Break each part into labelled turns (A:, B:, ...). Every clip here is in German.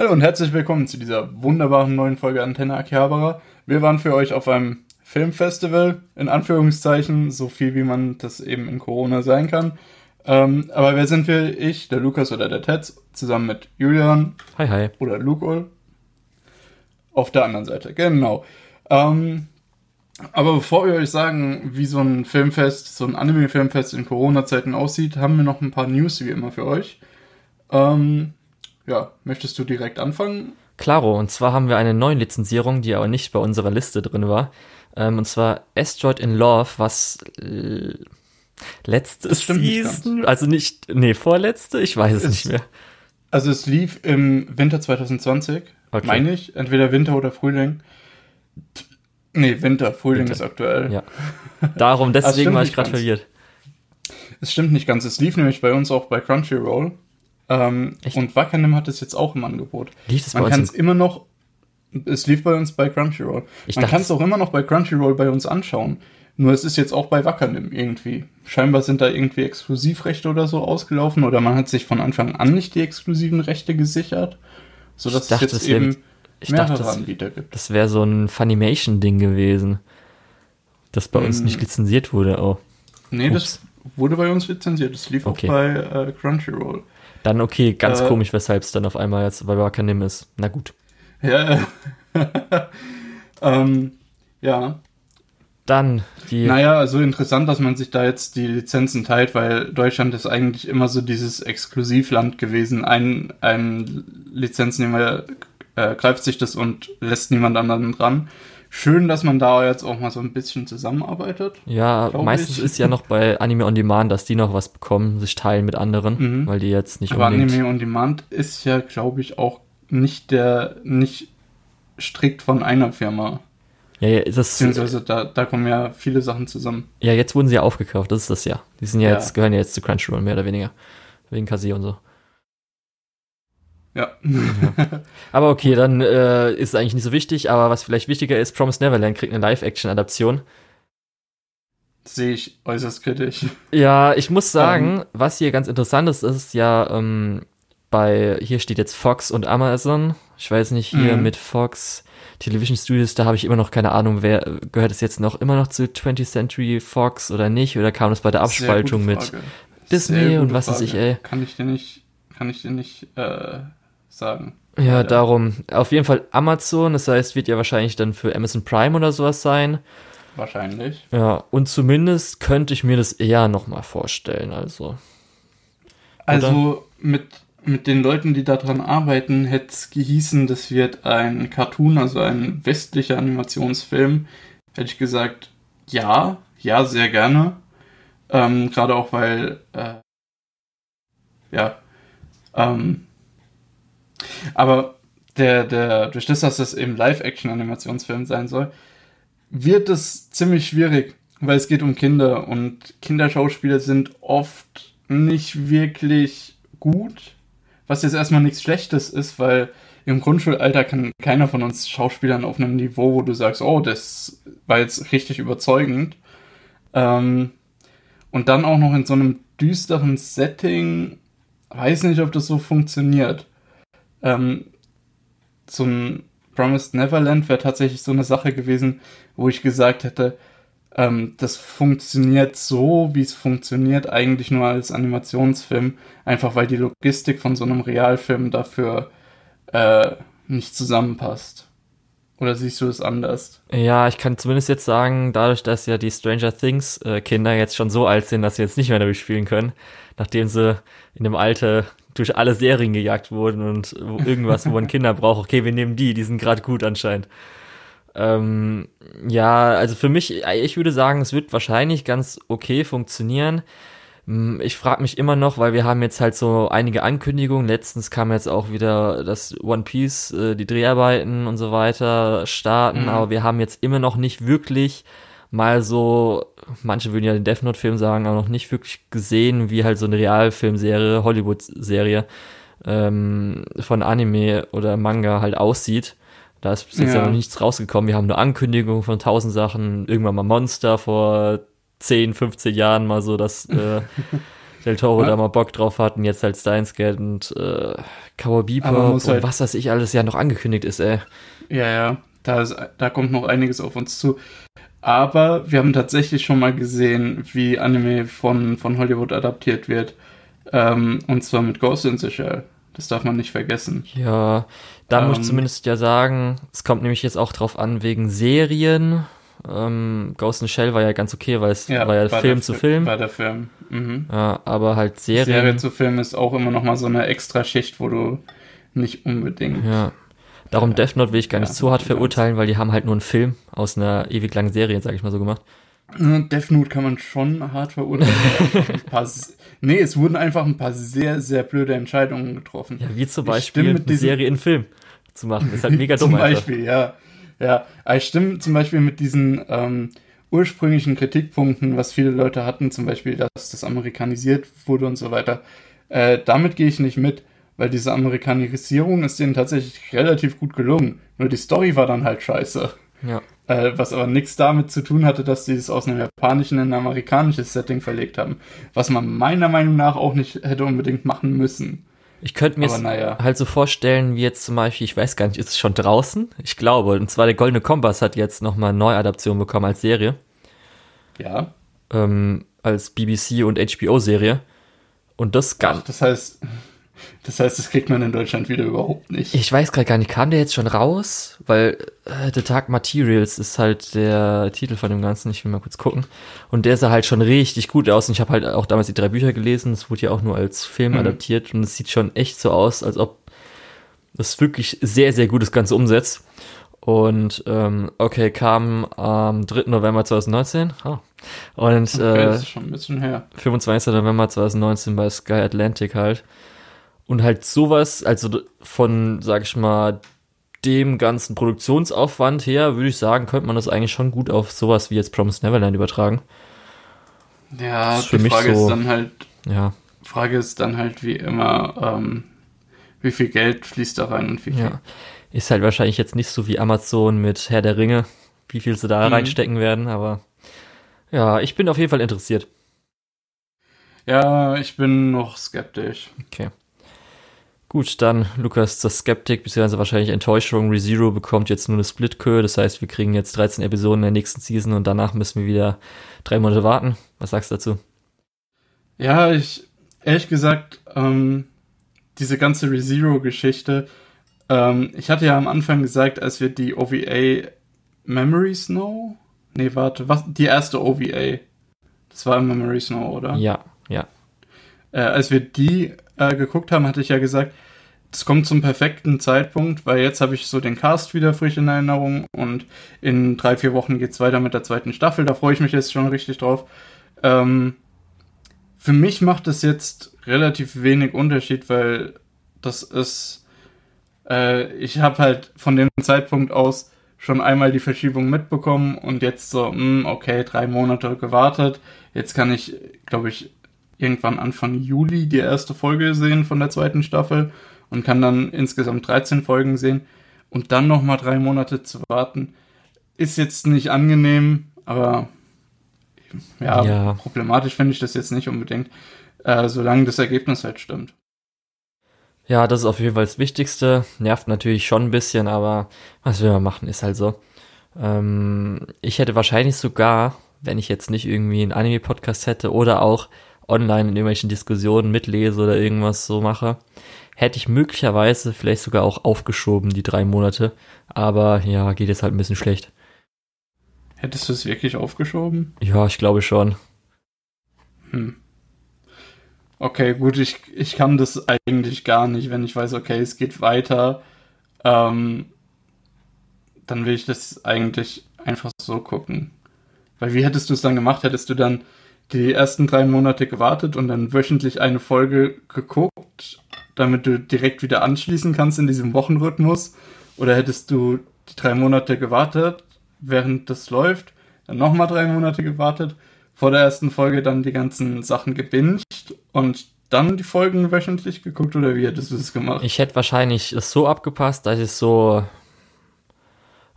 A: Hallo und herzlich willkommen zu dieser wunderbaren neuen Folge Antenne Akihabara. Wir waren für euch auf einem Filmfestival, in Anführungszeichen, so viel wie man das eben in Corona sein kann. Ähm, aber wer sind wir? Ich, der Lukas oder der Tetz, zusammen mit Julian.
B: Hi, hi.
A: Oder Luke Auf der anderen Seite, genau. Ähm, aber bevor wir euch sagen, wie so ein Filmfest, so ein Anime-Filmfest in Corona-Zeiten aussieht, haben wir noch ein paar News wie immer für euch. Ähm, ja, möchtest du direkt anfangen?
B: Klaro, und zwar haben wir eine neue Lizenzierung, die aber nicht bei unserer Liste drin war. Ähm, und zwar Asteroid in Love, was äh, letzte Season, nicht also nicht, nee, vorletzte, ich weiß es, es, nicht mehr.
A: Also es lief im Winter 2020, okay. meine ich, entweder Winter oder Frühling. Nee, Winter, Frühling Winter. ist aktuell.
B: Ja. Darum, deswegen war ich gerade verwirrt.
A: Es stimmt nicht ganz. Es lief nämlich bei uns auch bei Crunchyroll. Ähm, und Wakanim hat es jetzt auch im Angebot.
B: Lief
A: es Man kann es immer noch. Es lief bei uns bei Crunchyroll. Ich Man kann es auch immer noch bei Crunchyroll bei uns anschauen. Nur es ist jetzt auch bei Wakanim irgendwie. Scheinbar sind da irgendwie Exklusivrechte oder so ausgelaufen oder man hat sich von Anfang an nicht die exklusiven Rechte gesichert, sodass dachte, es jetzt eben
B: ich mehrere dachte, Anbieter gibt. Das wäre so ein Funimation-Ding gewesen, das bei hm. uns nicht lizenziert wurde auch.
A: Nee, Ups. das wurde bei uns lizenziert. Das lief okay. auch bei äh, Crunchyroll.
B: Dann okay, ganz äh, komisch, weshalb es dann auf einmal jetzt bei Wakanim ist. Na gut.
A: Ja, ähm, ja.
B: Dann
A: die. Naja, also interessant, dass man sich da jetzt die Lizenzen teilt, weil Deutschland ist eigentlich immer so dieses Exklusivland gewesen. Ein, ein Lizenznehmer äh, greift sich das und lässt niemand anderen dran schön, dass man da jetzt auch mal so ein bisschen zusammenarbeitet.
B: Ja, meistens ich. ist ja noch bei Anime on Demand, dass die noch was bekommen, sich teilen mit anderen, mhm. weil die jetzt nicht
A: Aber Anime on Demand ist ja, glaube ich, auch nicht der, nicht strikt von einer Firma.
B: Ja, ja, ist das,
A: Beziehungsweise da, da kommen ja viele Sachen zusammen.
B: Ja, jetzt wurden sie ja aufgekauft, das ist das ja. Die sind ja, ja. jetzt, gehören ja jetzt zu Crunchyroll, mehr oder weniger. Wegen Kasi und so.
A: Ja.
B: ja. Aber okay, dann äh, ist es eigentlich nicht so wichtig, aber was vielleicht wichtiger ist, Promise Neverland kriegt eine Live-Action-Adaption.
A: Sehe ich äußerst kritisch.
B: Ja, ich muss sagen, um, ähm. was hier ganz interessant ist, ist ja ähm, bei, hier steht jetzt Fox und Amazon. Ich weiß nicht, hier mhm. mit Fox Television Studios, da habe ich immer noch keine Ahnung, wer gehört es jetzt noch immer noch zu 20th Century Fox oder nicht? Oder kam es bei der Abspaltung mit Disney und was weiß ich, ey?
A: Kann ich dir nicht, kann ich dir nicht äh, sagen.
B: Ja, Leider. darum. Auf jeden Fall Amazon, das heißt, wird ja wahrscheinlich dann für Amazon Prime oder sowas sein.
A: Wahrscheinlich.
B: Ja, und zumindest könnte ich mir das eher nochmal vorstellen, also.
A: Also mit, mit den Leuten, die daran arbeiten, hätte es gehießen, das wird ein Cartoon, also ein westlicher Animationsfilm. Hätte ich gesagt, ja, ja, sehr gerne. Ähm, Gerade auch, weil, äh, ja, ähm, aber der, der, durch das, dass das eben Live-Action-Animationsfilm sein soll, wird es ziemlich schwierig, weil es geht um Kinder und Kinderschauspieler sind oft nicht wirklich gut, was jetzt erstmal nichts Schlechtes ist, weil im Grundschulalter kann keiner von uns Schauspielern auf einem Niveau, wo du sagst, oh, das war jetzt richtig überzeugend. Ähm, und dann auch noch in so einem düsteren Setting, weiß nicht, ob das so funktioniert ähm, so ein Promised Neverland wäre tatsächlich so eine Sache gewesen, wo ich gesagt hätte, ähm, das funktioniert so, wie es funktioniert, eigentlich nur als Animationsfilm, einfach weil die Logistik von so einem Realfilm dafür äh, nicht zusammenpasst. Oder siehst du es anders?
B: Ja, ich kann zumindest jetzt sagen, dadurch, dass ja die Stranger Things äh, Kinder jetzt schon so alt sind, dass sie jetzt nicht mehr damit spielen können, nachdem sie in dem Alter durch alle Serien gejagt wurden und irgendwas, wo man Kinder braucht. Okay, wir nehmen die, die sind gerade gut anscheinend. Ähm, ja, also für mich, ich würde sagen, es wird wahrscheinlich ganz okay funktionieren. Hm, ich frage mich immer noch, weil wir haben jetzt halt so einige Ankündigungen. Letztens kam jetzt auch wieder das One Piece, äh, die Dreharbeiten und so weiter starten, mhm. aber wir haben jetzt immer noch nicht wirklich mal so, manche würden ja den Death Note-Film sagen, aber noch nicht wirklich gesehen, wie halt so eine Realfilmserie, Hollywood-Serie ähm, von Anime oder Manga halt aussieht. Da ist bis jetzt ja noch nichts rausgekommen. Wir haben nur Ankündigungen von tausend Sachen. Irgendwann mal Monster vor 10, 15 Jahren mal so das, äh, Del Toro ja. da mal Bock drauf hat und jetzt halt Steins Gate und äh, Cowboy und halt was weiß ich alles ja noch angekündigt ist, ey.
A: Ja, ja, da, ist, da kommt noch einiges auf uns zu. Aber wir haben tatsächlich schon mal gesehen, wie Anime von, von Hollywood adaptiert wird. Ähm, und zwar mit Ghost in the Shell. Das darf man nicht vergessen.
B: Ja, da ähm, muss ich zumindest ja sagen, es kommt nämlich jetzt auch drauf an, wegen Serien. Ähm, Ghost in Shell war ja ganz okay, weil es ja, war ja Film zu Film.
A: War der Film. Mhm.
B: Ja, aber halt Serien.
A: Serie zu Film ist auch immer noch mal so eine extra Schicht, wo du nicht unbedingt.
B: Ja. Darum Death Note will ich gar nicht ja, zu hart verurteilen, weil die haben halt nur einen Film aus einer ewig langen Serie, sag ich mal so gemacht.
A: Death Note kann man schon hart verurteilen. nee, es wurden einfach ein paar sehr, sehr blöde Entscheidungen getroffen.
B: Ja, wie zum Beispiel eine Serie in Film zu machen. Ist halt mega dumm.
A: zum Beispiel, einfach. ja. Ja, ich stimme zum Beispiel mit diesen ähm, ursprünglichen Kritikpunkten, was viele Leute hatten, zum Beispiel, dass das amerikanisiert wurde und so weiter. Äh, damit gehe ich nicht mit weil diese Amerikanisierung ist denen tatsächlich relativ gut gelungen. Nur die Story war dann halt scheiße.
B: Ja.
A: Äh, was aber nichts damit zu tun hatte, dass sie es aus einem japanischen in ein amerikanisches Setting verlegt haben. Was man meiner Meinung nach auch nicht hätte unbedingt machen müssen.
B: Ich könnte mir naja. halt so vorstellen, wie jetzt zum Beispiel, ich weiß gar nicht, ist es schon draußen? Ich glaube. Und zwar der Goldene Kompass hat jetzt nochmal eine Neuadaption bekommen als Serie.
A: Ja.
B: Ähm, als BBC und HBO-Serie. Und das ganz.
A: Das heißt, das heißt, das kriegt man in Deutschland wieder überhaupt nicht.
B: Ich weiß gerade gar nicht, kam der jetzt schon raus? Weil äh, The Dark Materials ist halt der Titel von dem Ganzen. Ich will mal kurz gucken. Und der sah halt schon richtig gut aus. Und ich habe halt auch damals die drei Bücher gelesen. Es wurde ja auch nur als Film mhm. adaptiert. Und es sieht schon echt so aus, als ob das wirklich sehr, sehr gut das Ganze umsetzt. Und ähm, okay, kam am 3. November 2019. Oh. Und okay, äh,
A: das ist schon ein bisschen her.
B: 25. November 2019 bei Sky Atlantic halt. Und halt sowas, also von, sag ich mal, dem ganzen Produktionsaufwand her, würde ich sagen, könnte man das eigentlich schon gut auf sowas wie jetzt Promise Neverland übertragen.
A: Ja, ist die Frage so, ist dann halt,
B: ja.
A: Frage ist dann halt wie immer, ähm, wie viel Geld fließt da rein und wie viel. Ja.
B: Ist halt wahrscheinlich jetzt nicht so wie Amazon mit Herr der Ringe, wie viel sie da mhm. reinstecken werden, aber ja, ich bin auf jeden Fall interessiert.
A: Ja, ich bin noch skeptisch.
B: Okay. Gut, dann Lukas der Skeptik, beziehungsweise wahrscheinlich Enttäuschung. ReZero bekommt jetzt nur eine Split-Kür, das heißt, wir kriegen jetzt 13 Episoden in der nächsten Season und danach müssen wir wieder drei Monate warten. Was sagst du dazu?
A: Ja, ich, ehrlich gesagt, ähm, diese ganze ReZero-Geschichte, ähm, ich hatte ja am Anfang gesagt, als wir die OVA Memory Snow, nee, warte, was, die erste OVA, das war Memory Snow, oder?
B: Ja, ja.
A: Äh, als wir die äh, geguckt haben, hatte ich ja gesagt, es kommt zum perfekten Zeitpunkt, weil jetzt habe ich so den Cast wieder frisch in Erinnerung und in drei, vier Wochen geht es weiter mit der zweiten Staffel. Da freue ich mich jetzt schon richtig drauf. Ähm, für mich macht es jetzt relativ wenig Unterschied, weil das ist, äh, ich habe halt von dem Zeitpunkt aus schon einmal die Verschiebung mitbekommen und jetzt so, mh, hm, okay, drei Monate gewartet. Jetzt kann ich, glaube ich, irgendwann Anfang Juli die erste Folge sehen von der zweiten Staffel und kann dann insgesamt 13 Folgen sehen und dann nochmal drei Monate zu warten, ist jetzt nicht angenehm, aber ja, ja. problematisch finde ich das jetzt nicht unbedingt, äh, solange das Ergebnis halt stimmt.
B: Ja, das ist auf jeden Fall das Wichtigste. Nervt natürlich schon ein bisschen, aber was wir machen, ist halt so. Ähm, ich hätte wahrscheinlich sogar, wenn ich jetzt nicht irgendwie einen Anime-Podcast hätte oder auch online in irgendwelchen Diskussionen mitlese oder irgendwas so mache, hätte ich möglicherweise vielleicht sogar auch aufgeschoben, die drei Monate. Aber ja, geht jetzt halt ein bisschen schlecht.
A: Hättest du es wirklich aufgeschoben?
B: Ja, ich glaube schon.
A: Hm. Okay, gut, ich, ich kann das eigentlich gar nicht, wenn ich weiß, okay, es geht weiter. Ähm, dann will ich das eigentlich einfach so gucken. Weil wie hättest du es dann gemacht? Hättest du dann die ersten drei Monate gewartet und dann wöchentlich eine Folge geguckt, damit du direkt wieder anschließen kannst in diesem Wochenrhythmus? Oder hättest du die drei Monate gewartet, während das läuft, dann nochmal drei Monate gewartet, vor der ersten Folge dann die ganzen Sachen gebinged und dann die Folgen wöchentlich geguckt oder wie hättest du das gemacht?
B: Ich hätte wahrscheinlich es so abgepasst, dass ich so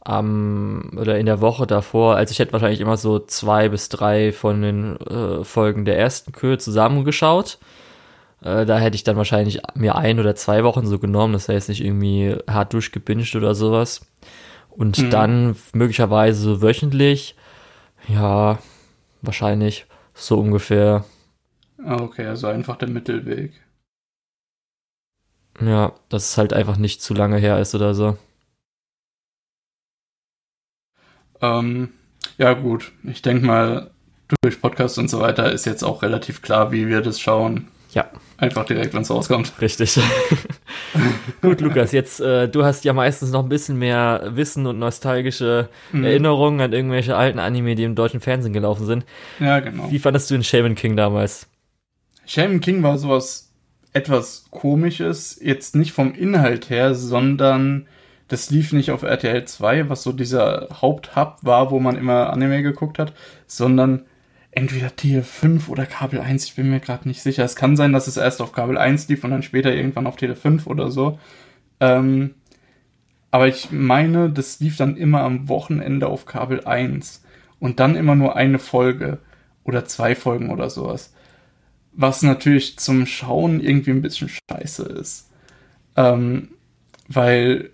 B: am oder in der Woche davor, also ich hätte wahrscheinlich immer so zwei bis drei von den äh, Folgen der ersten Kür zusammengeschaut. Äh, da hätte ich dann wahrscheinlich mir ein oder zwei Wochen so genommen, das heißt nicht irgendwie hart durchgebinged oder sowas. Und mhm. dann möglicherweise wöchentlich, ja, wahrscheinlich so ungefähr.
A: Ah, okay, also einfach der Mittelweg.
B: Ja, dass es halt einfach nicht zu lange her ist oder so.
A: Ähm, ja, gut. Ich denke mal, durch Podcast und so weiter ist jetzt auch relativ klar, wie wir das schauen.
B: Ja.
A: Einfach direkt, wenn es rauskommt.
B: Richtig. Gut, Lukas, jetzt, äh, du hast ja meistens noch ein bisschen mehr Wissen und nostalgische mhm. Erinnerungen an irgendwelche alten Anime, die im deutschen Fernsehen gelaufen sind.
A: Ja, genau.
B: Wie fandest du den Shaman King damals?
A: Shaman King war sowas etwas komisches, jetzt nicht vom Inhalt her, sondern das lief nicht auf RTL 2, was so dieser Haupthub war, wo man immer Anime geguckt hat, sondern entweder TL5 oder Kabel 1, ich bin mir gerade nicht sicher. Es kann sein, dass es erst auf Kabel 1 lief und dann später irgendwann auf Tele 5 oder so. Ähm, aber ich meine, das lief dann immer am Wochenende auf Kabel 1 und dann immer nur eine Folge oder zwei Folgen oder sowas. Was natürlich zum Schauen irgendwie ein bisschen scheiße ist. Ähm, weil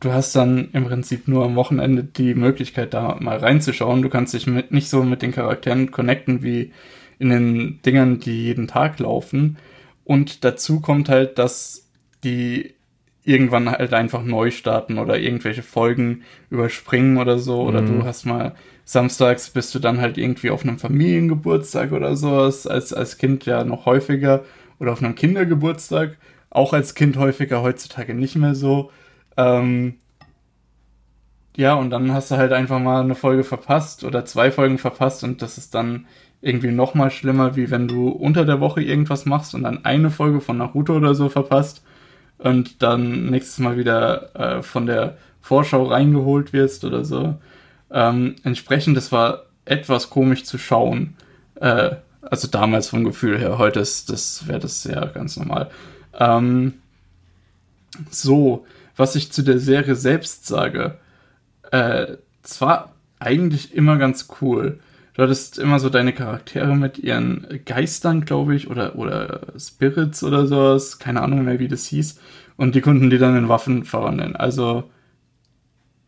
A: du hast dann im Prinzip nur am Wochenende die Möglichkeit, da mal reinzuschauen. Du kannst dich mit, nicht so mit den Charakteren connecten wie in den Dingern, die jeden Tag laufen. Und dazu kommt halt, dass die irgendwann halt einfach neu starten oder irgendwelche Folgen überspringen oder so. Mhm. Oder du hast mal samstags bist du dann halt irgendwie auf einem Familiengeburtstag oder sowas, als, als Kind ja noch häufiger. Oder auf einem Kindergeburtstag, auch als Kind häufiger, heutzutage nicht mehr so. Ähm, ja, und dann hast du halt einfach mal eine Folge verpasst oder zwei Folgen verpasst und das ist dann irgendwie noch mal schlimmer, wie wenn du unter der Woche irgendwas machst und dann eine Folge von Naruto oder so verpasst und dann nächstes Mal wieder äh, von der Vorschau reingeholt wirst oder so. Ähm, entsprechend, das war etwas komisch zu schauen. Äh, also damals vom Gefühl her, heute ist das, wäre das ja ganz normal. Ähm, so, was ich zu der Serie selbst sage, äh, zwar eigentlich immer ganz cool. Du hattest immer so deine Charaktere mit ihren Geistern, glaube ich, oder, oder Spirits oder sowas. Keine Ahnung mehr, wie das hieß. Und die konnten die dann in Waffen verwandeln. Also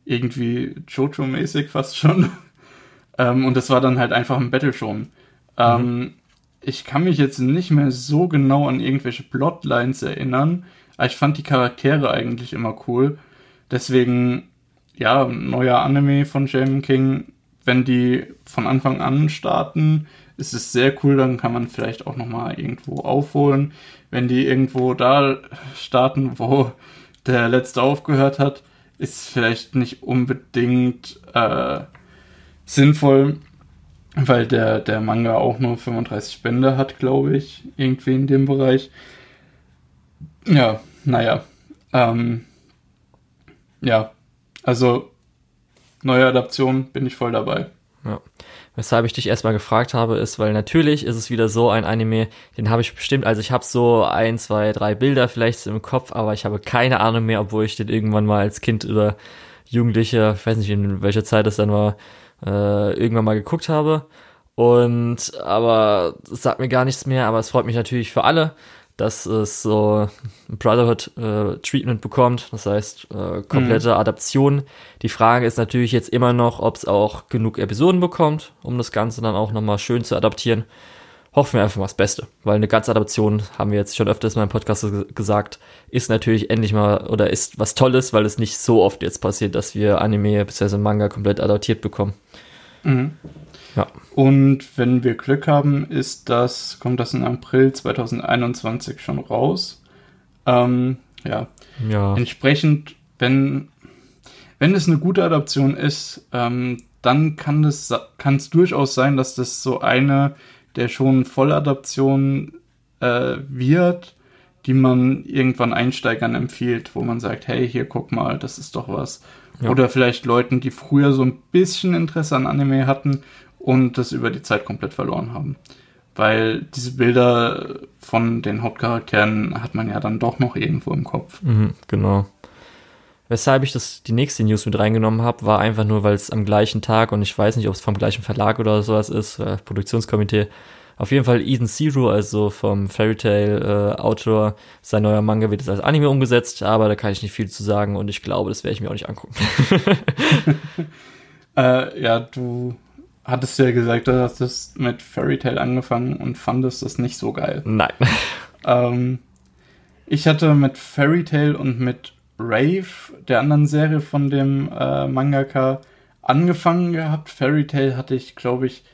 A: irgendwie Jojo-mäßig fast schon. ähm, und das war dann halt einfach ein Battle schon. Ähm. Ich kann mich jetzt nicht mehr so genau an irgendwelche Plotlines erinnern. Aber ich fand die Charaktere eigentlich immer cool. Deswegen, ja, neuer Anime von Shaman King, wenn die von Anfang an starten, ist es sehr cool, dann kann man vielleicht auch nochmal irgendwo aufholen. Wenn die irgendwo da starten, wo der letzte aufgehört hat, ist vielleicht nicht unbedingt äh, sinnvoll, weil der, der Manga auch nur 35 Bände hat, glaube ich, irgendwie in dem Bereich. Ja, naja. Ähm, ja, also neue Adaption bin ich voll dabei.
B: Ja. Weshalb ich dich erstmal gefragt habe, ist, weil natürlich ist es wieder so ein Anime, den habe ich bestimmt, also ich habe so ein, zwei, drei Bilder vielleicht im Kopf, aber ich habe keine Ahnung mehr, obwohl ich den irgendwann mal als Kind oder Jugendlicher, ich weiß nicht in welcher Zeit das dann war, äh, irgendwann mal geguckt habe. Und aber es sagt mir gar nichts mehr, aber es freut mich natürlich für alle, dass es so ein Brotherhood-Treatment äh, bekommt, das heißt äh, komplette mhm. Adaption. Die Frage ist natürlich jetzt immer noch, ob es auch genug Episoden bekommt, um das Ganze dann auch nochmal schön zu adaptieren. Hoffen wir einfach mal das Beste, weil eine ganze Adaption, haben wir jetzt schon öfters mal im Podcast gesagt, ist natürlich endlich mal oder ist was Tolles, weil es nicht so oft jetzt passiert, dass wir Anime bzw. Manga komplett adaptiert bekommen.
A: Mhm. Ja. Und wenn wir Glück haben, ist das, kommt das in April 2021 schon raus. Ähm, ja.
B: ja.
A: Entsprechend, wenn, wenn es eine gute Adaption ist, ähm, dann kann es kann es durchaus sein, dass das so eine der schon Volladaptionen äh, wird, die man irgendwann Einsteigern empfiehlt, wo man sagt, hey, hier guck mal, das ist doch was. Ja. Oder vielleicht Leuten, die früher so ein bisschen Interesse an Anime hatten und das über die Zeit komplett verloren haben. Weil diese Bilder von den Hauptcharakteren hat man ja dann doch noch irgendwo im Kopf.
B: Mhm, genau. Weshalb ich das die nächste News mit reingenommen habe, war einfach nur, weil es am gleichen Tag und ich weiß nicht, ob es vom gleichen Verlag oder sowas ist, äh, Produktionskomitee. Auf jeden Fall Eden Zero, also vom Fairy Tail äh, Autor, sein neuer Manga wird jetzt als Anime umgesetzt, aber da kann ich nicht viel zu sagen und ich glaube, das werde ich mir auch nicht angucken.
A: äh, ja, du hattest ja gesagt, du hast mit Fairy Tail angefangen und fandest das nicht so geil.
B: Nein.
A: Ähm, ich hatte mit Fairy Tail und mit Rave, der anderen Serie von dem äh, Mangaka, angefangen gehabt. Fairy Tail hatte ich, glaube ich,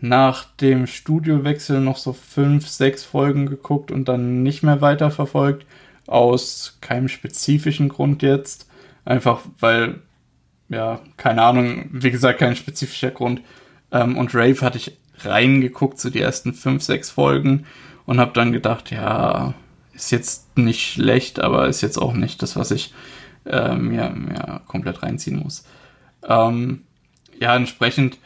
A: nach dem Studiowechsel noch so fünf, sechs Folgen geguckt und dann nicht mehr weiterverfolgt. Aus keinem spezifischen Grund jetzt. Einfach weil, ja, keine Ahnung, wie gesagt, kein spezifischer Grund. Ähm, und Rave hatte ich reingeguckt, so die ersten fünf, sechs Folgen und habe dann gedacht, ja, ist jetzt nicht schlecht, aber ist jetzt auch nicht das, was ich äh, mir, mir komplett reinziehen muss. Ähm, ja, entsprechend,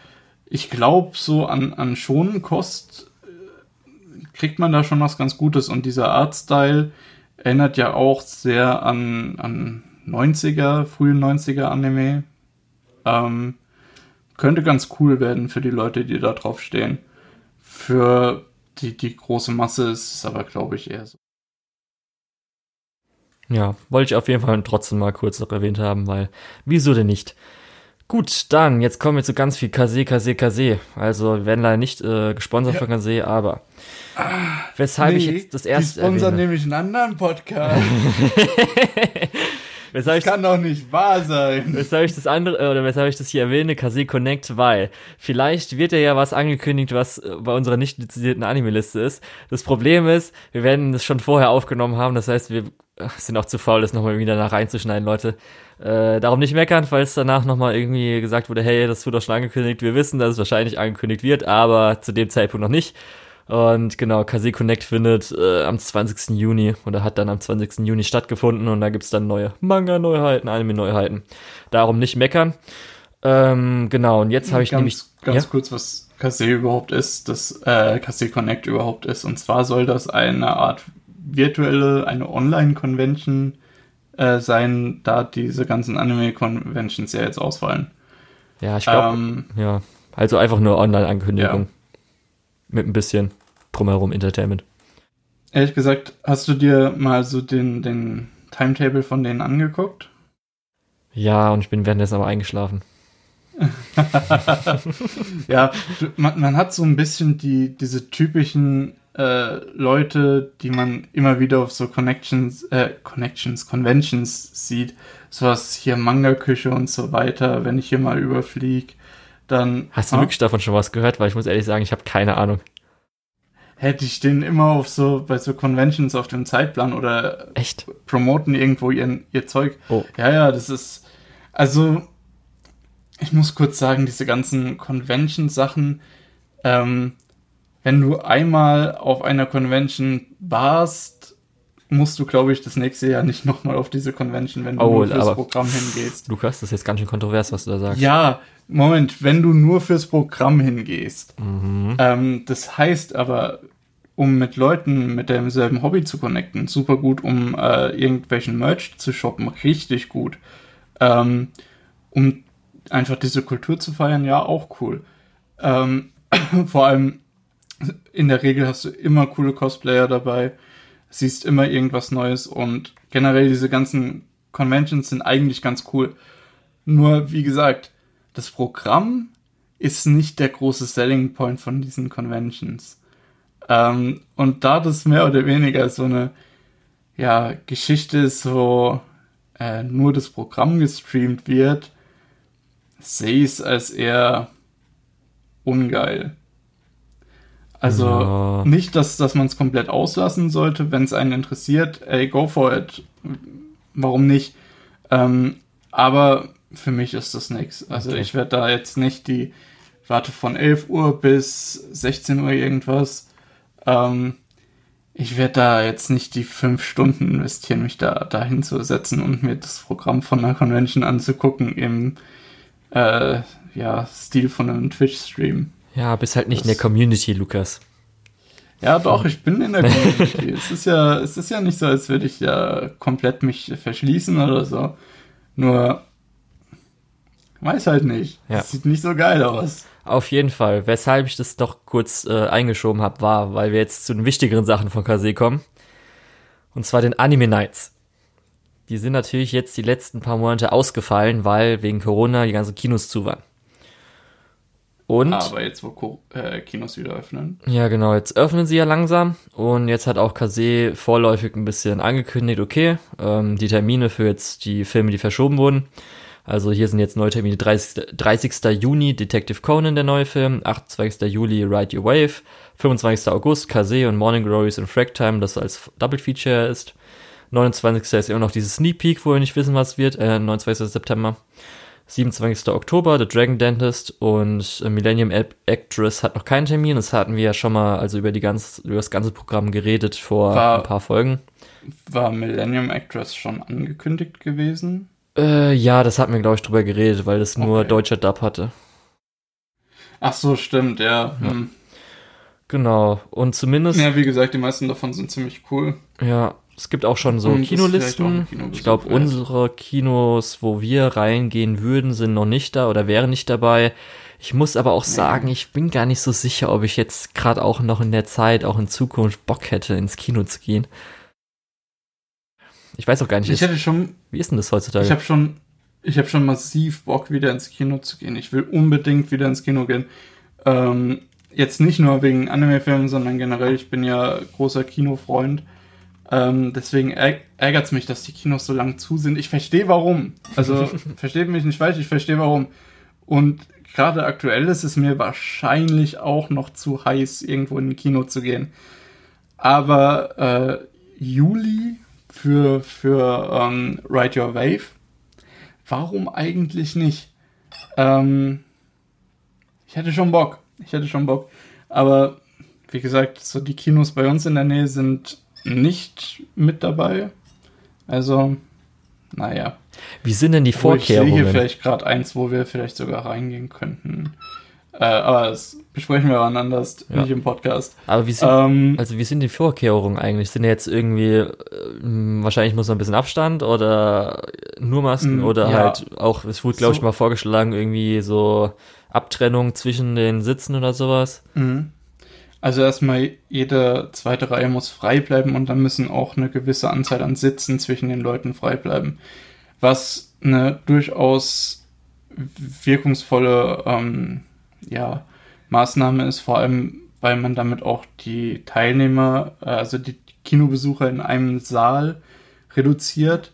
A: ich glaube, so an, an Schonenkost äh, kriegt man da schon was ganz Gutes und dieser Artstyle erinnert ja auch sehr an, an 90er, frühe 90er Anime. Ähm, könnte ganz cool werden für die Leute, die da drauf stehen. Für die, die große Masse ist es aber, glaube ich, eher so.
B: Ja, wollte ich auf jeden Fall trotzdem mal kurz noch erwähnt haben, weil wieso denn nicht? Gut, dann, jetzt kommen wir zu ganz viel Kase, Kase, Kase. Also, wir werden leider nicht äh, gesponsert ja. von Kase, aber ah, weshalb nee, ich jetzt das erste.
A: Die sponsern nämlich einen anderen Podcast. Weshalb das kann doch nicht wahr sein.
B: Weshalb ich das andere, oder weshalb ich das hier erwähne, Kase Connect, weil vielleicht wird ja ja was angekündigt, was äh, bei unserer nicht lizenzierten Anime-Liste ist. Das Problem ist, wir werden das schon vorher aufgenommen haben, das heißt, wir sind auch zu faul, das nochmal wieder nach reinzuschneiden, Leute. Äh, darum nicht meckern, falls danach nochmal irgendwie gesagt wurde, hey, das wurde doch schon angekündigt. Wir wissen, dass es wahrscheinlich angekündigt wird, aber zu dem Zeitpunkt noch nicht. Und genau, Kase Connect findet äh, am 20. Juni oder hat dann am 20. Juni stattgefunden und da gibt's dann neue Manga-Neuheiten, Anime-Neuheiten. Darum nicht meckern. Ähm, genau, und jetzt habe ich
A: ganz,
B: nämlich.
A: Ganz ja? kurz, was Kase überhaupt ist, das äh, Kase Connect überhaupt ist. Und zwar soll das eine Art virtuelle, eine Online-Convention äh, sein, da diese ganzen Anime-Conventions ja jetzt ausfallen.
B: Ja, ich glaube, ähm, ja. Also einfach nur Online-Ankündigung. Ja. Mit ein bisschen drumherum Entertainment.
A: Ehrlich gesagt, hast du dir mal so den, den Timetable von denen angeguckt?
B: Ja, und ich bin währenddessen aber eingeschlafen.
A: ja, man, man, hat so ein bisschen die, diese typischen äh, Leute, die man immer wieder auf so Connections, äh, Connections, Conventions sieht. Sowas hier Manga-Küche und so weiter, wenn ich hier mal überfliege. Dann.
B: Hast du ah, wirklich davon schon was gehört? Weil ich muss ehrlich sagen, ich habe keine Ahnung.
A: Hätte ich den immer auf so, bei so Conventions auf dem Zeitplan oder
B: Echt?
A: promoten irgendwo ihr, ihr Zeug. Oh. Ja, ja, das ist. Also, ich muss kurz sagen, diese ganzen Convention-Sachen, ähm, wenn du einmal auf einer Convention warst, musst du, glaube ich, das nächste Jahr nicht nochmal auf diese Convention, wenn du oh, nur fürs Programm hingehst.
B: Lukas, das ist jetzt ganz schön kontrovers, was du da sagst.
A: Ja, Moment, wenn du nur fürs Programm hingehst. Mhm. Ähm, das heißt aber, um mit Leuten mit demselben Hobby zu connecten, super gut, um äh, irgendwelchen Merch zu shoppen, richtig gut. Ähm, um einfach diese Kultur zu feiern, ja, auch cool. Ähm, vor allem in der Regel hast du immer coole Cosplayer dabei, siehst immer irgendwas Neues und generell diese ganzen Conventions sind eigentlich ganz cool. Nur, wie gesagt, das Programm ist nicht der große Selling Point von diesen Conventions. Ähm, und da das mehr oder weniger so eine ja, Geschichte ist, wo äh, nur das Programm gestreamt wird, sehe ich es als eher ungeil. Also ja. nicht, dass, dass man es komplett auslassen sollte, wenn es einen interessiert, ey, go for it. Warum nicht? Ähm, aber für mich ist das nichts. Also okay. ich werde da jetzt nicht die, warte von 11 Uhr bis 16 Uhr irgendwas. Ähm, ich werde da jetzt nicht die fünf Stunden investieren, mich da dahin zu setzen und mir das Programm von einer Convention anzugucken im äh, ja, Stil von einem Twitch-Stream.
B: Ja, bist halt nicht das, in der Community, Lukas.
A: Ja, doch, ich bin in der Community. es ist ja, es ist ja nicht so, als würde ich ja komplett mich verschließen oder so. Nur, weiß halt nicht.
B: Ja.
A: Das sieht nicht so geil aus.
B: Auf jeden Fall. Weshalb ich das doch kurz äh, eingeschoben habe, war, weil wir jetzt zu den wichtigeren Sachen von Kase kommen. Und zwar den Anime Nights. Die sind natürlich jetzt die letzten paar Monate ausgefallen, weil wegen Corona die ganzen Kinos zu waren. Und
A: Aber jetzt, wo Co äh, Kinos wieder öffnen.
B: ja, genau, jetzt öffnen sie ja langsam und jetzt hat auch Kase vorläufig ein bisschen angekündigt, okay, ähm, die Termine für jetzt die Filme, die verschoben wurden. Also hier sind jetzt neue Termine, 30. 30. Juni Detective Conan, der neue Film, 28. Juli Ride Your Wave, 25. August Kase und Morning Glories und Fractime, das als Double Feature ist. 29. ist immer noch dieses Sneak Peek, wo wir nicht wissen, was wird, äh, 29. September. 27. Oktober, The Dragon Dentist und äh, Millennium Actress hat noch keinen Termin. Das hatten wir ja schon mal, also über die ganz, über das ganze Programm geredet vor
A: War-
B: ein paar Folgen.
A: War Millennium Actress schon angekündigt gewesen?
B: Äh, ja, das hatten wir, glaube ich, drüber geredet, weil das nur
A: Okay.
B: deutscher Dub hatte.
A: Ach so, stimmt, ja.
B: Ja.
A: Hm.
B: Genau. Und zumindest, ja,
A: Ja, wie gesagt, die meisten davon sind ziemlich cool.
B: Es gibt auch schon so
A: Und vielleicht auch
B: Kinolisten.
A: Kinobesuch
B: Ich glaube, unsere Kinos, wo wir reingehen würden, sind noch nicht da oder wären nicht dabei. Ich muss aber auch
A: Nee.
B: sagen, ich bin gar nicht so sicher, ob ich jetzt gerade auch noch in der Zeit, auch in Zukunft Bock hätte, ins Kino zu gehen. Ich weiß auch gar nicht,
A: Ich hätte schon,
B: wie ist denn das heutzutage?
A: ich habe schon, ich habe schon massiv Bock, wieder ins Kino zu gehen. Ich will unbedingt wieder ins Kino gehen. Ähm, jetzt nicht nur wegen Anime-Filmen, sondern generell, ich bin ja großer Kinofreund. Ähm, deswegen ärgert es mich, dass die Kinos so lang zu sind. Ich verstehe warum. Also, versteht mich nicht falsch, ich verstehe warum. Und gerade aktuell ist es mir wahrscheinlich auch noch zu heiß, irgendwo in ein Kino zu gehen. Aber äh, Juli für, für ähm, Ride Your Wave, warum eigentlich nicht? Ähm, ich hätte schon Bock. Ich hätte schon Bock. Aber wie gesagt, so die Kinos bei uns in der Nähe sind nicht mit dabei. Also, naja.
B: wie sind denn die
A: Obwohl Ich sehe hier
B: Vorkehrungen?
A: vielleicht gerade eins, wo wir vielleicht sogar reingehen könnten. Äh, aber das besprechen wir wann anders,
B: Ja.
A: nicht im Podcast.
B: Aber wie sind,
A: Ähm,
B: also wie sind die Vorkehrungen eigentlich? Sind jetzt irgendwie, äh, wahrscheinlich muss man ein bisschen Abstand oder nur Masken
A: Mm,
B: oder
A: ja.
B: halt auch, es wurde glaube ich
A: So.
B: mal vorgeschlagen, irgendwie so Abtrennung zwischen den Sitzen oder sowas.
A: Mhm. Also erstmal jede zweite Reihe muss frei bleiben und dann müssen auch eine gewisse Anzahl an Sitzen zwischen den Leuten frei bleiben. Was eine durchaus wirkungsvolle ähm, ja, Maßnahme ist, vor allem weil man damit auch die Teilnehmer, äh, also die Kinobesucher in einem Saal reduziert,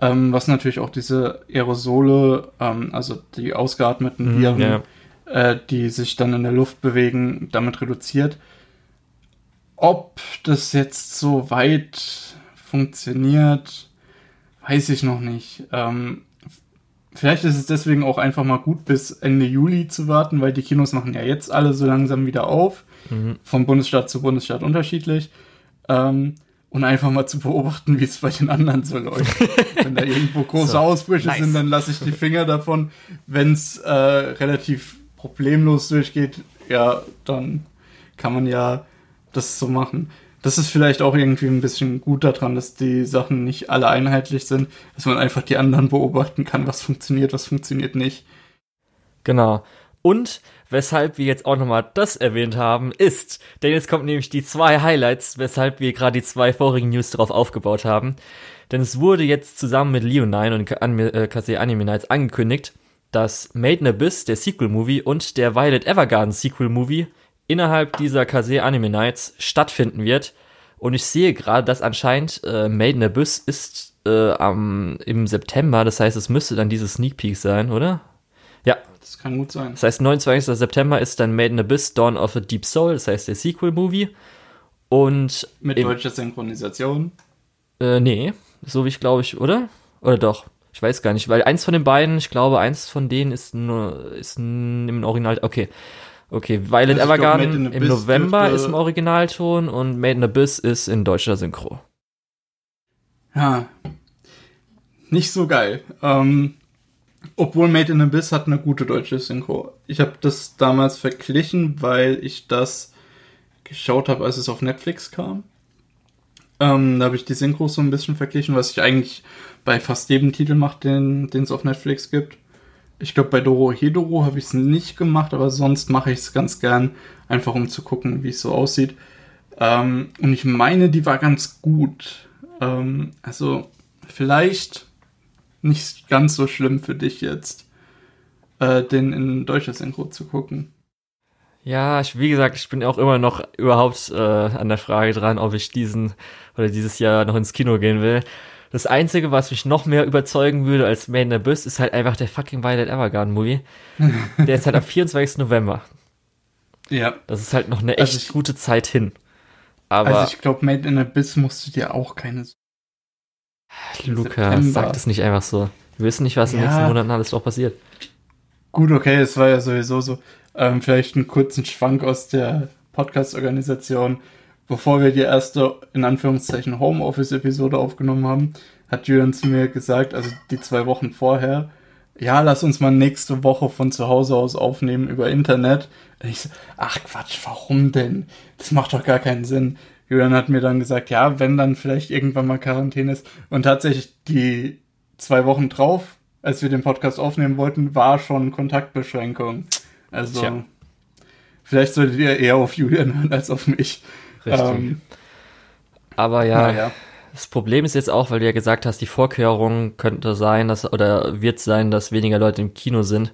A: ähm, was natürlich auch diese Aerosole, ähm, also die ausgeatmeten
B: Mhm,
A: Viren,
B: ja.
A: Äh, die sich dann in der Luft bewegen, damit reduziert. Ob das jetzt so weit funktioniert, weiß ich noch nicht. Ähm, vielleicht ist es deswegen auch einfach mal gut, bis Ende Juli zu warten, weil die Kinos machen ja jetzt alle so langsam wieder auf,
B: Mhm.
A: vom Bundesstaat zu Bundesstaat unterschiedlich. Ähm, und einfach mal zu beobachten, wie es bei den anderen so läuft. Wenn da irgendwo große
B: So,
A: Ausbrüche
B: nice.
A: sind, dann lasse ich die Finger davon. Wenn es äh, relativ problemlos durchgeht, ja, dann kann man ja das so machen. Das ist vielleicht auch irgendwie ein bisschen gut daran, dass die Sachen nicht alle einheitlich sind, dass man einfach die anderen beobachten kann, was funktioniert, was funktioniert nicht.
B: Genau. Und weshalb wir jetzt auch nochmal das erwähnt haben, ist, denn jetzt kommt nämlich die zwei Highlights, weshalb wir gerade die zwei vorigen News darauf aufgebaut haben. Denn es wurde jetzt zusammen mit Leonine und Anime- äh, Anime Nights angekündigt, dass Made in Abyss, der Sequel-Movie, und der Violet Evergarden Sequel-Movie innerhalb dieser Kase Anime Nights stattfinden wird. Und ich sehe gerade, dass anscheinend äh, Made in Abyss ist äh, am, im September, das heißt, es müsste dann dieses Sneak Peek sein, oder? Ja,
A: Das kann gut sein.
B: das heißt, 29. September ist dann Made in Abyss Dawn of a Deep Soul, das heißt der Sequel-Movie. Und
A: Mit deutscher Synchronisation.
B: äh, nee, so wie ich glaube ich, oder? Oder doch? Ich weiß gar nicht, weil eins von den beiden, ich glaube, eins von denen ist nur ist im Original. Okay. Okay, Violet
A: Also
B: Evergarden im November ist im Originalton und Made in Abyss ist in deutscher Synchro.
A: Ja. Nicht so geil. Ähm, obwohl Made in Abyss hat eine gute deutsche Synchro. Ich habe das damals verglichen, weil ich das geschaut habe, als es auf Netflix kam. Ähm, da habe ich die Synchros so ein bisschen verglichen, was ich eigentlich bei fast jedem Titel mache, den es auf Netflix gibt. Ich glaube, bei Doro Hedoro habe ich es nicht gemacht, aber sonst mache ich es ganz gern, einfach um zu gucken, wie es so aussieht. Ähm, und ich meine, die war ganz gut. Ähm, also vielleicht nicht ganz so schlimm für dich jetzt, äh, den in deutscher Synchro zu gucken.
B: Ja, ich, wie gesagt, ich bin auch immer noch überhaupt äh, an der Frage dran, ob ich diesen oder dieses Jahr noch ins Kino gehen will. Das Einzige, was mich noch mehr überzeugen würde als Made in Abyss, ist halt einfach der fucking Violet Evergarden Movie. der ist halt am 24. November.
A: Ja.
B: Das ist halt noch eine echt also ich, gute Zeit hin. Aber
A: also ich glaube, Made in Abyss musst du dir auch keine.
B: Lukas, sag das nicht einfach so. Wir wissen nicht, was in den nächsten Monaten alles doch passiert.
A: Gut, okay, es war ja sowieso so. Ähm, vielleicht einen kurzen Schwank aus der Podcast-Organisation. Bevor wir die erste, in Anführungszeichen, Homeoffice-Episode aufgenommen haben, hat Julian zu mir gesagt, also die zwei Wochen vorher, ja, lass uns mal nächste Woche von zu Hause aus aufnehmen über Internet. Und ich so, ach Quatsch, warum denn? Das macht doch gar keinen Sinn. Julian hat mir dann gesagt, ja, wenn dann vielleicht irgendwann mal Quarantäne ist. Und tatsächlich die zwei Wochen drauf, als wir den Podcast aufnehmen wollten, war schon Kontaktbeschränkung. Also Tja. vielleicht solltet ihr eher auf Julian hören als auf mich.
B: Richtig. Ähm, Aber ja, ja, das Problem ist jetzt auch, weil du ja gesagt hast, die Vorkehrung könnte sein, dass oder wird sein, dass weniger Leute im Kino sind.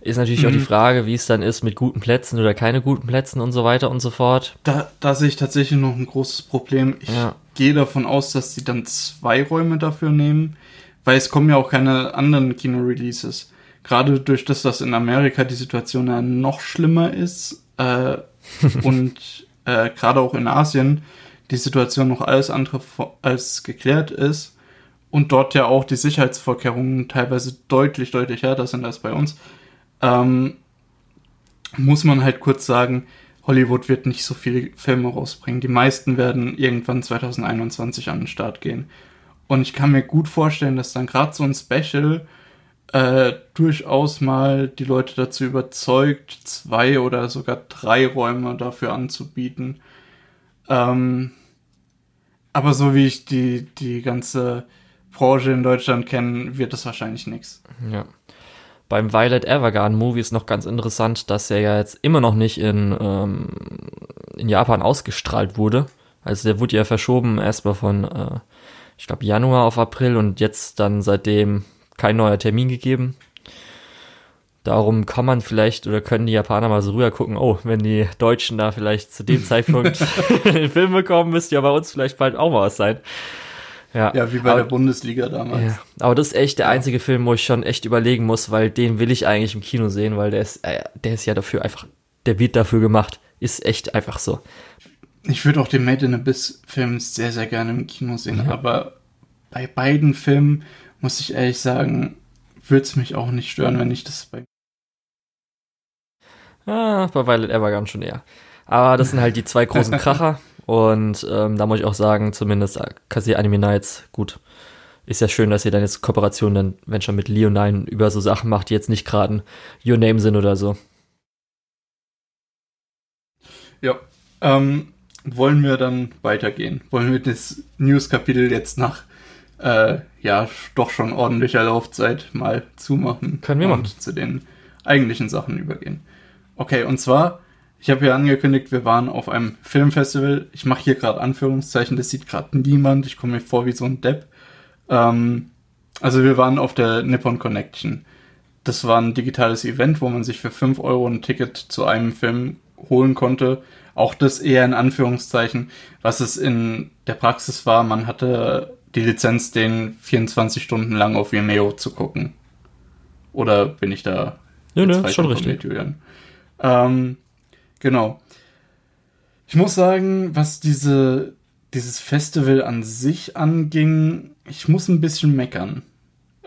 B: Ist natürlich mhm. auch die mhm. Frage, wie es dann ist mit guten Plätzen oder keine guten Plätzen und so weiter und so fort.
A: Da, da sehe ich tatsächlich noch ein großes Problem. Ich ja. gehe davon aus, dass sie dann zwei Räume dafür nehmen, weil es kommen ja auch keine anderen Kino-Releases gerade durch das, dass in Amerika die Situation ja noch schlimmer ist äh, und äh, gerade auch in Asien die Situation noch alles andere als geklärt ist und dort ja auch die Sicherheitsvorkehrungen teilweise deutlich, deutlich härter sind als bei uns, ähm, muss man halt kurz sagen, Hollywood wird nicht so viele Filme rausbringen. Die meisten werden irgendwann 2021 an den Start gehen. Und ich kann mir gut vorstellen, dass dann gerade so ein Special äh, durchaus mal die Leute dazu überzeugt, zwei oder sogar drei Räume dafür anzubieten. Ähm, aber so wie ich die, die ganze Branche in Deutschland kenne, wird das wahrscheinlich nichts.
B: Ja. Beim Violet Evergarden Movie ist noch ganz interessant, dass er ja jetzt immer noch nicht in, ähm, in Japan ausgestrahlt wurde. Also der wurde ja verschoben erstmal von, äh, ich glaube, Januar auf April und jetzt dann seitdem kein neuer Termin gegeben. Darum kann man vielleicht oder können die Japaner mal so rüber gucken, oh, wenn die Deutschen da vielleicht zu dem Zeitpunkt den Film bekommen, müsste ja bei uns vielleicht bald auch mal was sein.
A: Ja, ja wie bei aber, der Bundesliga damals. Ja,
B: aber das ist echt der ja. einzige Film, wo ich schon echt überlegen muss, weil den will ich eigentlich im Kino sehen, weil der ist, äh, der ist ja dafür einfach, der wird dafür gemacht. Ist echt einfach so.
A: Ich würde auch den Made in Abyss Film sehr, sehr gerne im Kino sehen, ja. aber bei beiden Filmen muss ich ehrlich sagen, würde es mich auch nicht stören, wenn ich das bei.
B: Ah, bei Violet Evergarden schon eher. Aber das sind halt die zwei großen Kracher. und ähm, da muss ich auch sagen, zumindest Kassé Anime Nights, gut. Ist ja schön, dass ihr dann jetzt Kooperationen, wenn schon mit Leonine über so Sachen macht, die jetzt nicht gerade Your Name sind oder so.
A: Ja. Ähm, wollen wir dann weitergehen? Wollen wir das News-Kapitel jetzt nach äh, ja, doch schon ordentlicher Laufzeit mal zumachen.
B: Können wir
A: und machen. zu den eigentlichen Sachen übergehen. Okay, und zwar, ich habe ja angekündigt, wir waren auf einem Filmfestival. Ich mache hier gerade Anführungszeichen, das sieht gerade niemand. Ich komme mir vor wie so ein Depp. Ähm, also wir waren auf der Nippon Connection. Das war ein digitales Event, wo man sich für 5 Euro ein Ticket zu einem Film holen konnte. Auch das eher in Anführungszeichen. Was es in der Praxis war, man hatte die Lizenz, den 24 Stunden lang auf Vimeo zu gucken. Oder bin ich da?
B: Ja, ne, ist schon richtig. Julian?
A: Ähm, genau. Ich muss sagen, was diese, dieses Festival an sich anging, ich muss ein bisschen meckern.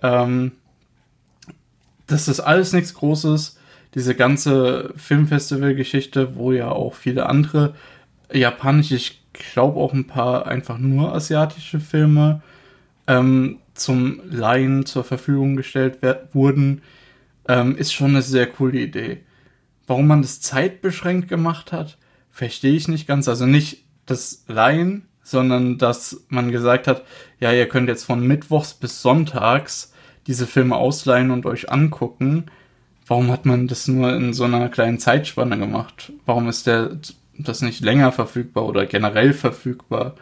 A: Ähm, das ist alles nichts Großes. Diese ganze Filmfestival-Geschichte, wo ja auch viele andere japanische, glaube auch ein paar einfach nur asiatische Filme ähm, zum Laien zur Verfügung gestellt wurden, ähm, ist schon eine sehr coole Idee. Warum man das zeitbeschränkt gemacht hat, verstehe ich nicht ganz. Also nicht das Laien, sondern dass man gesagt hat, ja, ihr könnt jetzt von Mittwochs bis Sonntags diese Filme ausleihen und euch angucken. Warum hat man das nur in so einer kleinen Zeitspanne gemacht? Warum ist der das nicht länger verfügbar oder generell verfügbar?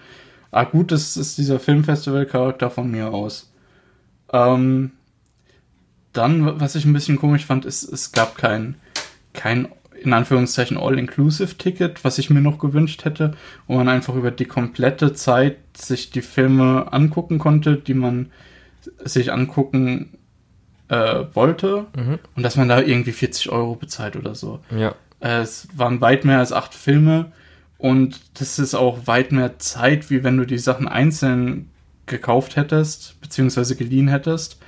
A: Ah, gut, das ist dieser Filmfestival-Charakter von mir aus. Ähm, dann, was ich ein bisschen komisch fand, ist, es gab kein, kein in Anführungszeichen All-Inclusive-Ticket, was ich mir noch gewünscht hätte, wo man einfach über die komplette Zeit sich die Filme angucken konnte, die man sich angucken äh, wollte mhm. und dass man da irgendwie 40 Euro bezahlt oder so.
B: Ja.
A: Es waren weit mehr als acht Filme und das ist auch weit mehr Zeit, wie wenn du die Sachen einzeln gekauft hättest, beziehungsweise geliehen hättest.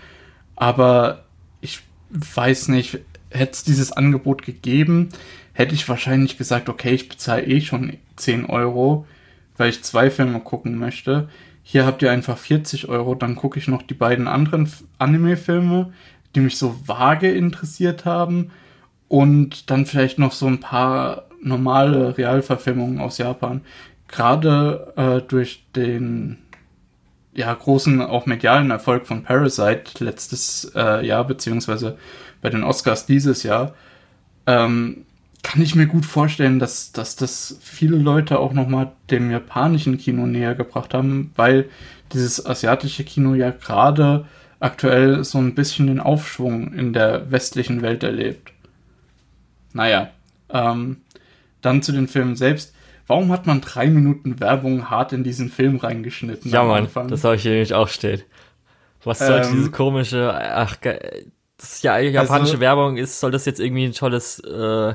A: Aber ich weiß nicht, hätte es dieses Angebot gegeben, hätte ich wahrscheinlich gesagt, okay, ich bezahle eh schon 10 Euro, weil ich zwei Filme gucken möchte. Hier habt ihr einfach 40 Euro, dann gucke ich noch die beiden anderen Anime-Filme, die mich so vage interessiert haben und dann vielleicht noch so ein paar normale Realverfilmungen aus Japan. Gerade äh, durch den ja, großen, auch medialen Erfolg von Parasite letztes äh, Jahr, beziehungsweise bei den Oscars dieses Jahr, ähm, kann ich mir gut vorstellen, dass, dass das viele Leute auch nochmal dem japanischen Kino näher gebracht haben, weil dieses asiatische Kino ja gerade aktuell so ein bisschen den Aufschwung in der westlichen Welt erlebt. Naja, ähm, dann zu den Filmen selbst. Warum hat man drei Minuten Werbung hart in diesen Film reingeschnitten?
B: Ja, Mann, das habe ich hier nämlich auch steht. Was sollte ähm, diese komische, ach, das ist ja japanische also, Werbung ist, soll das jetzt irgendwie ein tolles, äh,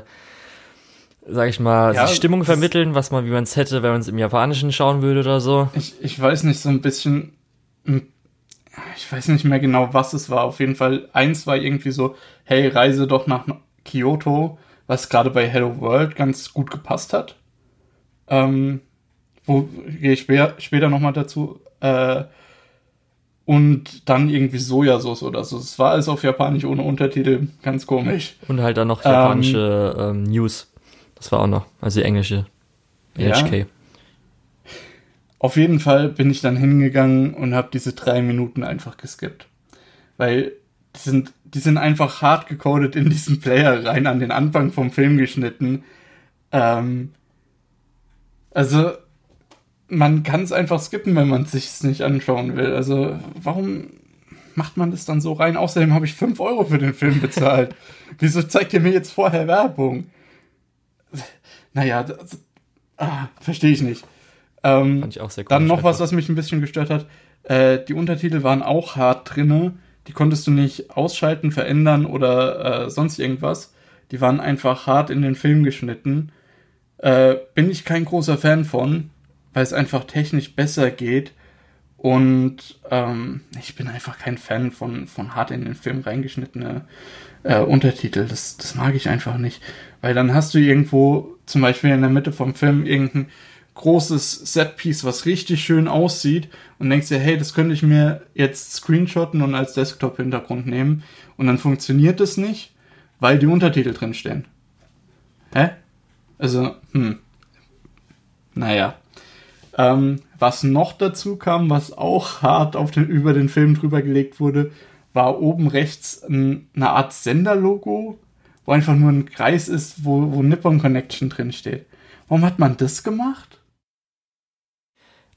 B: sag ich mal, ja, Stimmung vermitteln, was man, wie man es hätte, wenn man es im Japanischen schauen würde oder so?
A: Ich, ich weiß nicht, so ein bisschen, ich weiß nicht mehr genau, was es war. Auf jeden Fall, eins war irgendwie so, hey, reise doch nach Kyoto, was gerade bei Hello World ganz gut gepasst hat. Ähm, wo gehe ich später, später nochmal dazu. Äh, und dann irgendwie Sojasauce oder so. Es war alles auf Japanisch ohne Untertitel, ganz komisch.
B: Und halt dann noch japanische ähm, ähm, News. Das war auch noch, also die englische. NHK. Ja.
A: Auf jeden Fall bin ich dann hingegangen und habe diese drei Minuten einfach geskippt. Weil die sind, die sind einfach hart gecodet in diesen Player rein, an den Anfang vom Film geschnitten. Ähm, also, man kann es einfach skippen, wenn man es sich nicht anschauen will. Also, warum macht man das dann so rein? Außerdem habe ich 5 Euro für den Film bezahlt. Wieso zeigt ihr mir jetzt vorher Werbung? Naja, das, ah, verstehe ich nicht. Ähm, Fand ich auch sehr cool. Dann noch was, was mich ein bisschen gestört hat. Äh, die Untertitel waren auch hart drinne. Die konntest du nicht ausschalten, verändern oder äh, sonst irgendwas. Die waren einfach hart in den Film geschnitten. Äh, bin ich kein großer Fan von, weil es einfach technisch besser geht. Und ähm, ich bin einfach kein Fan von, von hart in den Film reingeschnittene äh, Untertitel. Das, das mag ich einfach nicht. Weil dann hast du irgendwo, zum Beispiel in der Mitte vom Film, irgendein großes Setpiece, was richtig schön aussieht und denkst dir, hey, das könnte ich mir jetzt screenshotten und als Desktop-Hintergrund nehmen. Und dann funktioniert es nicht, weil die Untertitel drinstehen. Hä? Also, hm. Naja. Ähm, was noch dazu kam, was auch hart auf den, über den Film drüber gelegt wurde, war oben rechts ein, eine Art Senderlogo, wo einfach nur ein Kreis ist, wo, wo Nippon Connection drin steht. Warum hat man das gemacht?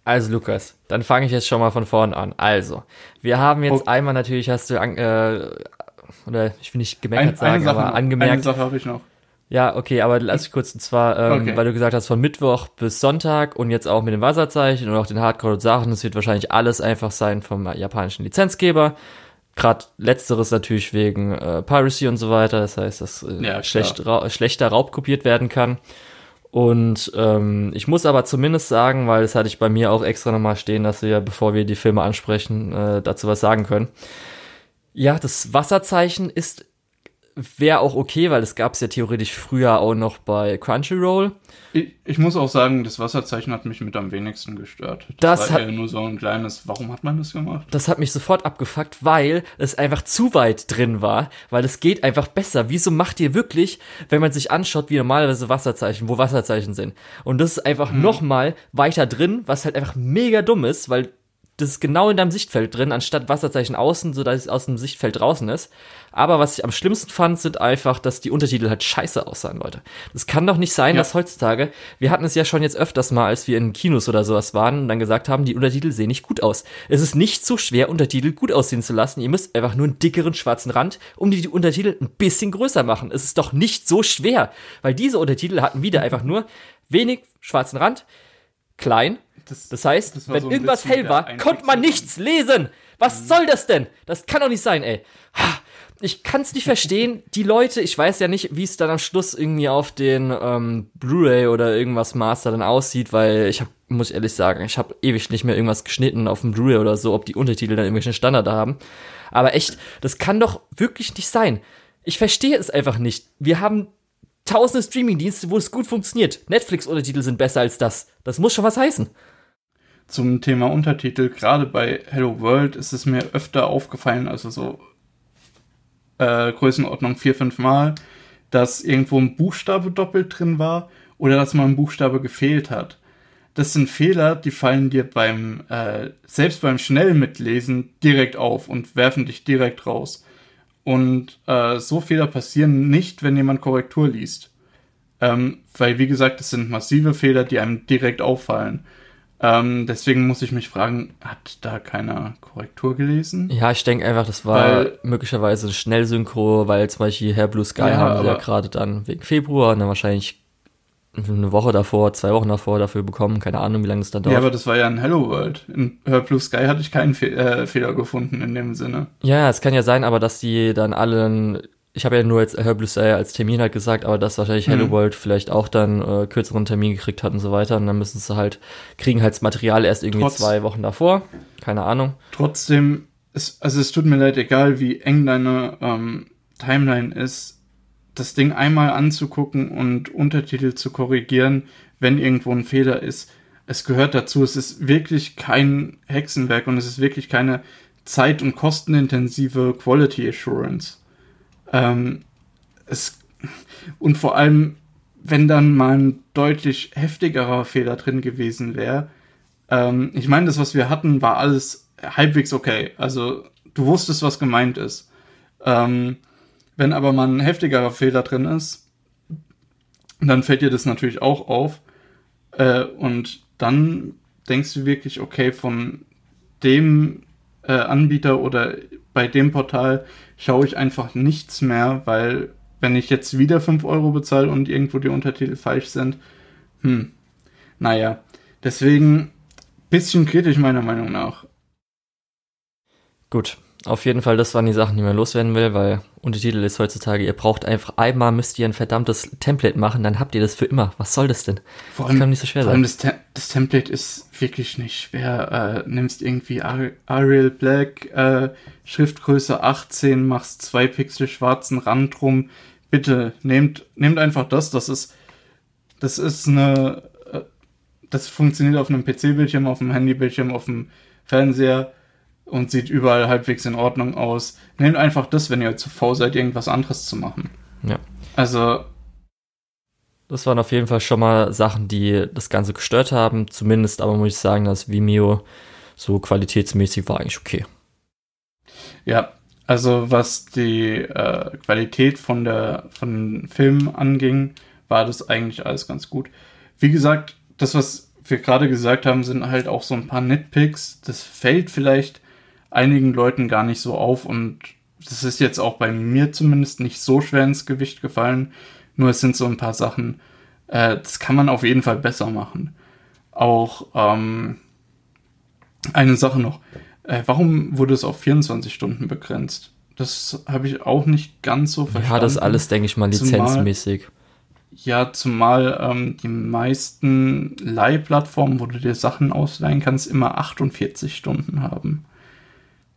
B: Also Lukas, dann fange ich jetzt schon mal von vorne an. Also, wir haben jetzt okay. einmal natürlich, hast du, äh, oder ich will nicht gemeckert ein, sagen, aber noch. angemerkt. Eine
A: Sache habe ich noch.
B: Ja, okay, aber lass ich kurz, und zwar, ähm, okay. weil du gesagt hast, von Mittwoch bis Sonntag und jetzt auch mit dem Wasserzeichen und auch den Hardcore-Sachen, das wird wahrscheinlich alles einfach sein vom japanischen Lizenzgeber. Gerade letzteres natürlich wegen äh, Piracy und so weiter, das heißt, dass äh, ja, schlecht, ra schlechter Raub kopiert werden kann. Und ähm, ich muss aber zumindest sagen, weil das hatte ich bei mir auch extra nochmal stehen, dass wir, bevor wir die Filme ansprechen, äh, dazu was sagen können. Ja, das Wasserzeichen ist wäre auch okay, weil es gab es ja theoretisch früher auch noch bei Crunchyroll.
A: Ich, ich, muss auch sagen, das Wasserzeichen hat mich mit am wenigsten gestört.
B: Das, das war
A: hat, nur so ein kleines, warum hat man das gemacht?
B: Das hat mich sofort abgefuckt, weil es einfach zu weit drin war, weil es geht einfach besser. Wieso macht ihr wirklich, wenn man sich anschaut, wie normalerweise Wasserzeichen, wo Wasserzeichen sind? Und das ist einfach hm. noch mal weiter drin, was halt einfach mega dumm ist, weil das ist genau in deinem Sichtfeld drin, anstatt Wasserzeichen außen, so dass es aus dem Sichtfeld draußen ist. Aber was ich am schlimmsten fand, sind einfach, dass die Untertitel halt scheiße aussahen, Leute. Das kann doch nicht sein, ja. dass heutzutage, wir hatten es ja schon jetzt öfters mal, als wir in Kinos oder sowas waren und dann gesagt haben, die Untertitel sehen nicht gut aus. Es ist nicht so schwer, Untertitel gut aussehen zu lassen. Ihr müsst einfach nur einen dickeren schwarzen Rand um die Untertitel ein bisschen größer machen. Es ist doch nicht so schwer, weil diese Untertitel hatten wieder einfach nur wenig schwarzen Rand, klein das, das heißt, das wenn so irgendwas hell war, konnte man nichts lesen. Was mhm. soll das denn? Das kann doch nicht sein, ey. Ich kann es nicht verstehen. Die Leute, ich weiß ja nicht, wie es dann am Schluss irgendwie auf den ähm, Blu-ray oder irgendwas Master dann aussieht, weil ich habe, muss ich ehrlich sagen, ich habe ewig nicht mehr irgendwas geschnitten auf dem Blu-ray oder so, ob die Untertitel dann irgendwelchen Standard haben. Aber echt, das kann doch wirklich nicht sein. Ich verstehe es einfach nicht. Wir haben tausende Streaming-Dienste, wo es gut funktioniert. Netflix-Untertitel sind besser als das. Das muss schon was heißen
A: zum Thema Untertitel, gerade bei Hello World ist es mir öfter aufgefallen, also so äh, Größenordnung vier, fünf Mal, dass irgendwo ein Buchstabe doppelt drin war oder dass mal ein Buchstabe gefehlt hat. Das sind Fehler, die fallen dir beim, äh, selbst beim schnellen Mitlesen direkt auf und werfen dich direkt raus. Und äh, so Fehler passieren nicht, wenn jemand Korrektur liest. Ähm, weil, wie gesagt, das sind massive Fehler, die einem direkt auffallen. Ähm, deswegen muss ich mich fragen, hat da keiner Korrektur gelesen?
B: Ja, ich denke einfach, das war weil, möglicherweise ein Schnellsynchro, weil zum Beispiel Herr Blue Sky ja, haben wir ja gerade dann wegen Februar und dann wahrscheinlich eine Woche davor, zwei Wochen davor dafür bekommen. Keine Ahnung, wie lange das dann dauert.
A: Ja, aber das war ja ein Hello World. In Her Blue Sky hatte ich keinen Fe äh, Fehler gefunden in dem Sinne.
B: Ja, es kann ja sein, aber dass die dann allen ich habe ja nur jetzt Her Blue Sky als Termin halt gesagt, aber dass wahrscheinlich mhm. Hello World vielleicht auch dann äh, kürzeren Termin gekriegt hat und so weiter. Und dann müssen sie halt, kriegen halt das Material erst irgendwie Trotz, zwei Wochen davor. Keine Ahnung.
A: Trotzdem, es, also es tut mir leid, egal wie eng deine ähm, Timeline ist, das Ding einmal anzugucken und Untertitel zu korrigieren, wenn irgendwo ein Fehler ist. Es gehört dazu. Es ist wirklich kein Hexenwerk und es ist wirklich keine zeit- und kostenintensive Quality Assurance. Ähm, es, und vor allem, wenn dann mal ein deutlich heftigerer Fehler drin gewesen wäre. Ähm, ich meine, das, was wir hatten, war alles halbwegs okay. Also du wusstest, was gemeint ist. Ähm, wenn aber mal ein heftigerer Fehler drin ist, dann fällt dir das natürlich auch auf. Äh, und dann denkst du wirklich, okay, von dem äh, Anbieter oder bei dem Portal schaue ich einfach nichts mehr, weil wenn ich jetzt wieder 5 Euro bezahle und irgendwo die Untertitel falsch sind, hm, naja, deswegen bisschen kritisch meiner Meinung nach.
B: Gut, auf jeden Fall, das waren die Sachen, die man loswerden will, weil Untertitel ist heutzutage, ihr braucht einfach einmal müsst ihr ein verdammtes Template machen, dann habt ihr das für immer. Was soll das denn?
A: Vor allem, das kann nicht so schwer vor allem sein. Das, Te das Template ist wirklich nicht schwer. Äh, nimmst irgendwie Arial Black, äh, Schriftgröße 18, machst zwei Pixel schwarzen Rand rum. Bitte, nehmt, nehmt einfach das. Das ist, das ist eine, äh, das funktioniert auf einem PC-Bildschirm, auf einem Handybildschirm, auf dem Fernseher und sieht überall halbwegs in Ordnung aus. Nehmt einfach das, wenn ihr zu faul seid, irgendwas anderes zu machen.
B: Ja.
A: Also.
B: Das waren auf jeden Fall schon mal Sachen, die das Ganze gestört haben. Zumindest aber muss ich sagen, dass Vimeo so qualitätsmäßig war eigentlich okay.
A: Ja, also was die äh, Qualität von der von Film anging, war das eigentlich alles ganz gut. Wie gesagt, das, was wir gerade gesagt haben, sind halt auch so ein paar Nitpicks. Das fällt vielleicht einigen Leuten gar nicht so auf und das ist jetzt auch bei mir zumindest nicht so schwer ins Gewicht gefallen. Nur es sind so ein paar Sachen, äh, das kann man auf jeden Fall besser machen. Auch ähm, eine Sache noch. Äh, warum wurde es auf 24 Stunden begrenzt? Das habe ich auch nicht ganz so verstanden.
B: Ja, das alles, denke ich mal, lizenzmäßig.
A: Zumal, ja, zumal ähm, die meisten Leihplattformen, wo du dir Sachen ausleihen kannst, immer 48 Stunden haben.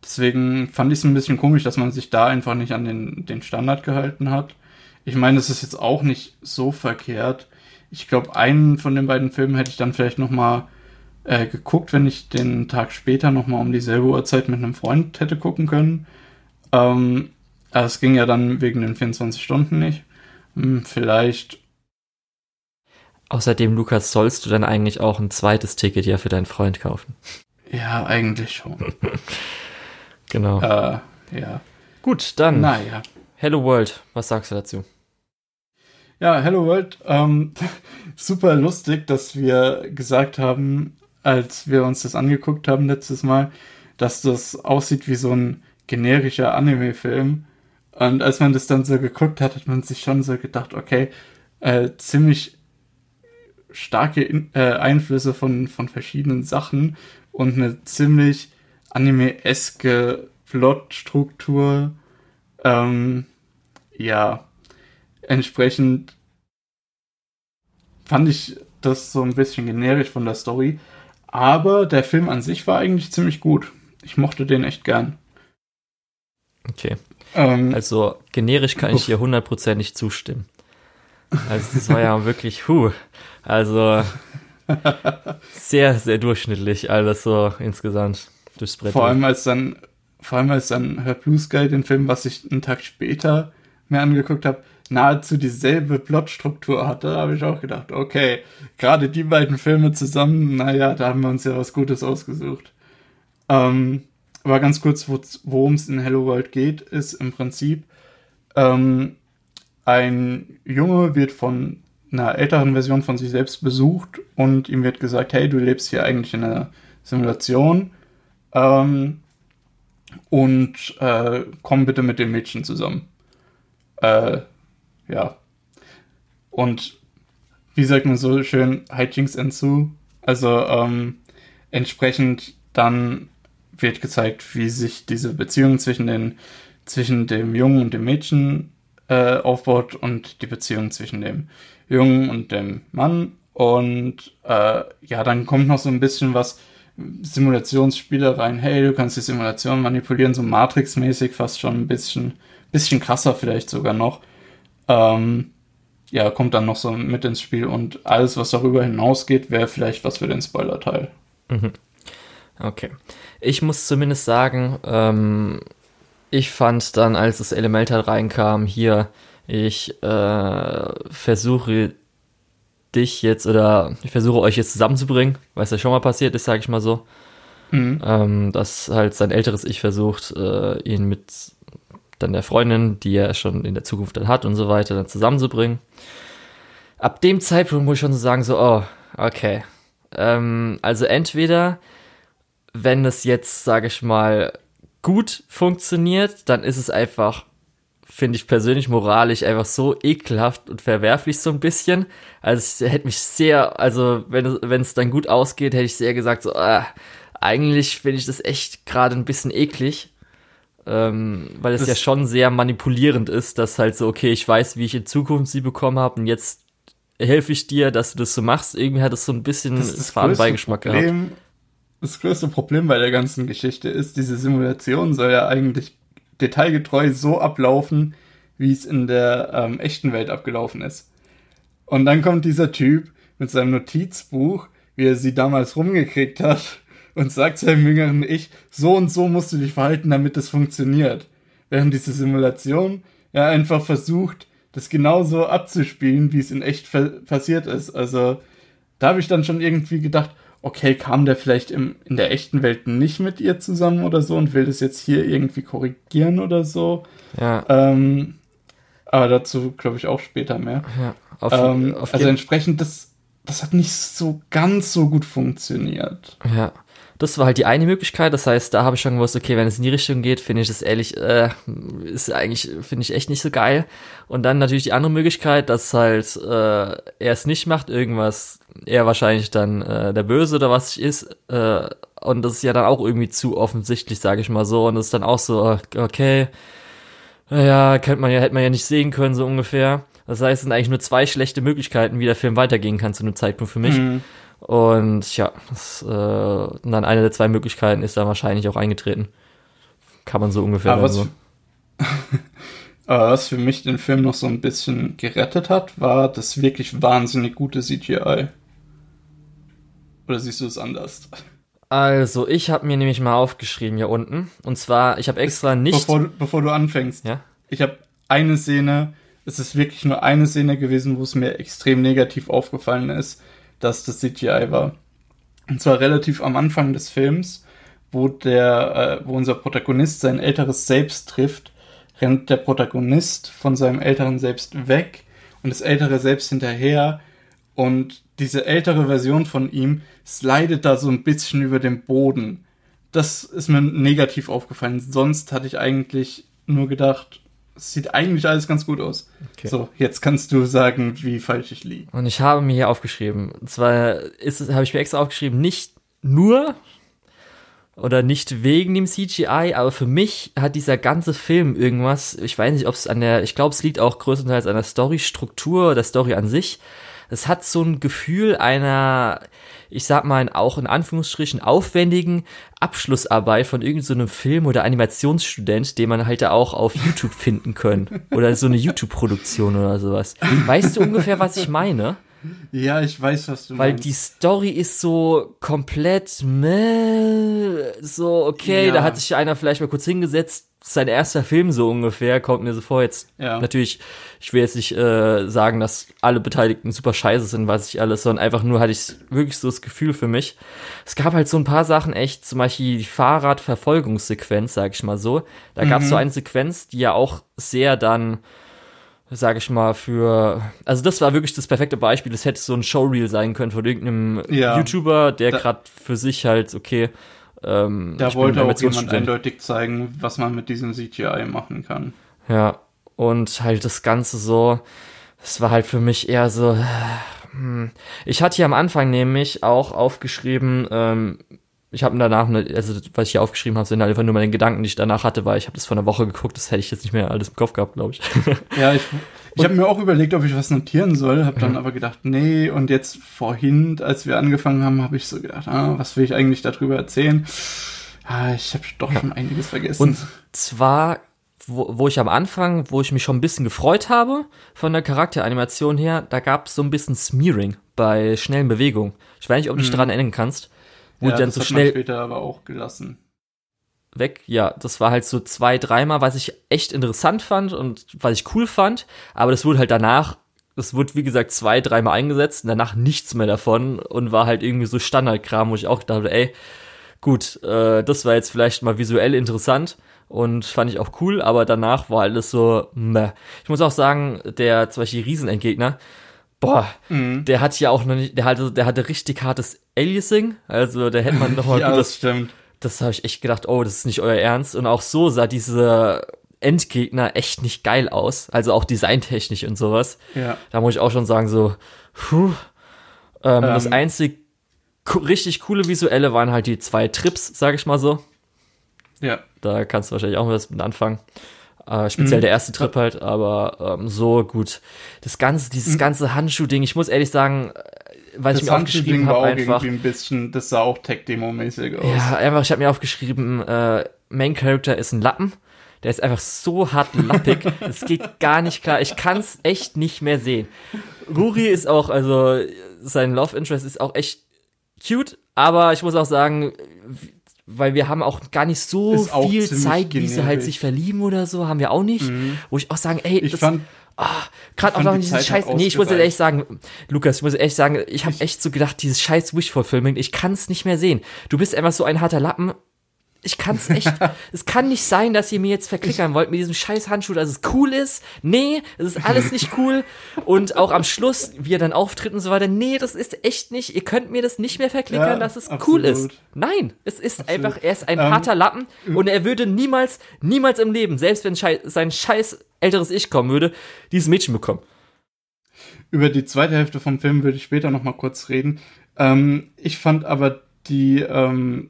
A: Deswegen fand ich es ein bisschen komisch, dass man sich da einfach nicht an den, den Standard gehalten hat. Ich meine, es ist jetzt auch nicht so verkehrt. Ich glaube, einen von den beiden Filmen hätte ich dann vielleicht noch mal äh, geguckt, wenn ich den Tag später noch mal um dieselbe Uhrzeit mit einem Freund hätte gucken können. Ähm, aber es ging ja dann wegen den 24 Stunden nicht. Hm, vielleicht.
B: Außerdem, Lukas, sollst du dann eigentlich auch ein zweites Ticket ja für deinen Freund kaufen?
A: Ja, eigentlich schon.
B: genau.
A: Äh, ja.
B: Gut, dann.
A: Naja.
B: Hello World, was sagst du dazu?
A: Ja, Hello World, ähm, super lustig, dass wir gesagt haben, als wir uns das angeguckt haben letztes Mal, dass das aussieht wie so ein generischer Anime-Film. Und als man das dann so geguckt hat, hat man sich schon so gedacht, okay, äh, ziemlich starke In äh, Einflüsse von, von verschiedenen Sachen und eine ziemlich anime-eske Plotstruktur. Ähm, ja, entsprechend fand ich das so ein bisschen generisch von der Story. Aber der Film an sich war eigentlich ziemlich gut. Ich mochte den echt gern.
B: Okay. Ähm, also generisch kann uff. ich hier hundertprozentig zustimmen. Also das war ja wirklich, huh, also sehr, sehr durchschnittlich alles so insgesamt
A: durchs Brett. Vor allem als dann, vor allem als dann Her Blue Sky, den Film, was ich einen Tag später mir angeguckt habe, nahezu dieselbe Plotstruktur hatte, habe ich auch gedacht, okay, gerade die beiden Filme zusammen, naja, da haben wir uns ja was Gutes ausgesucht. Ähm, aber ganz kurz, worum es in Hello World geht, ist im Prinzip, ähm, ein Junge wird von einer älteren Version von sich selbst besucht und ihm wird gesagt, hey, du lebst hier eigentlich in einer Simulation ähm, und äh, komm bitte mit dem Mädchen zusammen. Äh, ja. Und wie sagt man so schön, Hijinks ensue. Also ähm, entsprechend dann wird gezeigt, wie sich diese Beziehung zwischen, den, zwischen dem Jungen und dem Mädchen äh, aufbaut und die Beziehung zwischen dem Jungen und dem Mann. Und äh, ja, dann kommt noch so ein bisschen was Simulationsspiele rein. Hey, du kannst die Simulation manipulieren, so Matrix-mäßig, fast schon ein bisschen, bisschen krasser vielleicht sogar noch. Ähm, ja, kommt dann noch so mit ins Spiel und alles, was darüber hinausgeht, wäre vielleicht was für den Spoiler-Teil.
B: Mhm. Okay. Ich muss zumindest sagen, ähm, ich fand dann, als das Elemental reinkam, hier, ich äh, versuche dich jetzt oder ich versuche euch jetzt zusammenzubringen, weil es ja schon mal passiert ist, sage ich mal so. Mhm. Ähm, dass halt sein älteres Ich versucht, äh, ihn mit dann der Freundin, die er schon in der Zukunft dann hat und so weiter, dann zusammenzubringen. Ab dem Zeitpunkt muss ich schon so sagen, so, oh, okay. Ähm, also entweder, wenn es jetzt, sage ich mal, gut funktioniert, dann ist es einfach, finde ich persönlich moralisch einfach so ekelhaft und verwerflich so ein bisschen. Also es hätte mich sehr, also wenn, wenn es dann gut ausgeht, hätte ich sehr gesagt, so, äh, eigentlich finde ich das echt gerade ein bisschen eklig ähm, weil es ja schon sehr manipulierend ist, dass halt so, okay, ich weiß, wie ich in Zukunft sie bekommen habe und jetzt helfe ich dir, dass du das so machst. Irgendwie hat es so ein bisschen das, das Fadenbeigeschmack
A: gehabt. Das größte Problem bei der ganzen Geschichte ist, diese Simulation soll ja eigentlich detailgetreu so ablaufen, wie es in der ähm, echten Welt abgelaufen ist. Und dann kommt dieser Typ mit seinem Notizbuch, wie er sie damals rumgekriegt hat, und sagt seinem jüngeren Ich, so und so musst du dich verhalten, damit es funktioniert. Während diese Simulation ja einfach versucht, das genauso abzuspielen, wie es in echt passiert ist. Also da habe ich dann schon irgendwie gedacht, okay, kam der vielleicht im, in der echten Welt nicht mit ihr zusammen oder so und will das jetzt hier irgendwie korrigieren oder so.
B: Ja.
A: Ähm, aber dazu glaube ich auch später mehr.
B: Ja,
A: auf, ähm, auf also entsprechend, das, das hat nicht so ganz so gut funktioniert.
B: Ja. Das war halt die eine Möglichkeit. Das heißt, da habe ich schon gewusst, okay, wenn es in die Richtung geht, finde ich das ehrlich, äh, ist eigentlich, finde ich echt nicht so geil. Und dann natürlich die andere Möglichkeit, dass halt äh, er es nicht macht, irgendwas, er wahrscheinlich dann äh, der Böse oder was ist. Äh, und das ist ja dann auch irgendwie zu offensichtlich, sage ich mal so. Und das ist dann auch so, okay, ja, könnte man ja, hätte man ja nicht sehen können, so ungefähr. Das heißt, es sind eigentlich nur zwei schlechte Möglichkeiten, wie der Film weitergehen kann zu einem Zeitpunkt für mich. Mhm. Und ja, das, äh, dann eine der zwei Möglichkeiten ist dann wahrscheinlich auch eingetreten. Kann man so ungefähr
A: aber
B: so.
A: aber was für mich den Film noch so ein bisschen gerettet hat, war das wirklich wahnsinnig gute CGI. Oder siehst du es anders?
B: Also, ich habe mir nämlich mal aufgeschrieben hier unten. Und zwar, ich habe extra nicht.
A: Bevor, bevor du anfängst.
B: Ja?
A: Ich habe eine Szene, es ist wirklich nur eine Szene gewesen, wo es mir extrem negativ aufgefallen ist, dass das CGI war. Und zwar relativ am Anfang des Films, wo der, äh, wo unser Protagonist sein älteres Selbst trifft, rennt der Protagonist von seinem älteren Selbst weg und das ältere Selbst hinterher und diese ältere Version von ihm slidet da so ein bisschen über den Boden. Das ist mir negativ aufgefallen. Sonst hatte ich eigentlich nur gedacht, sieht eigentlich alles ganz gut aus. Okay. So, jetzt kannst du sagen, wie falsch ich liege.
B: Und ich habe mir hier aufgeschrieben, und zwar ist habe ich mir extra aufgeschrieben, nicht nur oder nicht wegen dem CGI, aber für mich hat dieser ganze Film irgendwas, ich weiß nicht, ob es an der, ich glaube, es liegt auch größtenteils an der Storystruktur, der Story an sich. Es hat so ein Gefühl einer, ich sag mal, auch in Anführungsstrichen aufwendigen Abschlussarbeit von irgendeinem so Film oder Animationsstudent, den man halt da auch auf YouTube finden können. Oder so eine YouTube-Produktion oder sowas. Weißt du ungefähr, was ich meine?
A: Ja, ich weiß, was du
B: Weil meinst. die Story ist so komplett meh, so okay, ja. da hat sich einer vielleicht mal kurz hingesetzt, sein erster Film so ungefähr, kommt mir so vor. Jetzt ja. natürlich, ich will jetzt nicht äh, sagen, dass alle Beteiligten super scheiße sind, was ich alles, sondern einfach nur hatte ich wirklich so das Gefühl für mich. Es gab halt so ein paar Sachen echt, zum Beispiel die Fahrradverfolgungssequenz, sag ich mal so. Da mhm. gab es so eine Sequenz, die ja auch sehr dann sage ich mal, für. Also, das war wirklich das perfekte Beispiel. Das hätte so ein Showreel sein können von irgendeinem ja, YouTuber, der gerade für sich halt, okay,
A: ähm, da wollte auch jemand eindeutig zeigen, was man mit diesem CGI machen kann.
B: Ja, und halt das Ganze so, es war halt für mich eher so. Hm. Ich hatte hier am Anfang nämlich auch aufgeschrieben, ähm, ich habe danach, also was ich hier aufgeschrieben habe, sind halt einfach nur meine Gedanken, die ich danach hatte, weil ich habe das vor einer Woche geguckt, das hätte ich jetzt nicht mehr alles im Kopf gehabt, glaube ich.
A: Ja, ich, ich habe mir auch überlegt, ob ich was notieren soll, habe dann mhm. aber gedacht, nee, und jetzt vorhin, als wir angefangen haben, habe ich so gedacht, ah, was will ich eigentlich darüber erzählen? Ah, ich habe doch schon einiges vergessen.
B: Und zwar, wo, wo ich am Anfang, wo ich mich schon ein bisschen gefreut habe von der Charakteranimation her, da gab es so ein bisschen Smearing bei schnellen Bewegungen. Ich weiß nicht, ob du dich mhm. daran erinnern kannst
A: wo ja, dann das so schnell. Später aber auch gelassen.
B: Weg, ja, das war halt so zwei, dreimal, was ich echt interessant fand und was ich cool fand, aber das wurde halt danach, das wurde wie gesagt zwei, dreimal eingesetzt und danach nichts mehr davon und war halt irgendwie so Standardkram, wo ich auch dachte, ey, gut, äh, das war jetzt vielleicht mal visuell interessant und fand ich auch cool, aber danach war alles so, meh. Ich muss auch sagen, der zum Beispiel Riesenendgegner, boah, mhm. der hat ja auch noch nicht, der hatte, der hatte richtig hartes Aliasing, also da hätte man noch mal
A: ja, gut, das stimmt.
B: Das habe ich echt gedacht, oh, das ist nicht euer Ernst. Und auch so sah diese Endgegner echt nicht geil aus, also auch designtechnisch und sowas.
A: Ja.
B: Da muss ich auch schon sagen, so, puh. Ähm, ähm. Das einzig richtig coole visuelle waren halt die zwei Trips, sag ich mal so.
A: Ja.
B: Da kannst du wahrscheinlich auch was mit anfangen. Äh, speziell mhm. der erste Trip halt, aber ähm, so gut. Das ganze, dieses mhm. ganze Handschuh-Ding, ich muss ehrlich sagen, äh, weil das ich mir aufgeschrieben habe, einfach.
A: Ein bisschen, das sah auch Tech-Demo-mäßig aus.
B: Ja, einfach, ich habe mir aufgeschrieben, äh, Main Character ist ein Lappen. Der ist einfach so hart lappig. Es geht gar nicht klar. Ich kann es echt nicht mehr sehen. Ruri ist auch, also sein Love Interest ist auch echt cute, aber ich muss auch sagen, weil wir haben auch gar nicht so viel Zeit, wie sie halt sich verlieben oder so, haben wir auch nicht. Mhm. Wo ich auch sagen, ey,
A: ich das, fand,
B: oh, gerade auch noch diesen Scheiß. Nee, ich muss ehrlich sagen, Lukas, ich muss ehrlich sagen, ich habe echt so gedacht, dieses scheiß Wish-Fulfillment, ich kann es nicht mehr sehen. Du bist einfach so ein harter Lappen ich kann es echt. es kann nicht sein, dass ihr mir jetzt verklickern wollt mit diesem scheiß Handschuh, dass es cool ist. Nee, es ist alles nicht cool. Und auch am Schluss, wie er dann auftritt und so weiter. Nee, das ist echt nicht. Ihr könnt mir das nicht mehr verklickern, ja, dass es absolut. cool ist. Nein, es ist absolut. einfach, er ist ein ähm, harter Lappen und er würde niemals, niemals im Leben, selbst wenn schei sein scheiß älteres Ich kommen würde, dieses Mädchen bekommen.
A: Über die zweite Hälfte vom Film würde ich später noch mal kurz reden. Ähm, ich fand aber die ähm,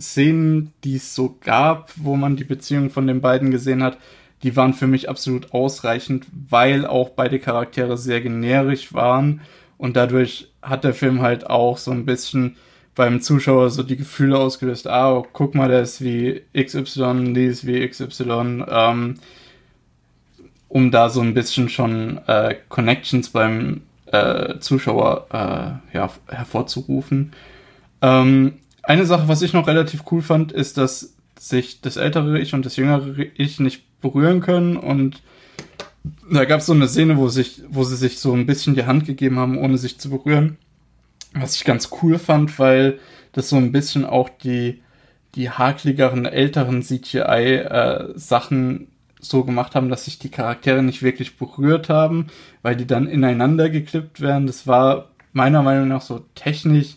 A: Szenen, die es so gab, wo man die Beziehung von den beiden gesehen hat, die waren für mich absolut ausreichend, weil auch beide Charaktere sehr generisch waren und dadurch hat der Film halt auch so ein bisschen beim Zuschauer so die Gefühle ausgelöst, ah, oh, guck mal, der ist wie XY, die ist wie XY, ähm, um da so ein bisschen schon äh, Connections beim äh, Zuschauer äh, ja, hervorzurufen. Ähm, eine Sache, was ich noch relativ cool fand, ist, dass sich das ältere Ich und das jüngere Ich nicht berühren können und da gab es so eine Szene, wo, sich, wo sie sich so ein bisschen die Hand gegeben haben, ohne sich zu berühren. Was ich ganz cool fand, weil das so ein bisschen auch die, die hakligeren, älteren CGI-Sachen äh, so gemacht haben, dass sich die Charaktere nicht wirklich berührt haben, weil die dann ineinander geklippt werden. Das war meiner Meinung nach so technisch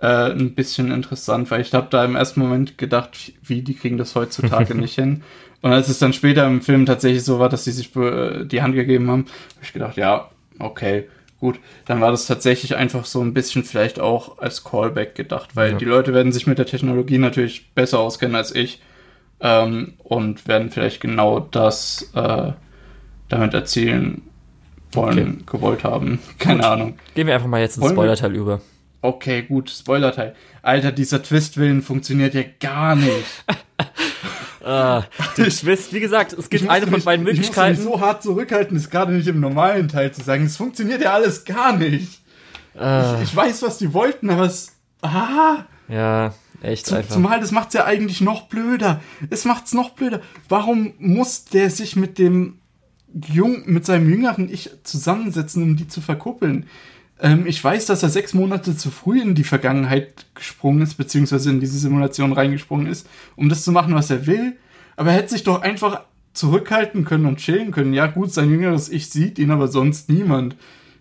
A: äh, ein bisschen interessant, weil ich habe da im ersten Moment gedacht, wie, die kriegen das heutzutage nicht hin. Und als es dann später im Film tatsächlich so war, dass sie sich äh, die Hand gegeben haben, habe ich gedacht, ja, okay, gut. Dann war das tatsächlich einfach so ein bisschen vielleicht auch als Callback gedacht, weil ja. die Leute werden sich mit der Technologie natürlich besser auskennen als ich ähm, und werden vielleicht genau das äh, damit erzielen wollen, okay. gewollt haben. Keine
B: gut.
A: Ahnung.
B: Gehen wir einfach mal jetzt ins Spoilerteil über.
A: Okay, gut, Spoilerteil. Alter, dieser Twist-Willen funktioniert ja gar nicht.
B: ah, du Twist, wie gesagt, es gibt eine von beiden Möglichkeiten. Ich
A: muss mich so hart zurückhalten, ist gerade nicht im normalen Teil zu sagen. Es funktioniert ja alles gar nicht. Ah. Ich, ich, weiß, was die wollten, aber es. Ah.
B: Ja, echt
A: Zum,
B: einfach.
A: Zumal das macht's ja eigentlich noch blöder. Es macht's noch blöder. Warum muss der sich mit dem Jung, mit seinem jüngeren Ich zusammensetzen, um die zu verkuppeln? Ähm, ich weiß, dass er sechs Monate zu früh in die Vergangenheit gesprungen ist, beziehungsweise in diese Simulation reingesprungen ist, um das zu machen, was er will. Aber er hätte sich doch einfach zurückhalten können und chillen können. Ja, gut, sein jüngeres Ich sieht ihn, aber sonst niemand.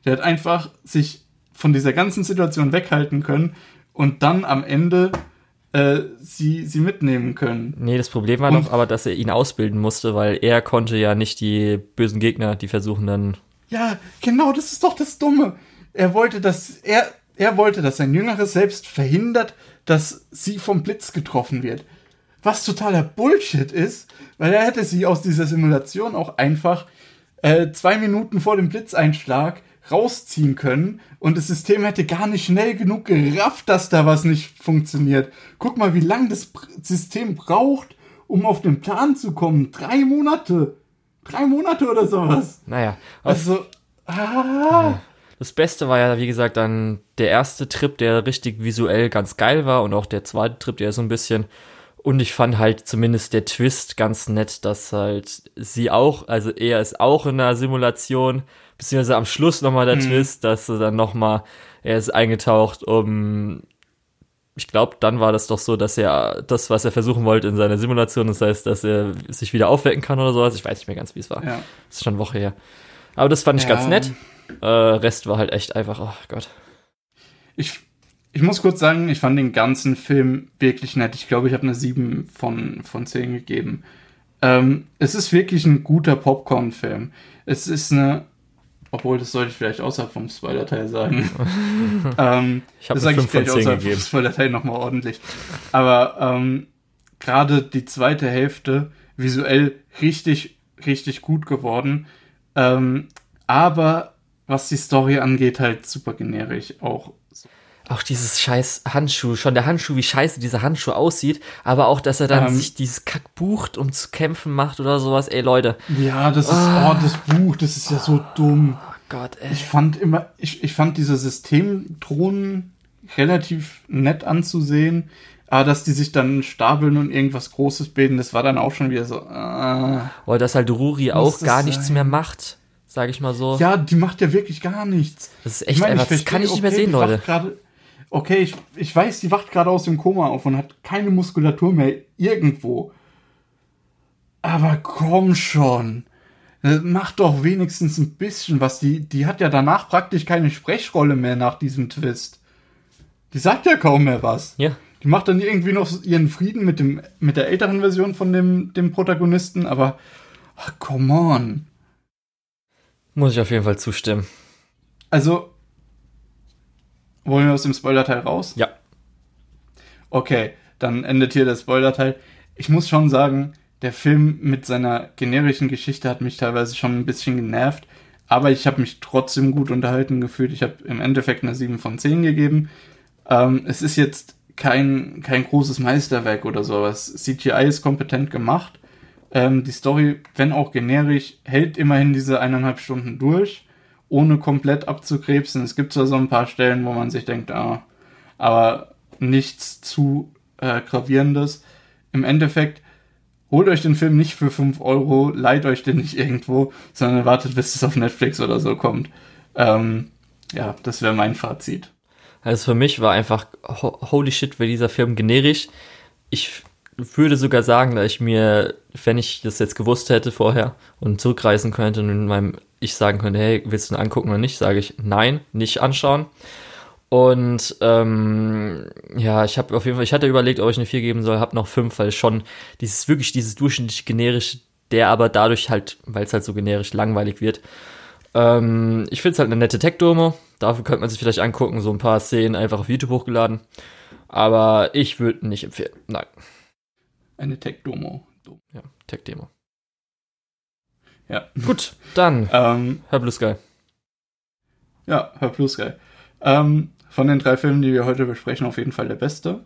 A: Der hat einfach sich von dieser ganzen Situation weghalten können und dann am Ende äh, sie, sie mitnehmen können.
B: Nee, das Problem war und, doch aber, dass er ihn ausbilden musste, weil er konnte ja nicht die bösen Gegner, die versuchen dann.
A: Ja, genau, das ist doch das Dumme er wollte, dass er, er wollte, dass sein jüngeres Selbst verhindert, dass sie vom Blitz getroffen wird. Was totaler Bullshit ist, weil er hätte sie aus dieser Simulation auch einfach äh, zwei Minuten vor dem Blitzeinschlag rausziehen können und das System hätte gar nicht schnell genug gerafft, dass da was nicht funktioniert. Guck mal, wie lange das System braucht, um auf den Plan zu kommen. Drei Monate. Drei Monate oder sowas.
B: Naja. Also, ah. Ja. Das Beste war ja, wie gesagt, dann der erste Trip, der richtig visuell ganz geil war und auch der zweite Trip, der so ein bisschen. Und ich fand halt zumindest der Twist ganz nett, dass halt sie auch, also er ist auch in einer Simulation, beziehungsweise am Schluss nochmal der mhm. Twist, dass er dann nochmal, er ist eingetaucht, um ich glaube, dann war das doch so, dass er das, was er versuchen wollte in seiner Simulation, das heißt, dass er sich wieder aufwecken kann oder sowas. Ich weiß nicht mehr ganz, wie es war. Ja. Das ist schon eine Woche her. Aber das fand ich ja. ganz nett. Äh, Rest war halt echt einfach, oh Gott.
A: Ich, ich muss kurz sagen, ich fand den ganzen Film wirklich nett. Ich glaube, ich habe eine 7 von, von 10 gegeben. Ähm, es ist wirklich ein guter Popcorn-Film. Es ist eine, obwohl das sollte ich vielleicht außerhalb vom Spoiler-Teil sagen. ähm,
B: ich habe das sage ich vielleicht außerhalb gegeben. vom
A: Spoiler-Teil nochmal ordentlich. Aber ähm, gerade die zweite Hälfte visuell richtig, richtig gut geworden. Ähm, aber was die Story angeht, halt super generisch auch.
B: Auch dieses scheiß Handschuh, schon der Handschuh, wie scheiße dieser Handschuh aussieht, aber auch, dass er dann ähm, sich dieses Kack bucht, um zu kämpfen macht oder sowas, ey Leute.
A: Ja, das ist, oh, oh das Buch, das ist ja so dumm.
B: Oh Gott, ey.
A: Ich fand immer, ich, ich fand diese Systemdrohnen relativ nett anzusehen, aber dass die sich dann stapeln und irgendwas Großes bilden, das war dann auch schon wieder so. Äh,
B: Oder dass halt Ruri auch gar sein? nichts mehr macht sage ich mal so.
A: Ja, die macht ja wirklich gar nichts.
B: Das ist echt ich mein, einfach, das kann ich nicht mehr sehen, Leute.
A: Grade, okay, ich, ich weiß, die wacht gerade aus dem Koma auf und hat keine Muskulatur mehr irgendwo. Aber komm schon. Äh, mach doch wenigstens ein bisschen was. Die, die hat ja danach praktisch keine Sprechrolle mehr nach diesem Twist. Die sagt ja kaum mehr was.
B: Ja.
A: Die macht dann irgendwie noch ihren Frieden mit, dem, mit der älteren Version von dem, dem Protagonisten, aber ach, come on.
B: Muss ich auf jeden Fall zustimmen.
A: Also, wollen wir aus dem Spoiler-Teil raus?
B: Ja.
A: Okay, dann endet hier der Spoiler-Teil. Ich muss schon sagen, der Film mit seiner generischen Geschichte hat mich teilweise schon ein bisschen genervt, aber ich habe mich trotzdem gut unterhalten gefühlt. Ich habe im Endeffekt eine 7 von 10 gegeben. Ähm, es ist jetzt kein, kein großes Meisterwerk oder sowas. CGI ist kompetent gemacht. Ähm, die Story, wenn auch generisch, hält immerhin diese eineinhalb Stunden durch, ohne komplett abzukrebsen. Es gibt zwar so ein paar Stellen, wo man sich denkt, ah, aber nichts zu äh, gravierendes. Im Endeffekt, holt euch den Film nicht für 5 Euro, leiht euch den nicht irgendwo, sondern wartet, bis es auf Netflix oder so kommt. Ähm, ja, das wäre mein Fazit.
B: Also für mich war einfach, holy shit, wäre dieser Film generisch. Ich würde sogar sagen, dass ich mir, wenn ich das jetzt gewusst hätte vorher und zurückreisen könnte und in meinem ich sagen könnte, hey, willst du ihn angucken oder nicht, sage ich nein, nicht anschauen. Und ähm, ja, ich habe auf jeden Fall, ich hatte überlegt, ob ich eine 4 geben soll, habe noch 5, weil schon dieses wirklich dieses durchschnittlich generische, der aber dadurch halt, weil es halt so generisch langweilig wird. Ähm, ich finde es halt eine nette Tech-Dome. Dafür könnte man sich vielleicht angucken, so ein paar Szenen einfach auf YouTube hochgeladen. Aber ich würde nicht empfehlen. Nein.
A: Eine Tech-Domo.
B: Ja, Tech-Demo.
A: Ja.
B: Gut, dann
A: ähm,
B: Herr Blue Sky.
A: Ja, Herr Blue Sky. Ähm, von den drei Filmen, die wir heute besprechen, auf jeden Fall der beste.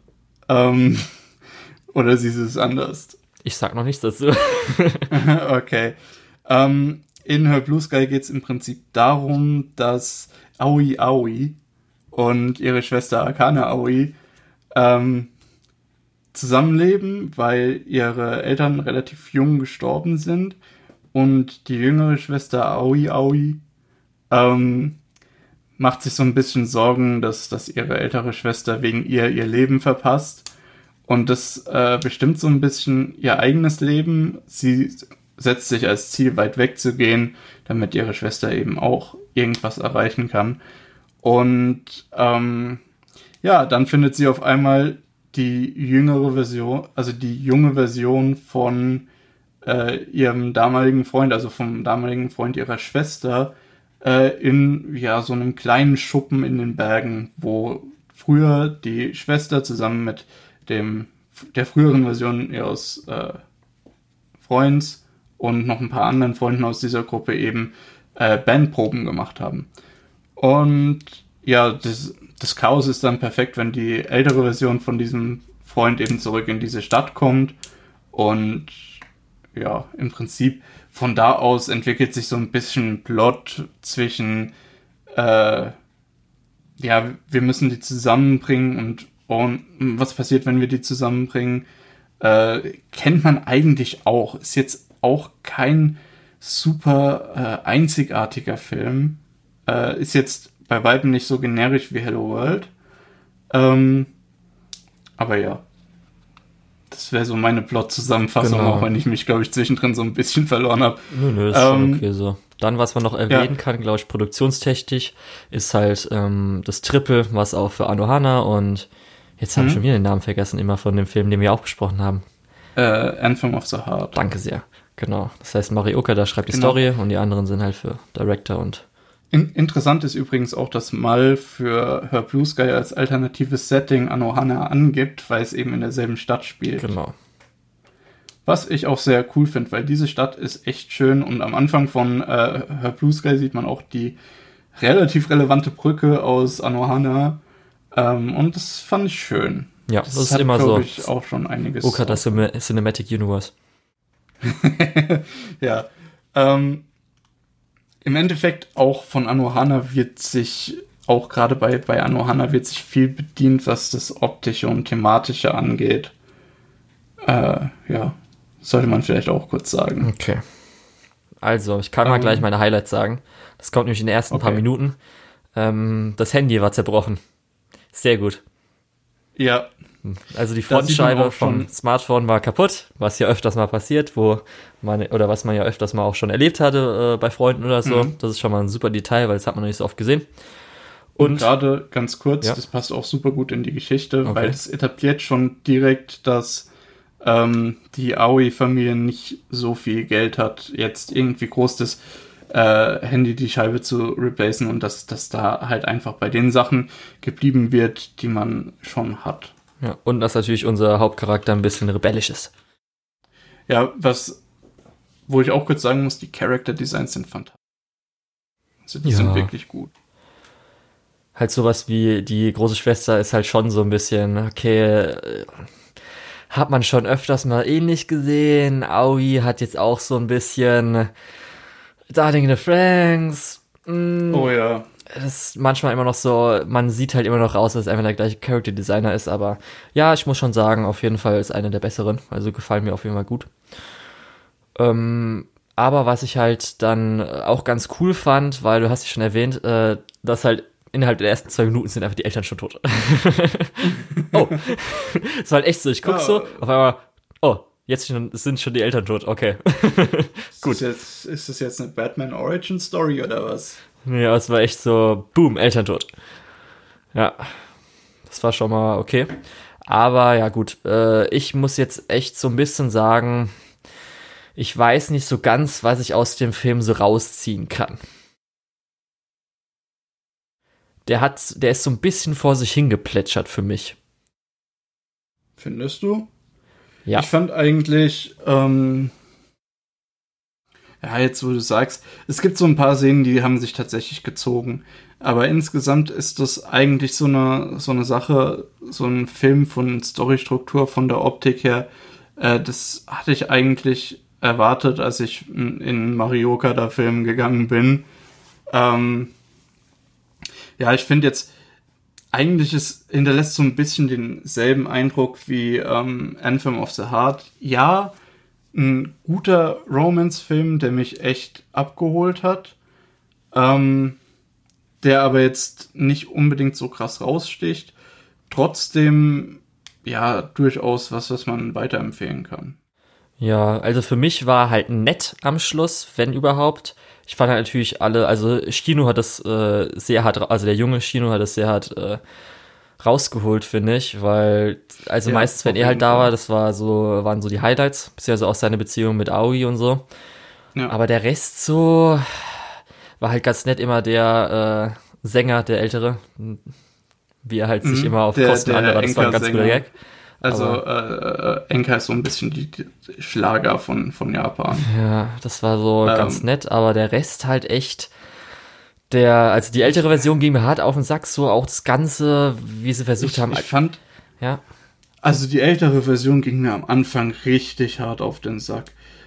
A: Ähm, oder siehst du es anders?
B: Ich sag noch nichts dazu.
A: okay. Ähm, in Her Blue Sky geht es im Prinzip darum, dass Aoi Aoi und ihre Schwester Akane Aoi ähm, zusammenleben, weil ihre Eltern relativ jung gestorben sind und die jüngere Schwester Aoi Aoi ähm, macht sich so ein bisschen Sorgen, dass, dass ihre ältere Schwester wegen ihr ihr Leben verpasst. Und das äh, bestimmt so ein bisschen ihr eigenes Leben. Sie setzt sich als Ziel, weit weg zu gehen, damit ihre Schwester eben auch irgendwas erreichen kann. Und ähm, ja, dann findet sie auf einmal die jüngere Version, also die junge Version von äh, ihrem damaligen Freund, also vom damaligen Freund ihrer Schwester, äh, in ja so einem kleinen Schuppen in den Bergen, wo früher die Schwester zusammen mit dem der früheren Version ihres äh, Freunds und noch ein paar anderen Freunden aus dieser Gruppe eben äh, Bandproben gemacht haben. Und ja, das, das Chaos ist dann perfekt, wenn die ältere Version von diesem Freund eben zurück in diese Stadt kommt und ja, im Prinzip von da aus entwickelt sich so ein bisschen Plot zwischen, äh, ja, wir müssen die zusammenbringen und, und was passiert, wenn wir die zusammenbringen, äh, kennt man eigentlich auch. Ist jetzt auch kein super äh, einzigartiger Film. Äh, ist jetzt bei weitem nicht so generisch wie Hello World. Ähm, aber ja, das wäre so meine Plot-Zusammenfassung, genau. auch wenn ich mich, glaube ich, zwischendrin so ein bisschen verloren habe.
B: Nö, nö, ist ähm, schon okay so. Dann, was man noch erwähnen ja. kann, glaube ich, produktionstechnisch, ist halt ähm, das Triple, was auch für Anohana und jetzt habe ich mhm. schon wieder den Namen vergessen, immer von dem Film, den wir auch besprochen haben.
A: Äh, Anthem of the Heart.
B: Danke sehr. Genau. Das heißt, Marioka, da schreibt die genau. Story und die anderen sind halt für Director und
A: in, interessant ist übrigens auch, dass Mal für Her Blue Sky als alternatives Setting Anohana angibt, weil es eben in derselben Stadt spielt.
B: Genau.
A: Was ich auch sehr cool finde, weil diese Stadt ist echt schön und am Anfang von äh, Her Blue Sky sieht man auch die relativ relevante Brücke aus Anohana ähm, und das fand ich schön.
B: Ja, das, das ist hat, immer so.
A: Ich, auch schon einiges.
B: Oka, das Cinematic Universe.
A: ja. Ähm, im Endeffekt auch von Anohana wird sich, auch gerade bei, bei Anohana wird sich viel bedient, was das Optische und Thematische angeht. Äh, ja, sollte man vielleicht auch kurz sagen.
B: Okay. Also, ich kann mal um, gleich meine Highlights sagen. Das kommt nämlich in den ersten okay. paar Minuten. Ähm, das Handy war zerbrochen. Sehr gut.
A: Ja,
B: also die Frontscheibe vom Smartphone war kaputt, was ja öfters mal passiert, wo man, oder was man ja öfters mal auch schon erlebt hatte äh, bei Freunden oder so. Mhm. Das ist schon mal ein super Detail, weil das hat man noch nicht so oft gesehen.
A: Und, Und gerade ganz kurz, ja. das passt auch super gut in die Geschichte, okay. weil es etabliert schon direkt, dass ähm, die Aoi-Familie nicht so viel Geld hat, jetzt irgendwie groß das äh, Handy die Scheibe zu replacen und dass das da halt einfach bei den Sachen geblieben wird, die man schon hat.
B: Ja, und dass natürlich unser Hauptcharakter ein bisschen rebellisch ist.
A: Ja, was, wo ich auch kurz sagen muss, die Character Designs sind fantastisch. Also die ja. sind wirklich gut.
B: halt sowas wie die große Schwester ist halt schon so ein bisschen, okay, äh, hat man schon öfters mal ähnlich gesehen. Aoi hat jetzt auch so ein bisschen Darling in the Franks.
A: Mm, oh ja.
B: Das ist manchmal immer noch so, man sieht halt immer noch raus, dass es einfach der gleiche Character Designer ist, aber ja, ich muss schon sagen, auf jeden Fall ist einer der besseren. Also gefallen mir auf jeden Fall gut. Ähm, aber was ich halt dann auch ganz cool fand, weil du hast ja schon erwähnt, äh, dass halt innerhalb der ersten zwei Minuten sind einfach die Eltern schon tot. oh. das war halt echt so. Ich guck ja. so, auf einmal, oh, jetzt sind schon die Eltern tot. Okay.
A: Gut. Ist das, jetzt, ist das jetzt eine Batman Origin Story oder was?
B: Ja, es war echt so, boom, Eltern tot. Ja. Das war schon mal okay. Aber ja, gut. Äh, ich muss jetzt echt so ein bisschen sagen, ich weiß nicht so ganz, was ich aus dem Film so rausziehen kann der hat, der ist so ein bisschen vor sich hingeplätschert für mich.
A: Findest du? Ja. Ich fand eigentlich, ähm, ja, jetzt wo du sagst, es gibt so ein paar Szenen, die haben sich tatsächlich gezogen. Aber insgesamt ist das eigentlich so eine, so eine Sache, so ein Film von Storystruktur, von der Optik her. Äh, das hatte ich eigentlich erwartet, als ich in Marioka da Film gegangen bin. Ähm, ja, ich finde jetzt, eigentlich ist, hinterlässt so ein bisschen denselben Eindruck wie ähm, Anthem of the Heart. Ja, ein guter Romance-Film, der mich echt abgeholt hat. Ähm, der aber jetzt nicht unbedingt so krass raussticht. Trotzdem, ja, durchaus was, was man weiterempfehlen kann.
B: Ja, also für mich war halt nett am Schluss, wenn überhaupt ich fand halt natürlich alle, also Shino hat das äh, sehr hart, also der junge Shino hat das sehr hart äh, rausgeholt, finde ich, weil, also ja, meistens, wenn er halt da war, das war so, waren so die Highlights, beziehungsweise auch seine Beziehung mit Aoi und so. Ja. Aber der Rest so war halt ganz nett immer der äh, Sänger, der Ältere, wie er halt sich mhm, immer auf der, Kosten der anderer, das war ein ganz guter Gag.
A: Also äh, Enka ist so ein bisschen die, die, Schlager von, von Japan.
B: Ja, das war so ähm, ganz nett, aber der Rest halt echt. Der, also die ältere Version ging mir hart auf den Sack, so auch das Ganze, wie sie versucht
A: ich,
B: haben.
A: Ich fand. Ja. Also die ältere Version ging mir am Anfang richtig hart auf den Sack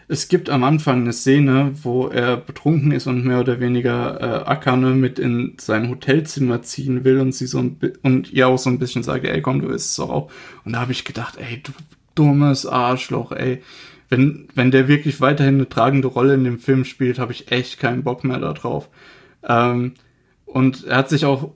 A: es gibt am Anfang eine Szene, wo er betrunken ist und mehr oder weniger äh, Akane mit in sein Hotelzimmer ziehen will und sie so ein und ihr auch so ein bisschen sagt, ey komm, du isst es auch. Und da habe ich gedacht, ey, du dummes Arschloch, ey. Wenn, wenn der wirklich weiterhin eine tragende Rolle in dem Film spielt, habe ich echt keinen Bock mehr darauf. Ähm, und er hat sich auch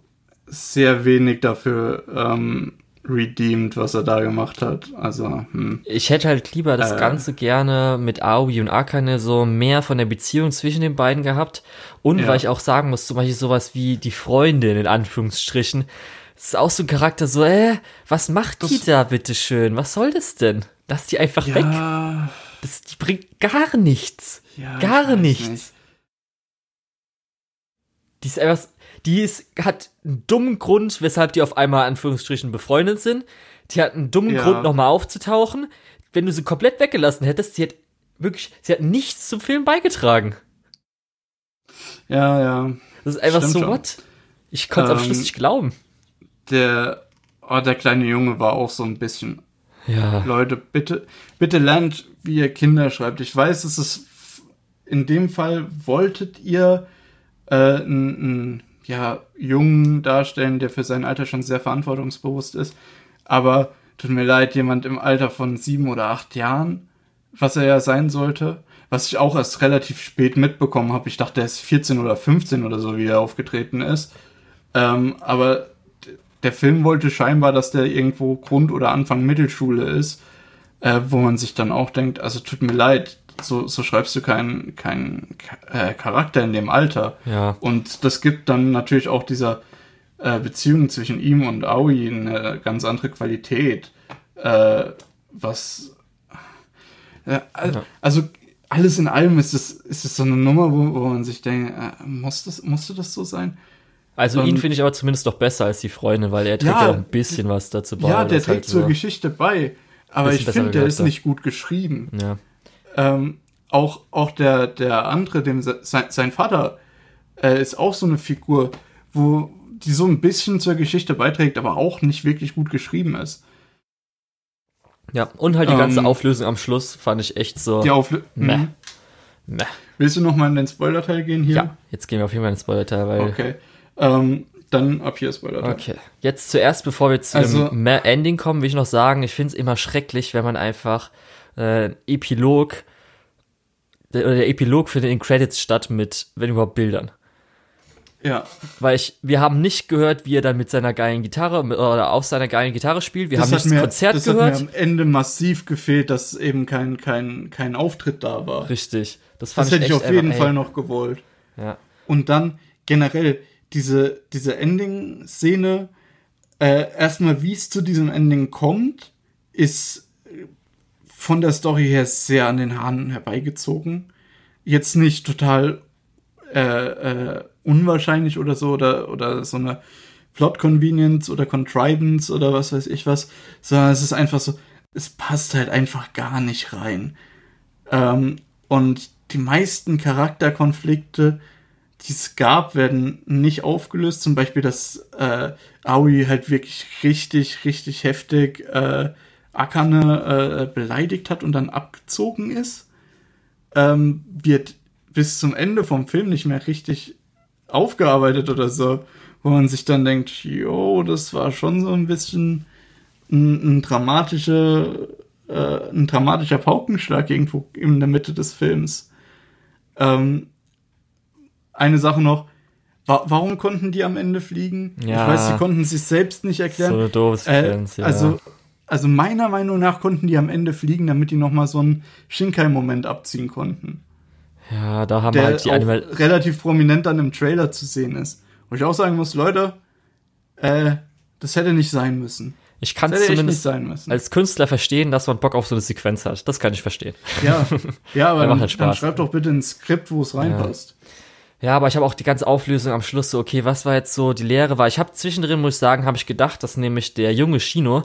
A: sehr wenig dafür ähm, redeemed, was er da gemacht hat. Also, hm.
B: Ich hätte halt lieber das äh, Ganze gerne mit Aoi und Akane so mehr von der Beziehung zwischen den beiden gehabt. Und ja. weil ich auch sagen muss, zum Beispiel sowas wie die Freundin in Anführungsstrichen. Das ist auch so ein Charakter, so, äh, was macht das, die da, bitteschön? Was soll das denn? Lass die einfach ja, weg. Das, die bringt gar nichts. Ja, gar nichts. Nicht. Die ist einfach, die ist, hat einen dummen Grund, weshalb die auf einmal Anführungsstrichen befreundet sind. Die hat einen dummen ja. Grund, nochmal aufzutauchen. Wenn du sie komplett weggelassen hättest, sie hat wirklich, sie hat nichts zum Film beigetragen.
A: Ja, ja.
B: Das ist einfach Stimmt so, schon. what? Ich konnte es ähm, am Schluss nicht glauben.
A: Der, oh, der kleine Junge war auch so ein bisschen.
B: Ja.
A: Leute, bitte, bitte lernt, wie ihr Kinder schreibt. Ich weiß, es ist in dem Fall wolltet ihr äh, ein, ja, Jungen darstellen, der für sein Alter schon sehr verantwortungsbewusst ist. Aber tut mir leid, jemand im Alter von sieben oder acht Jahren, was er ja sein sollte, was ich auch erst relativ spät mitbekommen habe. Ich dachte, er ist 14 oder 15 oder so, wie er aufgetreten ist. Ähm, aber der Film wollte scheinbar, dass der irgendwo Grund- oder Anfang Mittelschule ist, äh, wo man sich dann auch denkt, also tut mir leid, so, so schreibst du keinen keinen äh, Charakter in dem Alter.
B: Ja.
A: Und das gibt dann natürlich auch dieser äh, Beziehung zwischen ihm und Aoi eine ganz andere Qualität. Äh, was äh, ja. also alles in allem ist es, ist es so eine Nummer, wo, wo man sich denkt, äh, muss das, musste das so sein?
B: Also um, ihn finde ich aber zumindest doch besser als die Freundin, weil er trägt ja, ja auch ein bisschen was dazu
A: bei. Ja, der trägt halt zur Geschichte bei. Aber ich finde, der ist nicht gut geschrieben.
B: Ja.
A: Ähm, auch, auch der, der andere, dem sein, sein Vater, äh, ist auch so eine Figur, wo die so ein bisschen zur Geschichte beiträgt, aber auch nicht wirklich gut geschrieben ist.
B: Ja, und halt die ganze ähm, Auflösung am Schluss fand ich echt so.
A: Die Auflösung. Mhm. Meh. Willst du noch mal in den Spoiler-Teil gehen hier? Ja,
B: jetzt gehen wir auf jeden Fall in den Spoiler-Teil, weil.
A: Okay. Ähm, dann ab hier Spoiler-Teil.
B: Okay. Jetzt zuerst, bevor wir zu also, dem Ending kommen, will ich noch sagen, ich finde es immer schrecklich, wenn man einfach äh, Epilog oder der Epilog findet in Credits statt mit, wenn überhaupt, Bildern.
A: Ja.
B: Weil ich, wir haben nicht gehört, wie er dann mit seiner geilen Gitarre oder auf seiner geilen Gitarre spielt. Wir das haben nicht das Konzert das gehört. Das hat
A: mir am Ende massiv gefehlt, dass eben kein, kein, kein Auftritt da war.
B: Richtig.
A: Das, fand das hätte ich, auf jeden einfach, Fall noch gewollt.
B: Ja.
A: Und dann generell diese, diese Ending-Szene, äh, erstmal wie es zu diesem Ending kommt, ist von der Story her sehr an den Haaren herbeigezogen. Jetzt nicht total äh, äh, unwahrscheinlich oder so oder, oder so eine Plot Convenience oder Contrivance oder was weiß ich was, sondern es ist einfach so, es passt halt einfach gar nicht rein. Ähm, und die meisten Charakterkonflikte, die es gab, werden nicht aufgelöst. Zum Beispiel, dass äh, Aoi halt wirklich richtig, richtig heftig äh, Akane äh, beleidigt hat und dann abgezogen ist, ähm, wird bis zum Ende vom Film nicht mehr richtig aufgearbeitet oder so, wo man sich dann denkt, jo, das war schon so ein bisschen ein, ein dramatischer, äh, ein dramatischer Paukenschlag irgendwo in der Mitte des Films. Ähm, eine Sache noch, wa warum konnten die am Ende fliegen?
B: Ja,
A: ich weiß, sie konnten sich selbst nicht erklären. So
B: doofes äh,
A: ja. Also also meiner Meinung nach konnten die am Ende fliegen, damit die nochmal so einen Shinkai-Moment abziehen konnten.
B: Ja, da haben
A: der
B: halt die
A: Animal relativ prominent dann im Trailer zu sehen ist. Wo ich auch sagen muss, Leute, äh, das hätte nicht sein müssen.
B: Ich kann es zumindest als Künstler verstehen, dass man Bock auf so eine Sequenz hat. Das kann ich verstehen.
A: Ja, ja aber dann, halt dann schreib doch bitte ein Skript, wo es reinpasst.
B: Ja. ja, aber ich habe auch die ganze Auflösung am Schluss so, okay, was war jetzt so die Lehre? Weil ich habe zwischendrin, muss ich sagen, habe ich gedacht, dass nämlich der junge Shino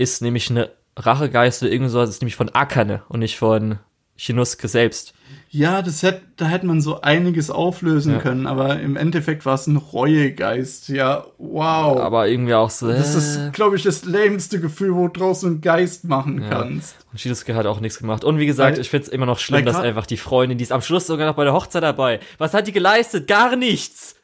B: ist nämlich eine Rachegeist oder irgend sowas, ist nämlich von Akane und nicht von Shinosuke selbst.
A: Ja, das hätte, da hätte man so einiges auflösen ja. können, aber im Endeffekt war es ein Reuegeist. Ja, wow.
B: Aber irgendwie auch so.
A: Das ist, äh. glaube ich, das lämste Gefühl, wo draußen einen Geist machen ja. kannst.
B: Und Shinosuke hat auch nichts gemacht. Und wie gesagt, weil, ich finde es immer noch schlimm, dass einfach die Freundin, die ist am Schluss sogar noch bei der Hochzeit dabei. Was hat die geleistet? Gar nichts.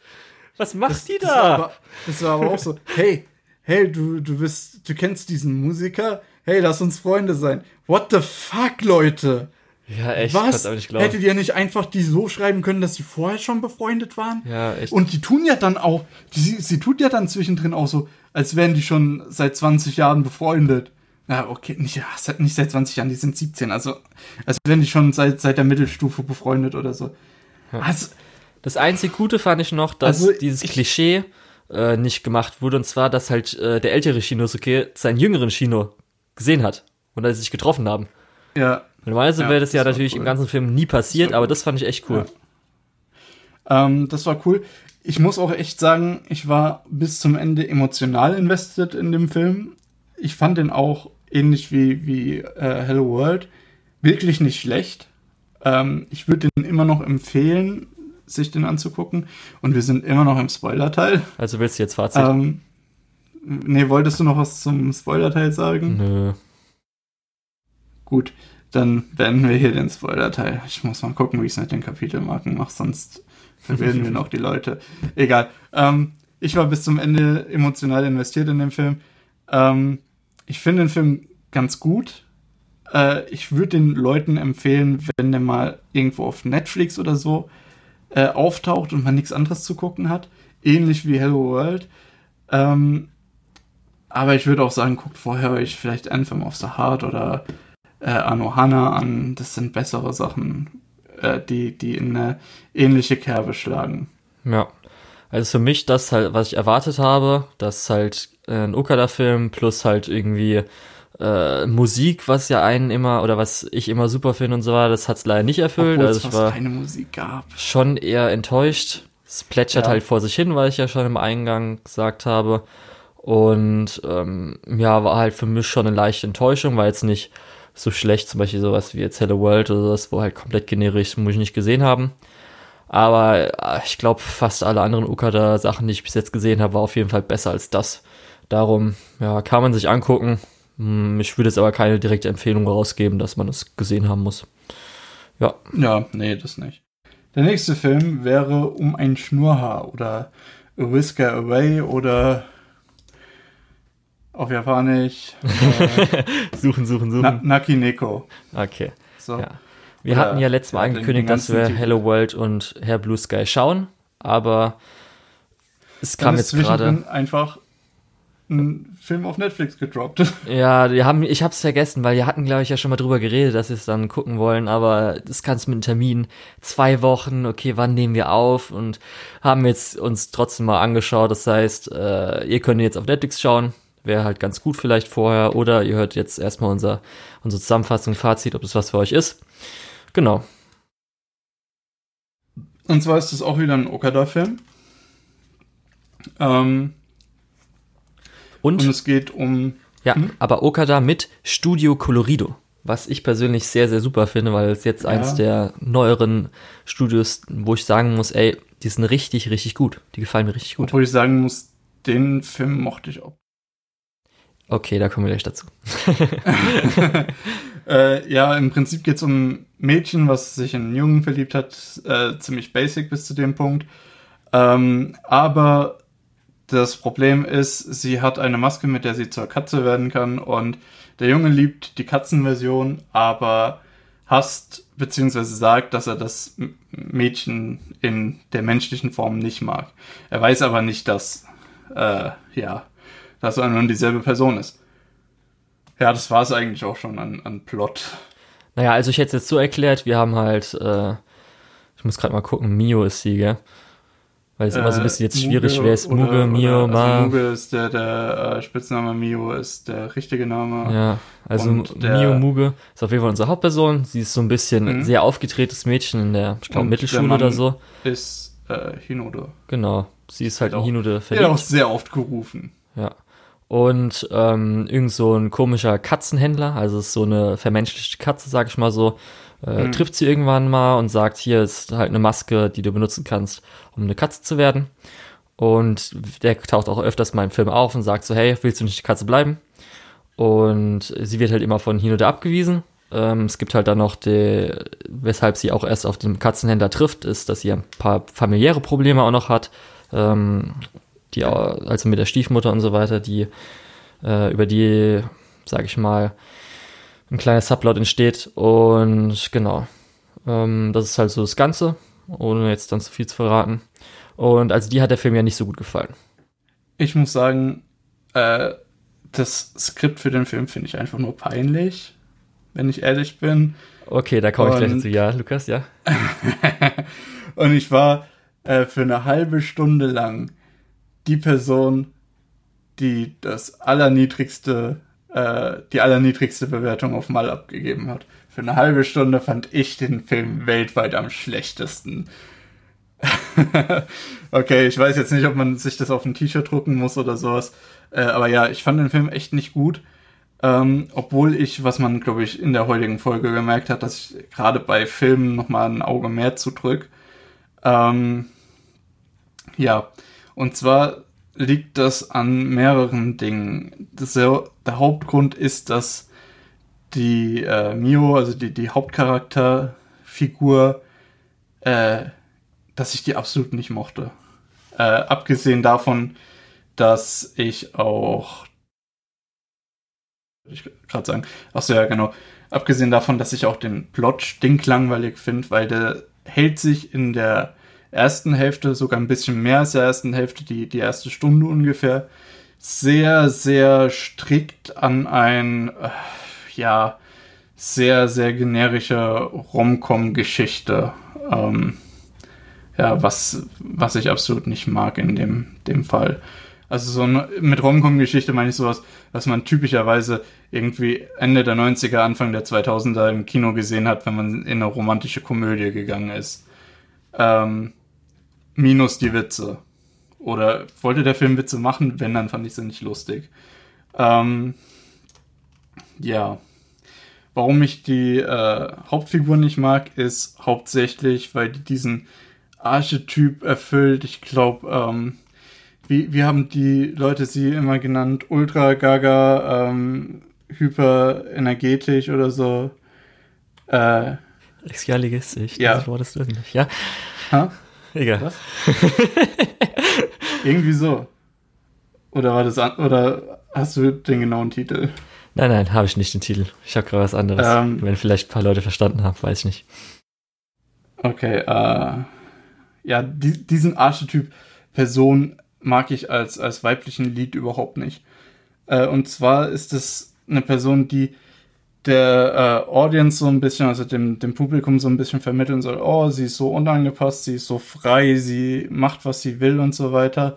B: Was macht das, die da?
A: Das war, aber, das war aber auch so, hey, hey, du, du bist, du kennst diesen Musiker, hey, lass uns Freunde sein. What the fuck, Leute?
B: Ja, echt.
A: Was? Hättet ihr nicht einfach die so schreiben können, dass sie vorher schon befreundet waren?
B: Ja, echt.
A: Und die tun ja dann auch, die, sie tut ja dann zwischendrin auch so, als wären die schon seit 20 Jahren befreundet. Ja, okay, nicht, nicht seit 20 Jahren, die sind 17, also als wären die schon seit, seit der Mittelstufe befreundet oder so.
B: Ja. Also, das einzige Gute fand ich noch, dass also dieses ich, Klischee äh, nicht gemacht wurde, und zwar, dass halt äh, der ältere Shinosuke seinen jüngeren Shino gesehen hat und dass sie sich getroffen haben.
A: Ja.
B: Normalerweise ja, wäre das, das ja natürlich cool. im ganzen Film nie passiert, das aber das fand ich echt cool.
A: Ja. Ähm, das war cool. Ich muss auch echt sagen, ich war bis zum Ende emotional invested in dem Film. Ich fand den auch ähnlich wie, wie äh, Hello World wirklich nicht schlecht. Ähm, ich würde den immer noch empfehlen, sich den anzugucken. Und wir sind immer noch im Spoiler-Teil.
B: Also willst du jetzt Fazit?
A: Ähm, nee, wolltest du noch was zum Spoiler-Teil sagen?
B: Nö.
A: Gut, dann beenden wir hier den Spoiler-Teil. Ich muss mal gucken, wie ich es mit den Kapitelmarken mache, sonst verwirren wir noch die Leute. Egal. Ähm, ich war bis zum Ende emotional investiert in den Film. Ähm, ich finde den Film ganz gut. Äh, ich würde den Leuten empfehlen, wenn der mal irgendwo auf Netflix oder so äh, auftaucht und man nichts anderes zu gucken hat. Ähnlich wie Hello World. Ähm, aber ich würde auch sagen, guckt vorher euch vielleicht Anthem of the Heart oder äh, Anohana an. Das sind bessere Sachen, äh, die, die in eine ähnliche Kerbe schlagen.
B: Ja. Also für mich das halt, was ich erwartet habe, dass halt ein Okada-Film plus halt irgendwie äh, Musik, was ja einen immer oder was ich immer super finde und so war, das hat es leider nicht erfüllt. Obwohl also ich war
A: keine Musik gab.
B: schon eher enttäuscht. Es plätschert ja. halt vor sich hin, weil ich ja schon im Eingang gesagt habe. Und ähm, ja, war halt für mich schon eine leichte Enttäuschung, war jetzt nicht so schlecht, zum Beispiel sowas wie jetzt Hello World oder sowas, wo halt komplett generisch muss ich nicht gesehen haben. Aber äh, ich glaube, fast alle anderen Okada-Sachen, die ich bis jetzt gesehen habe, war auf jeden Fall besser als das. Darum, ja, kann man sich angucken. Hm, ich würde jetzt aber keine direkte Empfehlung rausgeben, dass man es gesehen haben muss. Ja.
A: Ja, nee, das nicht. Der nächste Film wäre Um ein Schnurrhaar oder A Whisker Away oder auf Japanisch.
B: Äh, suchen, suchen, suchen. Na
A: Nakineko.
B: Okay. So. Ja. Wir oder hatten ja letztes Mal angekündigt, dass wir Hello World und Herr Blue Sky schauen, aber es kam jetzt gerade
A: einfach ein Film auf Netflix gedroppt.
B: Ja, wir haben, ich hab's vergessen, weil wir hatten, glaube ich, ja schon mal drüber geredet, dass wir es dann gucken wollen, aber das kannst mit einem Termin zwei Wochen, okay, wann nehmen wir auf und haben jetzt uns trotzdem mal angeschaut. Das heißt, äh, ihr könnt jetzt auf Netflix schauen, wäre halt ganz gut vielleicht vorher, oder ihr hört jetzt erstmal unser, unsere Zusammenfassung, Fazit, ob das was für euch ist. Genau.
A: Und zwar ist es auch wieder ein Okada-Film. Ähm, und, und es geht um.
B: Ja, hm? aber Okada mit Studio Colorido. Was ich persönlich sehr, sehr super finde, weil es jetzt ja. eins der neueren Studios, wo ich sagen muss, ey, die sind richtig, richtig gut. Die gefallen mir richtig gut.
A: Obwohl ich sagen muss, den Film mochte ich auch.
B: Okay, da kommen wir gleich dazu.
A: äh, ja, im Prinzip geht es um ein Mädchen, was sich in einen Jungen verliebt hat. Äh, ziemlich basic bis zu dem Punkt. Ähm, aber das Problem ist, sie hat eine Maske, mit der sie zur Katze werden kann und der Junge liebt die Katzenversion, aber hasst bzw. sagt, dass er das Mädchen in der menschlichen Form nicht mag. Er weiß aber nicht, dass, äh, ja, dass er nun dieselbe Person ist. Ja, das war es eigentlich auch schon an, an Plot.
B: Naja, also ich hätte es jetzt so erklärt, wir haben halt, äh, ich muss gerade mal gucken, Mio ist sie, gell? Weil es äh, immer so ein bisschen jetzt schwierig wäre, ist Muge, Mio,
A: oder, Ma. Also Muge ist der, der äh, Spitzname, Mio ist der richtige Name.
B: Ja, also Mio Muge ist auf jeden Fall unsere Hauptperson. Sie ist so ein bisschen mhm. sehr aufgetretetes Mädchen in der, ich glaube, Mittelschule oder so.
A: Ist äh, Hinode.
B: Genau, sie ist halt in Hinode
A: verliebt. Ja, auch sehr oft gerufen.
B: Ja. Und ähm, irgend so ein komischer Katzenhändler, also ist so eine vermenschlichte Katze, sag ich mal so, äh, mhm. trifft sie irgendwann mal und sagt, hier ist halt eine Maske, die du benutzen kannst, um eine Katze zu werden. Und der taucht auch öfters mal im Film auf und sagt so, hey, willst du nicht die Katze bleiben? Und sie wird halt immer von Hinode abgewiesen. Ähm, es gibt halt dann noch die, weshalb sie auch erst auf den Katzenhändler trifft, ist, dass sie ein paar familiäre Probleme auch noch hat. Ähm, die, also mit der Stiefmutter und so weiter, die, äh, über die, sag ich mal, ein kleiner Subplot entsteht. Und genau, ähm, das ist halt so das Ganze, ohne jetzt dann zu viel zu verraten. Und also die hat der Film ja nicht so gut gefallen.
A: Ich muss sagen, äh, das Skript für den Film finde ich einfach nur peinlich, wenn ich ehrlich bin.
B: Okay, da komme ich gleich zu. Ja, Lukas, ja.
A: und ich war äh, für eine halbe Stunde lang die Person, die das allerniedrigste äh, die allerniedrigste Bewertung auf Mal abgegeben hat. Für eine halbe Stunde fand ich den Film weltweit am schlechtesten. okay, ich weiß jetzt nicht, ob man sich das auf ein T-Shirt drucken muss oder sowas. Äh, aber ja, ich fand den Film echt nicht gut. Ähm, obwohl ich, was man, glaube ich, in der heutigen Folge gemerkt hat, dass ich gerade bei Filmen nochmal ein Auge mehr zudrück. Ähm, ja, und zwar liegt das an mehreren Dingen. Der, der Hauptgrund ist, dass die äh, Mio, also die, die Hauptcharakterfigur, äh, dass ich die absolut nicht mochte. Äh, abgesehen davon, dass ich auch ich gerade sagen, achso ja genau, abgesehen davon, dass ich auch den Plot stinklangweilig finde, weil der hält sich in der ersten Hälfte, sogar ein bisschen mehr als der ersten Hälfte, die, die erste Stunde ungefähr, sehr, sehr strikt an ein, äh, ja, sehr, sehr generische Rom-Com-Geschichte. Ähm, ja, was, was ich absolut nicht mag in dem, dem Fall. Also so eine, mit Rom-Com-Geschichte meine ich sowas, was man typischerweise irgendwie Ende der 90er, Anfang der 2000er im Kino gesehen hat, wenn man in eine romantische Komödie gegangen ist. Ähm, minus die Witze. Oder wollte der Film Witze machen? Wenn, dann fand ich sie nicht lustig. Ähm, ja. Warum ich die äh, Hauptfigur nicht mag, ist hauptsächlich, weil die diesen Archetyp erfüllt. Ich glaube, ähm, wie, wie haben die Leute sie immer genannt? Ultra Gaga, ähm, hyperenergetisch oder so. Äh,
B: Rexialistisch,
A: ja.
B: das Wort ist nicht, ja?
A: Ha?
B: Egal.
A: Was? Irgendwie so. Oder war das an oder hast du den genauen Titel?
B: Nein, nein, habe ich nicht den Titel. Ich habe gerade was anderes.
A: Ähm,
B: Wenn vielleicht ein paar Leute verstanden haben, weiß ich nicht.
A: Okay, äh, ja, die, diesen Archetyp Person mag ich als, als weiblichen Lied überhaupt nicht. Äh, und zwar ist es eine Person, die der äh, Audience so ein bisschen, also dem, dem Publikum so ein bisschen vermitteln soll, oh, sie ist so unangepasst, sie ist so frei, sie macht, was sie will und so weiter.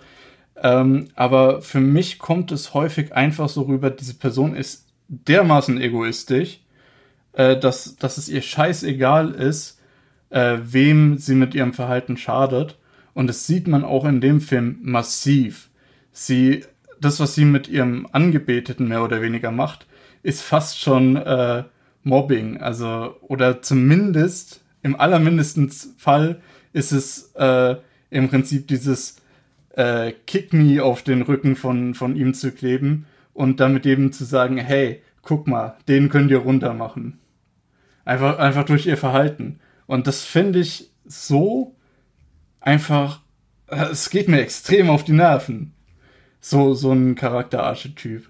A: Ähm, aber für mich kommt es häufig einfach so rüber, diese Person ist dermaßen egoistisch, äh, dass, dass es ihr scheißegal ist, äh, wem sie mit ihrem Verhalten schadet. Und das sieht man auch in dem Film massiv. Sie, das, was sie mit ihrem Angebeteten mehr oder weniger macht, ist fast schon äh, Mobbing. Also, oder zumindest, im allermindesten Fall ist es äh, im Prinzip dieses äh, Kick Me auf den Rücken von, von ihm zu kleben und damit eben zu sagen, hey, guck mal, den könnt ihr runter machen. Einfach, einfach durch ihr Verhalten. Und das finde ich so einfach, äh, es geht mir extrem auf die Nerven. So, so ein Charakterarchetyp.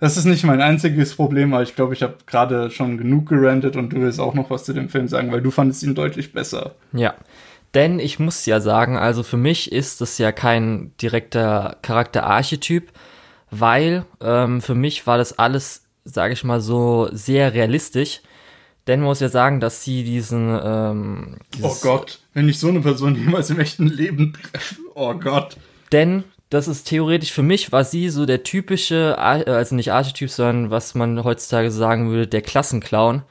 A: Das ist nicht mein einziges Problem, aber ich glaube, ich habe gerade schon genug gerantet und du willst auch noch was zu dem Film sagen, weil du fandest ihn deutlich besser.
B: Ja. Denn ich muss ja sagen, also für mich ist das ja kein direkter Charakterarchetyp, weil ähm, für mich war das alles, sage ich mal so, sehr realistisch. Denn man muss ja sagen, dass sie diesen. Ähm,
A: oh Gott, wenn ich so eine Person jemals im echten Leben treffe. Oh Gott.
B: Denn das ist theoretisch für mich, war sie so der typische, also nicht Archetyp, sondern was man heutzutage sagen würde, der Klassenclown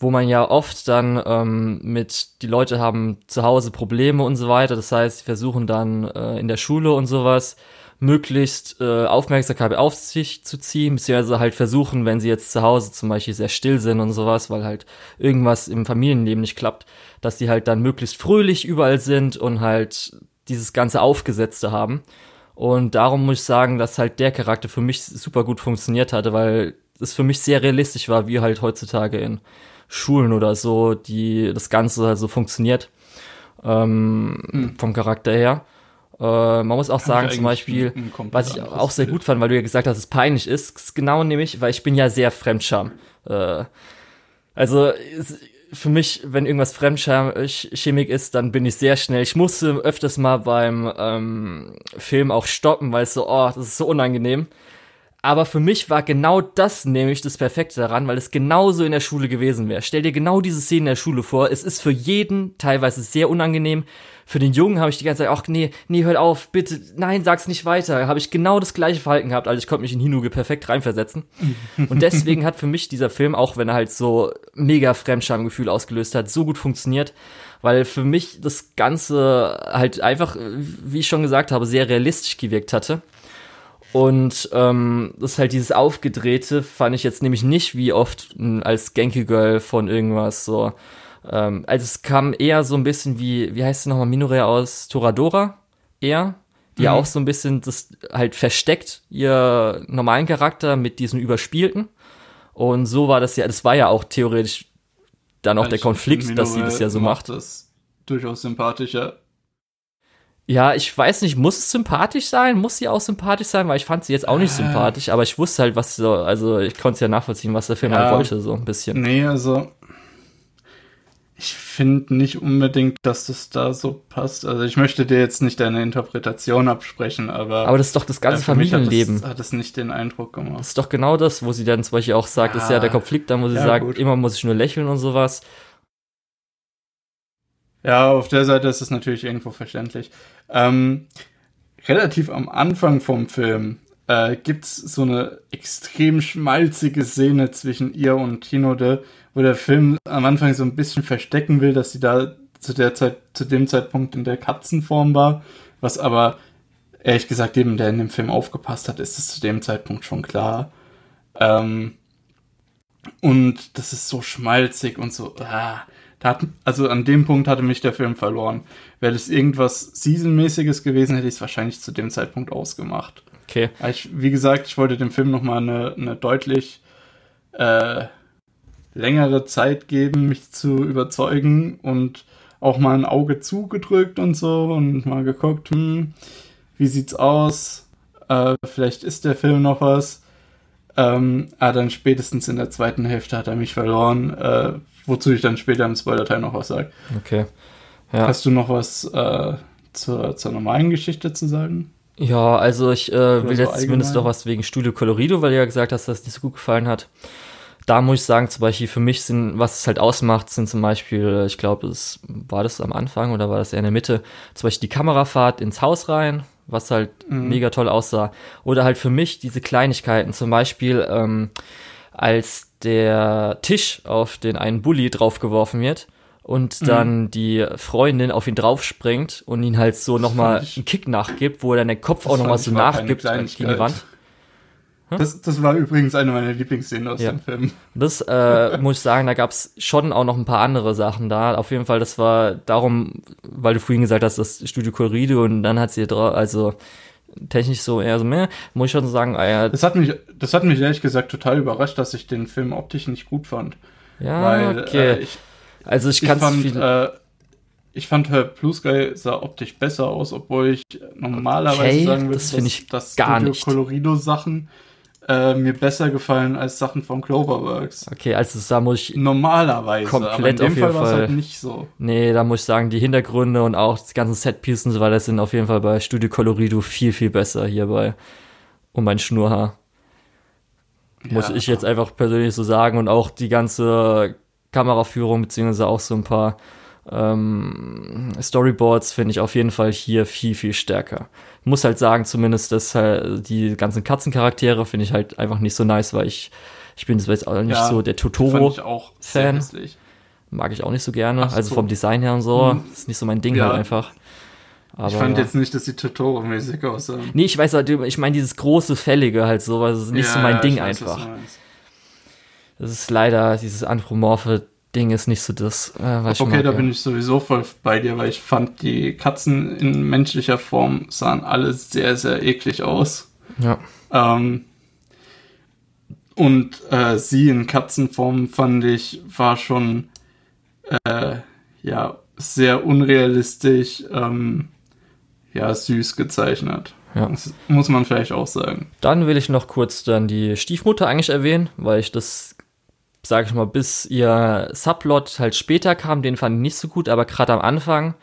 B: wo man ja oft dann ähm, mit, die Leute haben zu Hause Probleme und so weiter, das heißt, sie versuchen dann äh, in der Schule und sowas möglichst äh, Aufmerksamkeit auf sich zu ziehen, beziehungsweise halt versuchen, wenn sie jetzt zu Hause zum Beispiel sehr still sind und sowas, weil halt irgendwas im Familienleben nicht klappt, dass sie halt dann möglichst fröhlich überall sind und halt dieses ganze Aufgesetzte haben. Und darum muss ich sagen, dass halt der Charakter für mich super gut funktioniert hatte, weil es für mich sehr realistisch war, wie halt heutzutage in Schulen oder so, die das Ganze also funktioniert ähm, hm. vom Charakter her. Äh, man muss auch sagen, zum Beispiel, was ich auch sehr gut fand, weil du ja gesagt hast, dass es peinlich ist, genau nämlich, weil ich bin ja sehr Fremdscham. Äh, also für mich, wenn irgendwas Fremdschamig ist, dann bin ich sehr schnell. Ich musste öfters mal beim ähm, Film auch stoppen, weil es so, oh, das ist so unangenehm. Aber für mich war genau das nämlich das Perfekte daran, weil es genauso in der Schule gewesen wäre. Stell dir genau diese Szene in der Schule vor. Es ist für jeden teilweise sehr unangenehm. Für den Jungen habe ich die ganze Zeit, ach nee, nee, hört auf, bitte, nein, sag's nicht weiter. Habe ich genau das gleiche Verhalten gehabt, also ich konnte mich in Hinuge perfekt reinversetzen. Und deswegen hat für mich dieser Film, auch wenn er halt so mega Fremdschamgefühl ausgelöst hat, so gut funktioniert, weil für mich das Ganze halt einfach, wie ich schon gesagt habe, sehr realistisch gewirkt hatte. Und ähm, das ist halt dieses Aufgedrehte, fand ich jetzt nämlich nicht wie oft als Genki Girl von irgendwas so. Ähm, also es kam eher so ein bisschen wie, wie heißt es nochmal, Minore aus Toradora? Eher. Die mhm. auch so ein bisschen das halt versteckt, ihr normalen Charakter mit diesem Überspielten. Und so war das ja, das war ja auch theoretisch dann auch also der Konflikt, dass sie das ja so macht. Das
A: durchaus sympathischer
B: ja, ich weiß nicht, muss es sympathisch sein? Muss sie auch sympathisch sein? Weil ich fand sie jetzt auch nicht äh. sympathisch, aber ich wusste halt, was so, also ich konnte es ja nachvollziehen, was der Film halt ja, halt wollte, so ein bisschen.
A: Nee, also ich finde nicht unbedingt, dass das da so passt. Also ich möchte dir jetzt nicht deine Interpretation absprechen, aber.
B: Aber das ist doch das ganze Familienleben.
A: Hat das, hat das nicht den Eindruck gemacht.
B: Das ist doch genau das, wo sie dann zum Beispiel auch sagt, ja, ist ja der Konflikt, dann wo sie ja, sagt, gut. immer muss ich nur lächeln und sowas.
A: Ja, auf der Seite ist es natürlich irgendwo verständlich. Ähm, relativ am Anfang vom Film äh, gibt's so eine extrem schmalzige Szene zwischen ihr und Hinode, wo der Film am Anfang so ein bisschen verstecken will, dass sie da zu der Zeit, zu dem Zeitpunkt in der Katzenform war, was aber ehrlich gesagt jedem, der in dem Film aufgepasst hat, ist es zu dem Zeitpunkt schon klar. Ähm, und das ist so schmalzig und so, ah, hat, also an dem Punkt hatte mich der Film verloren. Wäre das irgendwas Season-mäßiges gewesen, hätte ich es wahrscheinlich zu dem Zeitpunkt ausgemacht.
B: Okay.
A: Ich, wie gesagt, ich wollte dem Film nochmal eine, eine deutlich äh, längere Zeit geben, mich zu überzeugen und auch mal ein Auge zugedrückt und so und mal geguckt, hm, wie sieht's aus? Äh, vielleicht ist der Film noch was. Ähm, aber dann spätestens in der zweiten Hälfte hat er mich verloren, äh, wozu ich dann später im Spoiler-Teil noch was sage.
B: Okay.
A: Ja. Hast du noch was äh, zur, zur normalen Geschichte zu sagen?
B: Ja, also ich äh, will so jetzt zumindest noch was wegen Studio Colorido, weil du ja gesagt hast, dass es nicht so gut gefallen hat. Da muss ich sagen, zum Beispiel für mich sind, was es halt ausmacht, sind zum Beispiel, ich glaube, es war das am Anfang oder war das eher in der Mitte, zum Beispiel die Kamerafahrt ins Haus rein, was halt mhm. mega toll aussah. Oder halt für mich diese Kleinigkeiten, zum Beispiel ähm, als der Tisch auf den einen Bully draufgeworfen wird und mhm. dann mhm. die Freundin auf ihn draufspringt und ihn halt so nochmal einen Kick nachgibt, wo er dann den Kopf auch nochmal so nachgibt gegen die Wand.
A: Das, das war übrigens eine meiner Lieblingsszenen aus ja. dem Film.
B: Das äh, muss ich sagen, da gab es schon auch noch ein paar andere Sachen da. Auf jeden Fall, das war darum, weil du vorhin gesagt hast, das Studio Corrido und dann hat sie drauf, also technisch so eher so mehr, muss ich schon sagen, ja.
A: Das hat mich, das hat mich ehrlich gesagt total überrascht, dass ich den Film optisch nicht gut fand.
B: Ja, weil, okay. Äh, ich, also ich,
A: kann fand, äh, ich fand Herr Blue Sky sah optisch besser aus, obwohl ich normalerweise okay, sagen würde,
B: das dass, ich dass gar Studio nicht.
A: Colorido Sachen äh, mir besser gefallen als Sachen von Cloverworks.
B: Okay, also da muss ich
A: normalerweise
B: komplett aber in dem Fall, Fall
A: halt nicht so.
B: Nee, da muss ich sagen, die Hintergründe und auch die ganzen Setpieces und so weiter sind auf jeden Fall bei Studio Colorido viel viel besser hierbei um mein Schnurrhaar. Ja. Muss ich jetzt einfach persönlich so sagen und auch die ganze Kameraführung, beziehungsweise auch so ein paar ähm, Storyboards finde ich auf jeden Fall hier viel, viel stärker. Ich muss halt sagen, zumindest, dass halt die ganzen Katzencharaktere finde ich halt einfach nicht so nice, weil ich, ich bin jetzt auch nicht ja, so der Totoro-Fan. Mag ich auch nicht so gerne. So. Also vom Design her und so. Hm. Ist nicht so mein Ding ja. halt einfach.
A: Aber, ich fand jetzt nicht, dass die Totoro-mäßig aussahen.
B: Nee, ich weiß halt, ich meine dieses große, fällige halt so, weil es ist nicht ja, so mein Ding weiß, einfach. Das ist leider, dieses anthropomorphe Ding ist nicht so das,
A: äh, was Okay, mag, da ja. bin ich sowieso voll bei dir, weil ich fand, die Katzen in menschlicher Form sahen alle sehr, sehr eklig aus.
B: Ja.
A: Ähm, und äh, sie in Katzenform fand ich, war schon äh, ja sehr unrealistisch, ähm, ja, süß gezeichnet. Ja. Das muss man vielleicht auch sagen.
B: Dann will ich noch kurz dann die Stiefmutter eigentlich erwähnen, weil ich das sag ich mal, bis ihr Subplot halt später kam, den fand ich nicht so gut, aber gerade am Anfang,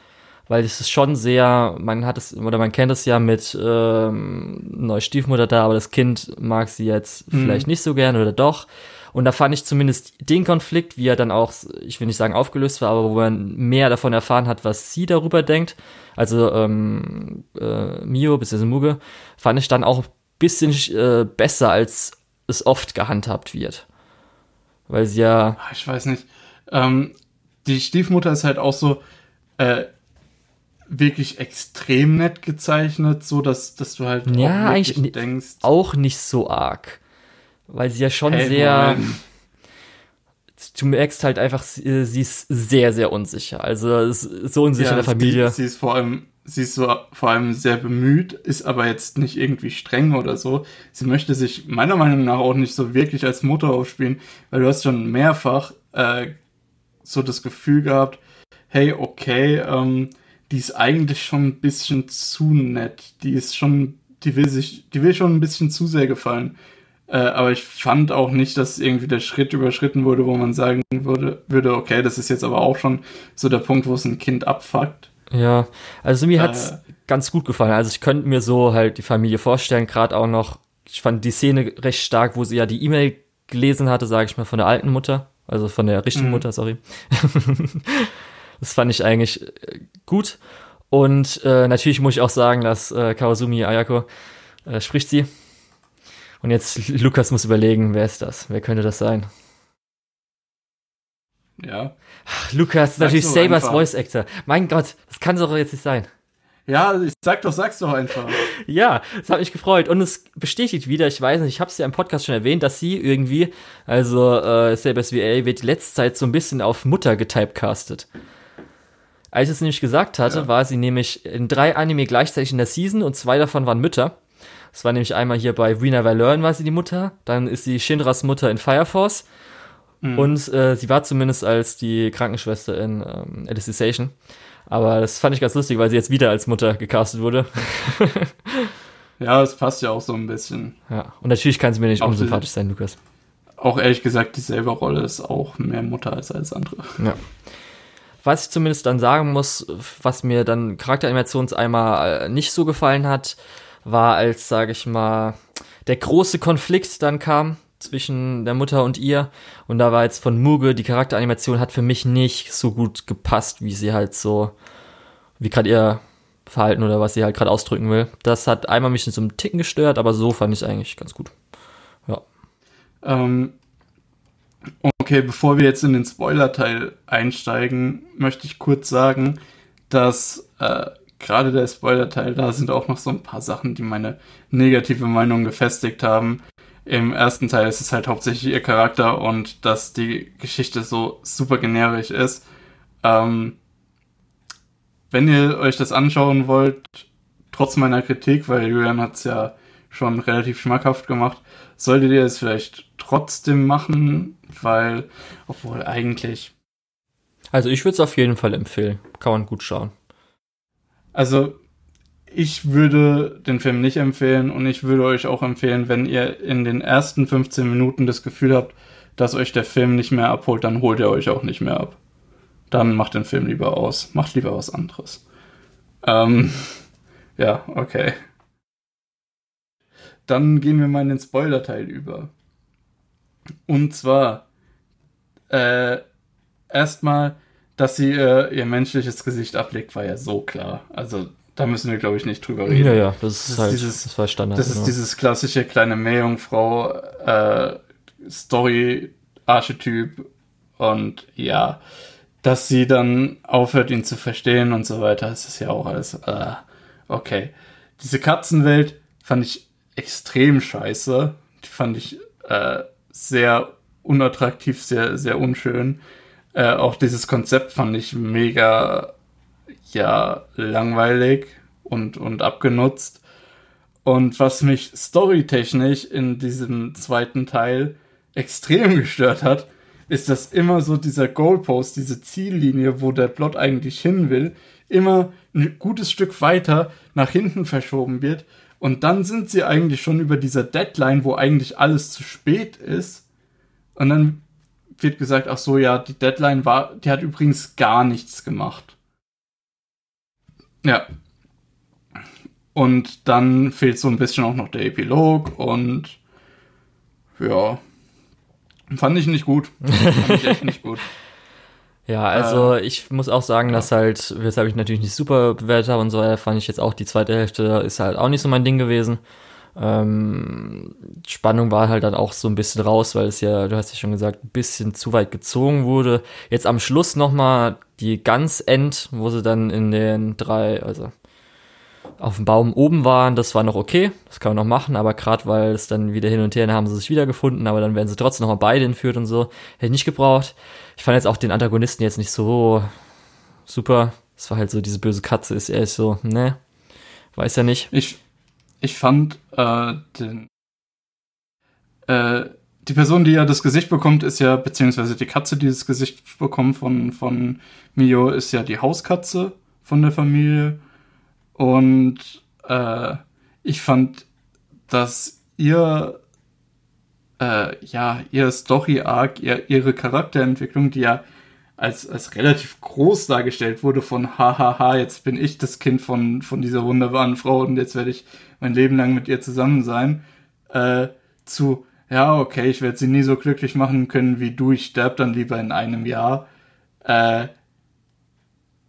B: weil es ist schon sehr, man hat es, oder man kennt es ja mit ähm, neue Stiefmutter da, aber das Kind mag sie jetzt mhm. vielleicht nicht so gern oder doch. Und da fand ich zumindest den Konflikt, wie er dann auch, ich will nicht sagen aufgelöst war, aber wo man mehr davon erfahren hat, was sie darüber denkt. Also ähm, äh, Mio bzw. Muge fand ich dann auch ein bisschen äh, besser, als es oft gehandhabt wird. Weil sie ja.
A: Ah, ich weiß nicht. Ähm, die Stiefmutter ist halt auch so äh, wirklich extrem nett gezeichnet, so dass, dass du halt
B: ja, auch eigentlich denkst. Auch nicht so arg. Weil sie ja schon hey, sehr. Moment. Du merkst halt einfach, sie, sie ist sehr, sehr unsicher. Also so unsicher ja, in der Familie.
A: Sie, sie ist vor allem sie ist so vor allem sehr bemüht, ist aber jetzt nicht irgendwie streng oder so. Sie möchte sich meiner Meinung nach auch nicht so wirklich als Mutter aufspielen, weil du hast schon mehrfach äh, so das Gefühl gehabt, hey, okay, ähm, die ist eigentlich schon ein bisschen zu nett. Die ist schon, die will sich, die will schon ein bisschen zu sehr gefallen. Äh, aber ich fand auch nicht, dass irgendwie der Schritt überschritten wurde, wo man sagen würde, würde, okay, das ist jetzt aber auch schon so der Punkt, wo es ein Kind abfuckt.
B: Ja, also mir hat's äh, ganz gut gefallen. Also ich könnte mir so halt die Familie vorstellen, gerade auch noch, ich fand die Szene recht stark, wo sie ja die E-Mail gelesen hatte, sage ich mal, von der alten Mutter, also von der richtigen mhm. Mutter, sorry. das fand ich eigentlich äh, gut. Und äh, natürlich muss ich auch sagen, dass äh, Kawasumi Ayako äh, spricht sie. Und jetzt Lukas muss überlegen, wer ist das? Wer könnte das sein?
A: Ja.
B: Ach, Lukas, natürlich Sabers Voice Actor. Mein Gott, das kann doch jetzt nicht sein.
A: Ja, ich sag doch, sag's doch einfach.
B: ja, es hat mich gefreut. Und es bestätigt wieder, ich weiß nicht, ich habe es ja im Podcast schon erwähnt, dass sie irgendwie, also äh, SabSVA wird die letzte Zeit so ein bisschen auf Mutter getypecastet. Als ich es nämlich gesagt hatte, ja. war sie nämlich in drei Anime gleichzeitig in der Season und zwei davon waren Mütter. Das war nämlich einmal hier bei We Never Learn war sie die Mutter, dann ist sie Shinras Mutter in Fire Force mhm. und äh, sie war zumindest als die Krankenschwester in ähm, Alicization. Aber das fand ich ganz lustig, weil sie jetzt wieder als Mutter gecastet wurde.
A: ja, es passt ja auch so ein bisschen.
B: Ja, und natürlich kann sie mir nicht auch unsympathisch sein, Lukas.
A: Auch ehrlich gesagt, dieselbe Rolle ist auch mehr Mutter als alles andere.
B: Ja. Was ich zumindest dann sagen muss, was mir dann Charakteranimations einmal äh, nicht so gefallen hat, war als, sage ich mal, der große Konflikt dann kam zwischen der Mutter und ihr. Und da war jetzt von Muge, die Charakteranimation hat für mich nicht so gut gepasst, wie sie halt so, wie gerade ihr Verhalten oder was sie halt gerade ausdrücken will. Das hat einmal mich in so einem Ticken gestört, aber so fand ich es eigentlich ganz gut. Ja.
A: Ähm, okay, bevor wir jetzt in den Spoiler-Teil einsteigen, möchte ich kurz sagen, dass äh, gerade der Spoiler-Teil, da sind auch noch so ein paar Sachen, die meine negative Meinung gefestigt haben. Im ersten Teil ist es halt hauptsächlich ihr Charakter und dass die Geschichte so super generisch ist. Ähm, wenn ihr euch das anschauen wollt, trotz meiner Kritik, weil Julian hat es ja schon relativ schmackhaft gemacht, solltet ihr es vielleicht trotzdem machen, weil, obwohl eigentlich.
B: Also ich würde es auf jeden Fall empfehlen. Kann man gut schauen.
A: Also ich würde den Film nicht empfehlen und ich würde euch auch empfehlen, wenn ihr in den ersten 15 Minuten das Gefühl habt, dass euch der Film nicht mehr abholt, dann holt er euch auch nicht mehr ab. Dann macht den Film lieber aus. Macht lieber was anderes. Ähm, ja, okay. Dann gehen wir mal in den Spoiler-Teil über. Und zwar, äh, erstmal, dass sie äh, ihr menschliches Gesicht ablegt, war ja so klar. Also, da müssen wir, glaube ich, nicht drüber reden.
B: Ja, ja, das ist, das ist halt, dieses, das war Standard.
A: Das ist genau. dieses klassische kleine Meerjungfrau äh, Story-Archetyp und ja, dass sie dann aufhört, ihn zu verstehen und so weiter, das ist ja auch alles, äh, okay. Diese Katzenwelt fand ich extrem scheiße. Die fand ich äh, sehr unattraktiv, sehr, sehr unschön. Äh, auch dieses Konzept fand ich mega ja langweilig und, und abgenutzt. Und was mich storytechnisch in diesem zweiten Teil extrem gestört hat, ist, dass immer so dieser Goalpost, diese Ziellinie, wo der Plot eigentlich hin will, immer ein gutes Stück weiter nach hinten verschoben wird. Und dann sind sie eigentlich schon über dieser Deadline, wo eigentlich alles zu spät ist. Und dann wird gesagt, ach so, ja, die Deadline war, die hat übrigens gar nichts gemacht. Ja. Und dann fehlt so ein bisschen auch noch der Epilog und ja, fand ich nicht gut. Fand ich echt nicht gut.
B: Ja, also äh, ich muss auch sagen, dass halt, weshalb ich natürlich nicht super bewertet habe und so weiter, fand ich jetzt auch die zweite Hälfte ist halt auch nicht so mein Ding gewesen. Ähm, Spannung war halt dann auch so ein bisschen raus, weil es ja, du hast ja schon gesagt, ein bisschen zu weit gezogen wurde. Jetzt am Schluss nochmal die ganz End, wo sie dann in den drei, also auf dem Baum oben waren, das war noch okay, das kann man noch machen, aber gerade weil es dann wieder hin und her, haben sie sich wiedergefunden, aber dann werden sie trotzdem nochmal beide entführt und so, hätte ich nicht gebraucht. Ich fand jetzt auch den Antagonisten jetzt nicht so super. Es war halt so, diese böse Katze ist eher so, ne, weiß ja nicht.
A: Ich, ich fand äh, den, äh, die Person, die ja das Gesicht bekommt, ist ja, beziehungsweise die Katze, die das Gesicht bekommt von, von Mio, ist ja die Hauskatze von der Familie. Und äh, ich fand, dass ihr, äh, ja, ihr Story-Arc, ihr, ihre Charakterentwicklung, die ja als, als relativ groß dargestellt wurde von hahaha, jetzt bin ich das Kind von, von dieser wunderbaren Frau und jetzt werde ich mein Leben lang mit ihr zusammen sein, äh, zu ja, okay, ich werde sie nie so glücklich machen können wie du, ich sterbe dann lieber in einem Jahr. Äh,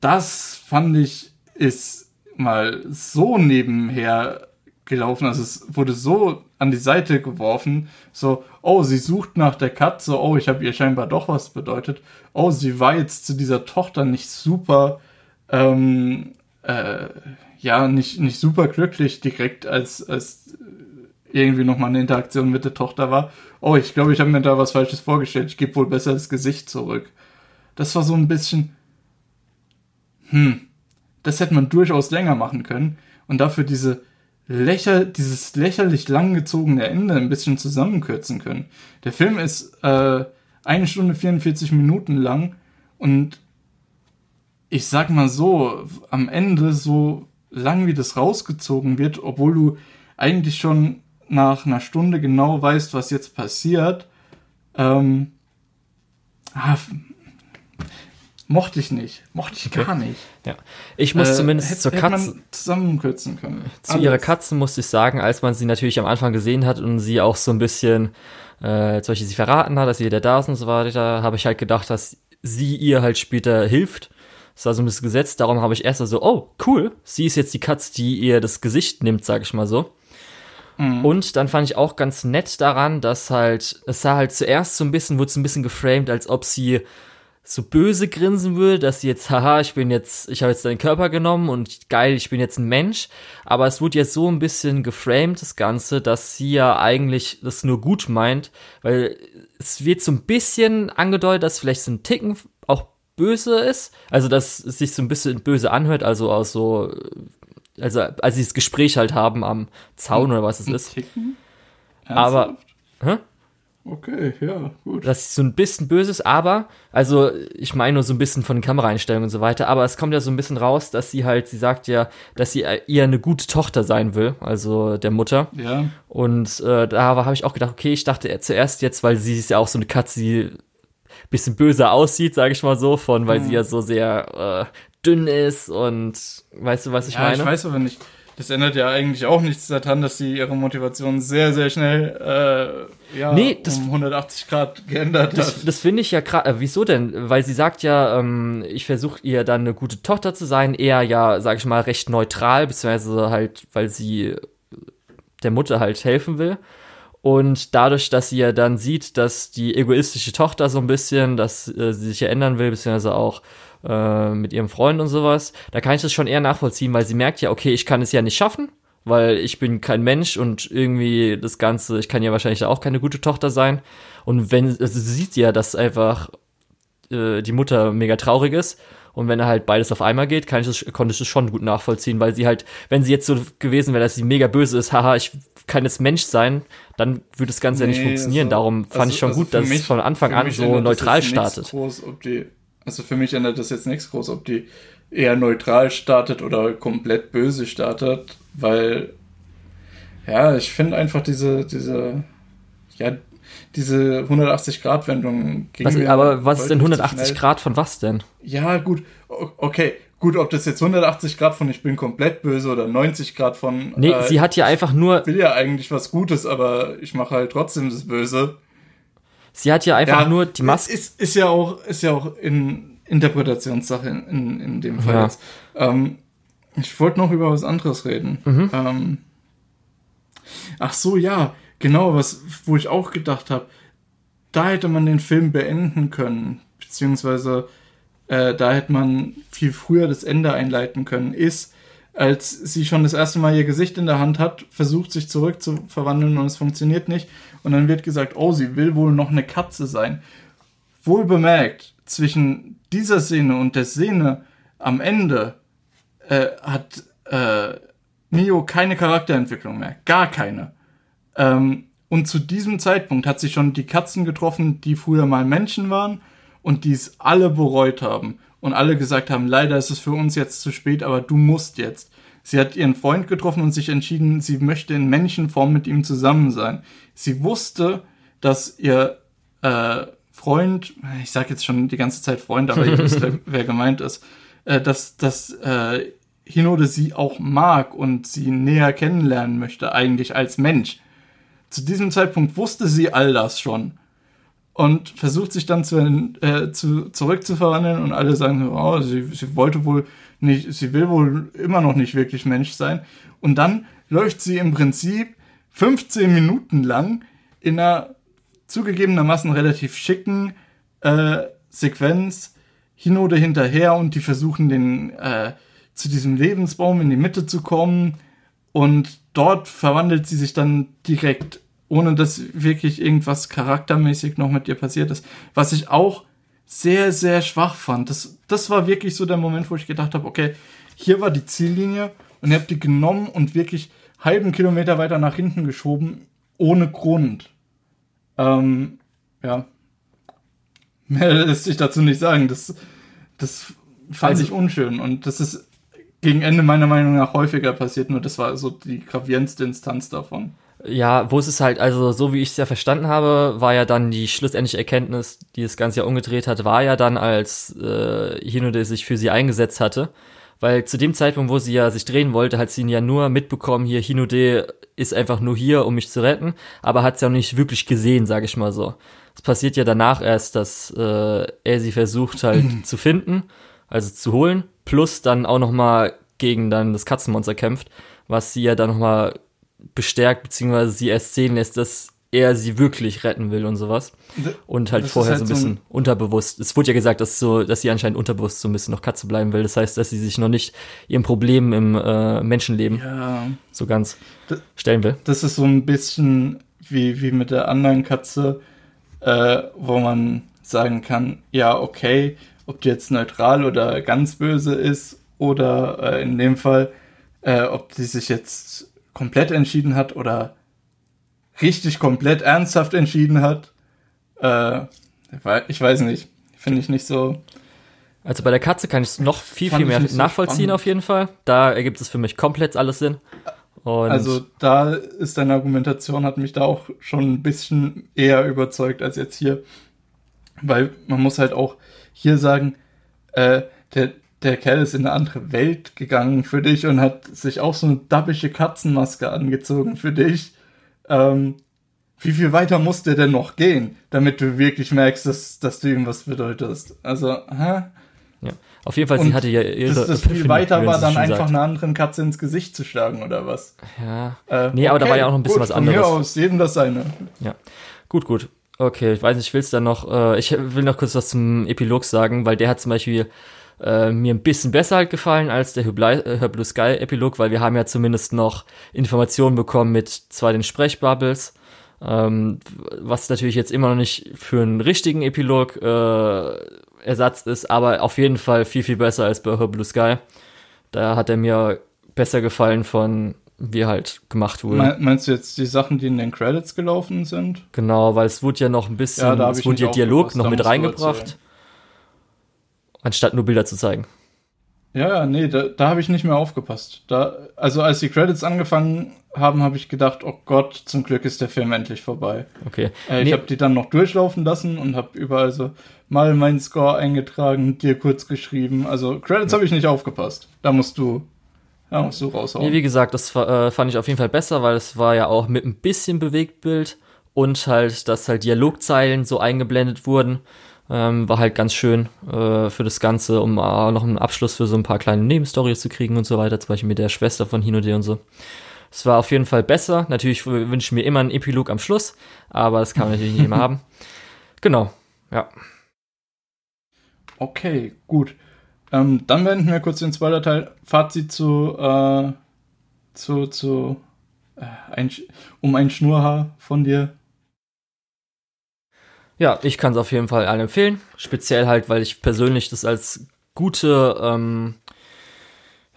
A: das fand ich ist mal so nebenher gelaufen, also es wurde so an die Seite geworfen, so, oh, sie sucht nach der Katze, oh, ich habe ihr scheinbar doch was bedeutet, oh, sie war jetzt zu dieser Tochter nicht super ähm, äh, ja, nicht, nicht super glücklich direkt, als, als irgendwie nochmal eine Interaktion mit der Tochter war. Oh, ich glaube, ich habe mir da was Falsches vorgestellt. Ich gebe wohl besser das Gesicht zurück. Das war so ein bisschen, hm, das hätte man durchaus länger machen können und dafür diese lächer, dieses lächerlich langgezogene Ende ein bisschen zusammenkürzen können. Der Film ist äh, eine Stunde 44 Minuten lang und ich sag mal so, am Ende so lang wie das rausgezogen wird, obwohl du eigentlich schon nach einer Stunde genau weißt, was jetzt passiert, ähm, ah, mochte ich nicht. Mochte ich okay. gar nicht.
B: Ja. Ich muss äh, zumindest hätte, zur Katze.
A: zusammenkürzen können.
B: Zu Alles. ihrer Katze musste ich sagen, als man sie natürlich am Anfang gesehen hat und sie auch so ein bisschen, äh, zum Beispiel sie verraten hat, dass sie wieder da ist und so weiter, habe ich halt gedacht, dass sie ihr halt später hilft. Das war so ein bisschen gesetzt, darum habe ich erst so, oh, cool, sie ist jetzt die Katze, die ihr das Gesicht nimmt, sag ich mal so. Mhm. Und dann fand ich auch ganz nett daran, dass halt, es sah halt zuerst so ein bisschen, wurde so ein bisschen geframed, als ob sie so böse grinsen würde, dass sie jetzt, haha, ich bin jetzt, ich habe jetzt deinen Körper genommen und geil, ich bin jetzt ein Mensch. Aber es wurde jetzt so ein bisschen geframed, das Ganze, dass sie ja eigentlich das nur gut meint, weil es wird so ein bisschen angedeutet, dass vielleicht so ein Ticken böse ist. Also, dass es sich so ein bisschen böse anhört, also aus so, also als sie das Gespräch halt haben am Zaun oder was es ist. Ticken? Aber, hä?
A: Okay, ja, gut.
B: Das ist so ein bisschen böses, aber, also ich meine nur so ein bisschen von den Kameraeinstellungen und so weiter, aber es kommt ja so ein bisschen raus, dass sie halt, sie sagt ja, dass sie ihr eine gute Tochter sein will, also der Mutter.
A: Ja.
B: Und äh, da habe ich auch gedacht, okay, ich dachte zuerst jetzt, weil sie ist ja auch so eine Katze, die bisschen böser aussieht, sage ich mal so, von, weil mhm. sie ja so sehr äh, dünn ist und weißt du, was ich ja, meine?
A: Ich weiß aber nicht das ändert ja eigentlich auch nichts daran, dass sie ihre Motivation sehr, sehr schnell äh, ja,
B: nee, das,
A: um 180 Grad geändert
B: das,
A: hat.
B: Das finde ich ja gerade. Äh, wieso denn? Weil sie sagt ja, ähm, ich versuche ihr dann eine gute Tochter zu sein, eher ja, sag ich mal, recht neutral, beziehungsweise halt, weil sie der Mutter halt helfen will. Und dadurch, dass sie ja dann sieht, dass die egoistische Tochter so ein bisschen, dass äh, sie sich ja ändern will, beziehungsweise auch äh, mit ihrem Freund und sowas, da kann ich das schon eher nachvollziehen, weil sie merkt ja, okay, ich kann es ja nicht schaffen, weil ich bin kein Mensch und irgendwie das Ganze, ich kann ja wahrscheinlich auch keine gute Tochter sein. Und wenn, also sie sieht ja, dass einfach äh, die Mutter mega traurig ist. Und wenn er halt beides auf einmal geht, kann ich das, konnte ich das schon gut nachvollziehen, weil sie halt, wenn sie jetzt so gewesen wäre, dass sie mega böse ist, haha, ich kann jetzt Mensch sein, dann würde das Ganze nee, ja nicht funktionieren. Also, Darum fand also, ich schon also gut, dass mich, es von Anfang an so neutral startet.
A: Groß, die also für mich ändert das jetzt nichts groß, ob die eher neutral startet oder komplett böse startet, weil ja, ich finde einfach diese, diese, ja, diese 180-Grad-Wendung
B: ging Aber was ist denn 180 Grad von was denn?
A: Ja, gut, okay, gut, ob das jetzt 180 Grad von ich bin komplett böse oder 90 Grad von.
B: Nee, äh, sie hat ja einfach nur.
A: Ich will ja eigentlich was Gutes, aber ich mache halt trotzdem das Böse.
B: Sie hat ja einfach ja, nur die Maske.
A: Ist, ist ja auch, ist ja auch in Interpretationssache in, in, in dem Fall ja. jetzt. Ähm, ich wollte noch über was anderes reden. Mhm. Ähm, ach so, ja, genau, was, wo ich auch gedacht habe, da hätte man den Film beenden können, beziehungsweise äh, da hätte man viel früher das Ende einleiten können, ist, als sie schon das erste Mal ihr Gesicht in der Hand hat, versucht sich zurück zu verwandeln und es funktioniert nicht. Und dann wird gesagt, oh, sie will wohl noch eine Katze sein. Wohl bemerkt, zwischen dieser Szene und der Szene am Ende äh, hat äh, Mio keine Charakterentwicklung mehr. Gar keine. Ähm, und zu diesem Zeitpunkt hat sie schon die Katzen getroffen, die früher mal Menschen waren und die es alle bereut haben und alle gesagt haben, leider ist es für uns jetzt zu spät, aber du musst jetzt. Sie hat ihren Freund getroffen und sich entschieden, sie möchte in Menschenform mit ihm zusammen sein. Sie wusste, dass ihr äh, Freund, ich sage jetzt schon die ganze Zeit Freund, aber ihr wisst, wer, wer, gemeint ist, äh, dass, dass äh, Hinode sie auch mag und sie näher kennenlernen möchte, eigentlich als Mensch. Zu diesem Zeitpunkt wusste sie all das schon und versucht sich dann zu, äh, zu, zurückzuverwandeln und alle sagen, oh, sie, sie wollte wohl nicht, sie will wohl immer noch nicht wirklich Mensch sein. Und dann läuft sie im Prinzip 15 Minuten lang in einer zugegebenermaßen relativ schicken äh, Sequenz Hinode hinterher und die versuchen den äh, zu diesem Lebensbaum in die Mitte zu kommen und dort verwandelt sie sich dann direkt, ohne dass wirklich irgendwas charaktermäßig noch mit ihr passiert ist. Was ich auch sehr, sehr schwach fand. Das, das war wirklich so der Moment, wo ich gedacht habe, okay, hier war die Ziellinie und ihr habt die genommen und wirklich halben Kilometer weiter nach hinten geschoben, ohne Grund. Ähm, ja. Mehr lässt sich dazu nicht sagen. Das, das fand also, ich unschön und das ist gegen Ende meiner Meinung nach häufiger passiert, nur das war so die gravierendste Instanz davon.
B: Ja, wo es ist halt, also so wie ich es ja verstanden habe, war ja dann die schlussendliche Erkenntnis, die das Ganze ja umgedreht hat, war ja dann, als äh, Hinode sich für sie eingesetzt hatte. Weil zu dem Zeitpunkt, wo sie ja sich drehen wollte, hat sie ihn ja nur mitbekommen, hier Hinode ist einfach nur hier, um mich zu retten, aber hat sie auch nicht wirklich gesehen, sag ich mal so. Es passiert ja danach erst, dass äh, er sie versucht halt zu finden, also zu holen, plus dann auch noch mal gegen dann das Katzenmonster kämpft, was sie ja dann noch mal bestärkt, beziehungsweise sie erst sehen lässt, dass er sie wirklich retten will und sowas. Und halt das vorher halt so ein bisschen so ein unterbewusst. Es wurde ja gesagt, dass so, dass sie anscheinend unterbewusst so ein bisschen noch Katze bleiben will. Das heißt, dass sie sich noch nicht ihrem Problem im äh, Menschenleben ja. so ganz das, stellen will.
A: Das ist so ein bisschen wie, wie mit der anderen Katze, äh, wo man sagen kann, ja, okay, ob die jetzt neutral oder ganz böse ist oder äh, in dem Fall, äh, ob die sich jetzt komplett entschieden hat oder richtig komplett ernsthaft entschieden hat. Äh, ich weiß nicht. Finde ich nicht so.
B: Also bei der Katze kann ich es noch viel, viel mehr nachvollziehen so auf jeden Fall. Da ergibt es für mich komplett alles Sinn.
A: Und also da ist deine Argumentation, hat mich da auch schon ein bisschen eher überzeugt als jetzt hier. Weil man muss halt auch hier sagen, äh, der, der Kerl ist in eine andere Welt gegangen für dich und hat sich auch so eine dabbische Katzenmaske angezogen für dich. Ähm, wie viel weiter muss der denn noch gehen, damit du wirklich merkst, dass, dass du ihm was bedeutest? Also, hä?
B: Ja. Auf jeden Fall, und sie hatte ja ihre.
A: Das, das viel weiter war dann einfach sagt. einer anderen Katze ins Gesicht zu schlagen oder was?
B: Ja. Äh, nee, aber okay, da war ja auch noch ein bisschen gut, was anderes. Von
A: mir aus, jedem das seine.
B: Ja. Gut, gut. Okay, ich weiß nicht, ich will es dann noch, äh, ich will noch kurz was zum Epilog sagen, weil der hat zum Beispiel äh, mir ein bisschen besser halt gefallen als der Her äh, Blue Sky Epilog, weil wir haben ja zumindest noch Informationen bekommen mit zwar den Sprechbubbles, ähm, was natürlich jetzt immer noch nicht für einen richtigen Epilog äh, Ersatz ist, aber auf jeden Fall viel, viel besser als bei Her Blue Sky. Da hat er mir besser gefallen von wie halt gemacht wurde.
A: Meinst du jetzt die Sachen, die in den Credits gelaufen sind?
B: Genau, weil es wurde ja noch ein bisschen, ja, es wurde ja Dialog noch mit reingebracht, anstatt nur Bilder zu zeigen.
A: Ja, ja, nee, da, da habe ich nicht mehr aufgepasst. Da, also als die Credits angefangen haben, habe ich gedacht, oh Gott, zum Glück ist der Film endlich vorbei.
B: Okay.
A: Äh, ich nee. habe die dann noch durchlaufen lassen und habe überall so mal meinen Score eingetragen, dir kurz geschrieben. Also Credits ja. habe ich nicht aufgepasst. Da musst du ja, musst du raushauen.
B: Nee, wie gesagt, das äh, fand ich auf jeden Fall besser, weil es war ja auch mit ein bisschen Bewegtbild und halt, dass halt Dialogzeilen so eingeblendet wurden. Ähm, war halt ganz schön äh, für das Ganze, um äh, noch einen Abschluss für so ein paar kleine Nebenstories zu kriegen und so weiter, zum Beispiel mit der Schwester von Hinode und so. Es war auf jeden Fall besser. Natürlich wünsche ich mir immer einen Epilog am Schluss, aber das kann man natürlich nicht immer haben. Genau, ja.
A: Okay, gut. Ähm, dann beenden wir kurz den Spoiler-Teil. Fazit zu, äh, zu, zu äh, ein, um ein Schnurhaar von dir.
B: Ja, ich kann es auf jeden Fall allen empfehlen. Speziell halt, weil ich persönlich das als gute ähm,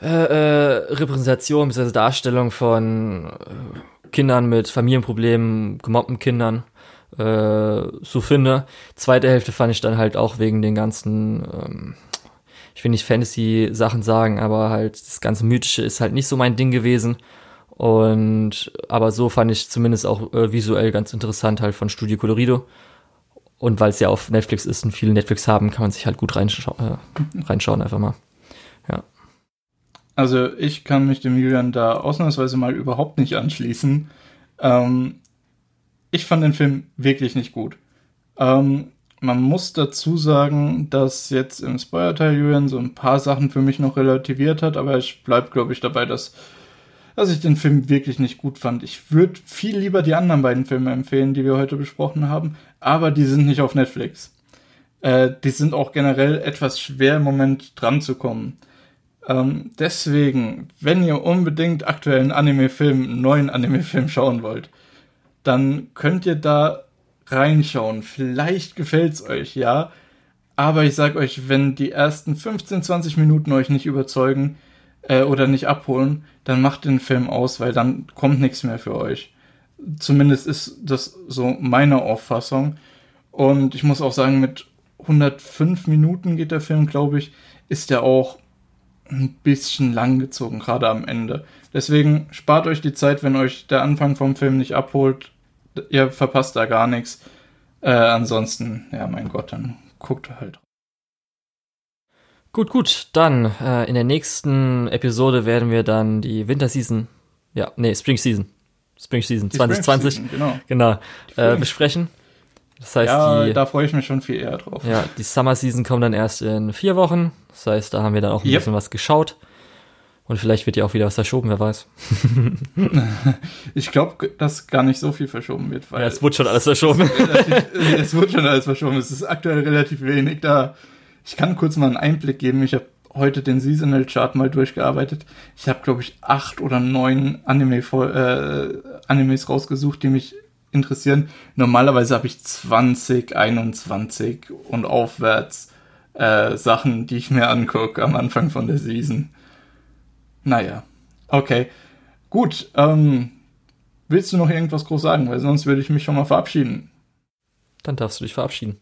B: äh, äh, Repräsentation bzw. Darstellung von äh, Kindern mit Familienproblemen, gemobbten Kindern äh, so finde. Zweite Hälfte fand ich dann halt auch wegen den ganzen ähm, ich will nicht Fantasy-Sachen sagen, aber halt das ganze Mythische ist halt nicht so mein Ding gewesen. Und aber so fand ich zumindest auch äh, visuell ganz interessant halt von Studio Colorido. Und weil es ja auf Netflix ist und viele Netflix haben, kann man sich halt gut reinschau äh, reinschauen einfach mal. Ja.
A: Also ich kann mich dem Julian da ausnahmsweise mal überhaupt nicht anschließen. Ähm, ich fand den Film wirklich nicht gut. Ähm, man muss dazu sagen, dass jetzt im Spoiler-Teil Julian so ein paar Sachen für mich noch relativiert hat, aber ich bleib, glaube ich, dabei, dass, dass ich den Film wirklich nicht gut fand. Ich würde viel lieber die anderen beiden Filme empfehlen, die wir heute besprochen haben, aber die sind nicht auf Netflix. Äh, die sind auch generell etwas schwer im Moment dran zu kommen. Ähm, deswegen, wenn ihr unbedingt aktuellen Anime-Film, neuen Anime-Film schauen wollt, dann könnt ihr da reinschauen. Vielleicht gefällt's euch, ja. Aber ich sag euch, wenn die ersten 15, 20 Minuten euch nicht überzeugen äh, oder nicht abholen, dann macht den Film aus, weil dann kommt nichts mehr für euch. Zumindest ist das so meine Auffassung. Und ich muss auch sagen, mit 105 Minuten geht der Film, glaube ich, ist der auch ein bisschen langgezogen, gerade am Ende. Deswegen spart euch die Zeit, wenn euch der Anfang vom Film nicht abholt. Ihr verpasst da gar nichts. Äh, ansonsten, ja, mein Gott, dann guckt halt.
B: Gut, gut. Dann äh, in der nächsten Episode werden wir dann die Winterseason, ja, nee, Spring Season, Spring Season die 2020, Spring Season, genau, genau äh, besprechen.
A: Das heißt, ja, die, da freue ich mich schon viel eher drauf.
B: Ja, die Summer Season kommt dann erst in vier Wochen. Das heißt, da haben wir dann auch ein yep. bisschen was geschaut. Und vielleicht wird ja auch wieder was verschoben, wer weiß.
A: ich glaube, dass gar nicht so viel verschoben wird.
B: Weil ja, es wurde schon alles verschoben.
A: Es, relativ, es wurde schon alles verschoben. Es ist aktuell relativ wenig da. Ich kann kurz mal einen Einblick geben. Ich habe heute den Seasonal Chart mal durchgearbeitet. Ich habe, glaube ich, acht oder neun Anime, äh, Animes rausgesucht, die mich interessieren. Normalerweise habe ich 20, 21 und aufwärts äh, Sachen, die ich mir angucke am Anfang von der Season. Naja, okay. Gut, ähm, willst du noch irgendwas groß sagen? Weil sonst würde ich mich schon mal verabschieden.
B: Dann darfst du dich verabschieden.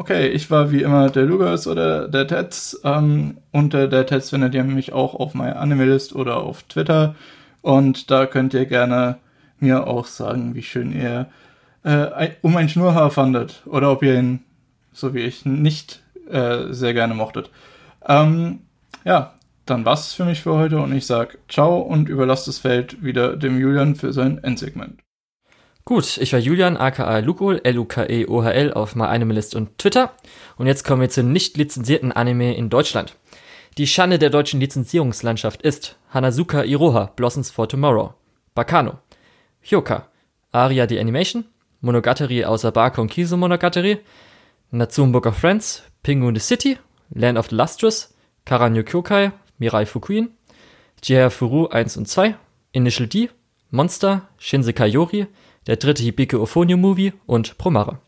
A: Okay, ich war wie immer der Lugas oder der Tets. Ähm, unter der Tets findet ihr mich auch auf MyAnimalist oder auf Twitter. Und da könnt ihr gerne mir auch sagen, wie schön ihr äh, um ein Schnurrhaar fandet oder ob ihr ihn, so wie ich, nicht äh, sehr gerne mochtet. Ähm, ja, dann war's für mich für heute und ich sag ciao und überlasse das Feld wieder dem Julian für sein Endsegment.
B: Gut, ich war Julian, aka Lukol, L-U-K-E-O-H-L auf MyAnimalist und Twitter. Und jetzt kommen wir zum nicht lizenzierten Anime in Deutschland. Die Schande der deutschen Lizenzierungslandschaft ist Hanazuka Iroha, Blossoms for Tomorrow, Bakano, Hyoka, Aria the Animation, Monogatari außer Barker und Kiso Monogatari, Natsume Book of Friends, Pingu the City, Land of the Lustrous, Karanyo Kyokai, Mirai Fukuin, Jia Furu 1 und 2, Initial D, Monster, Shinsekai Yori, der dritte Hibike Ophonio Movie und Promare.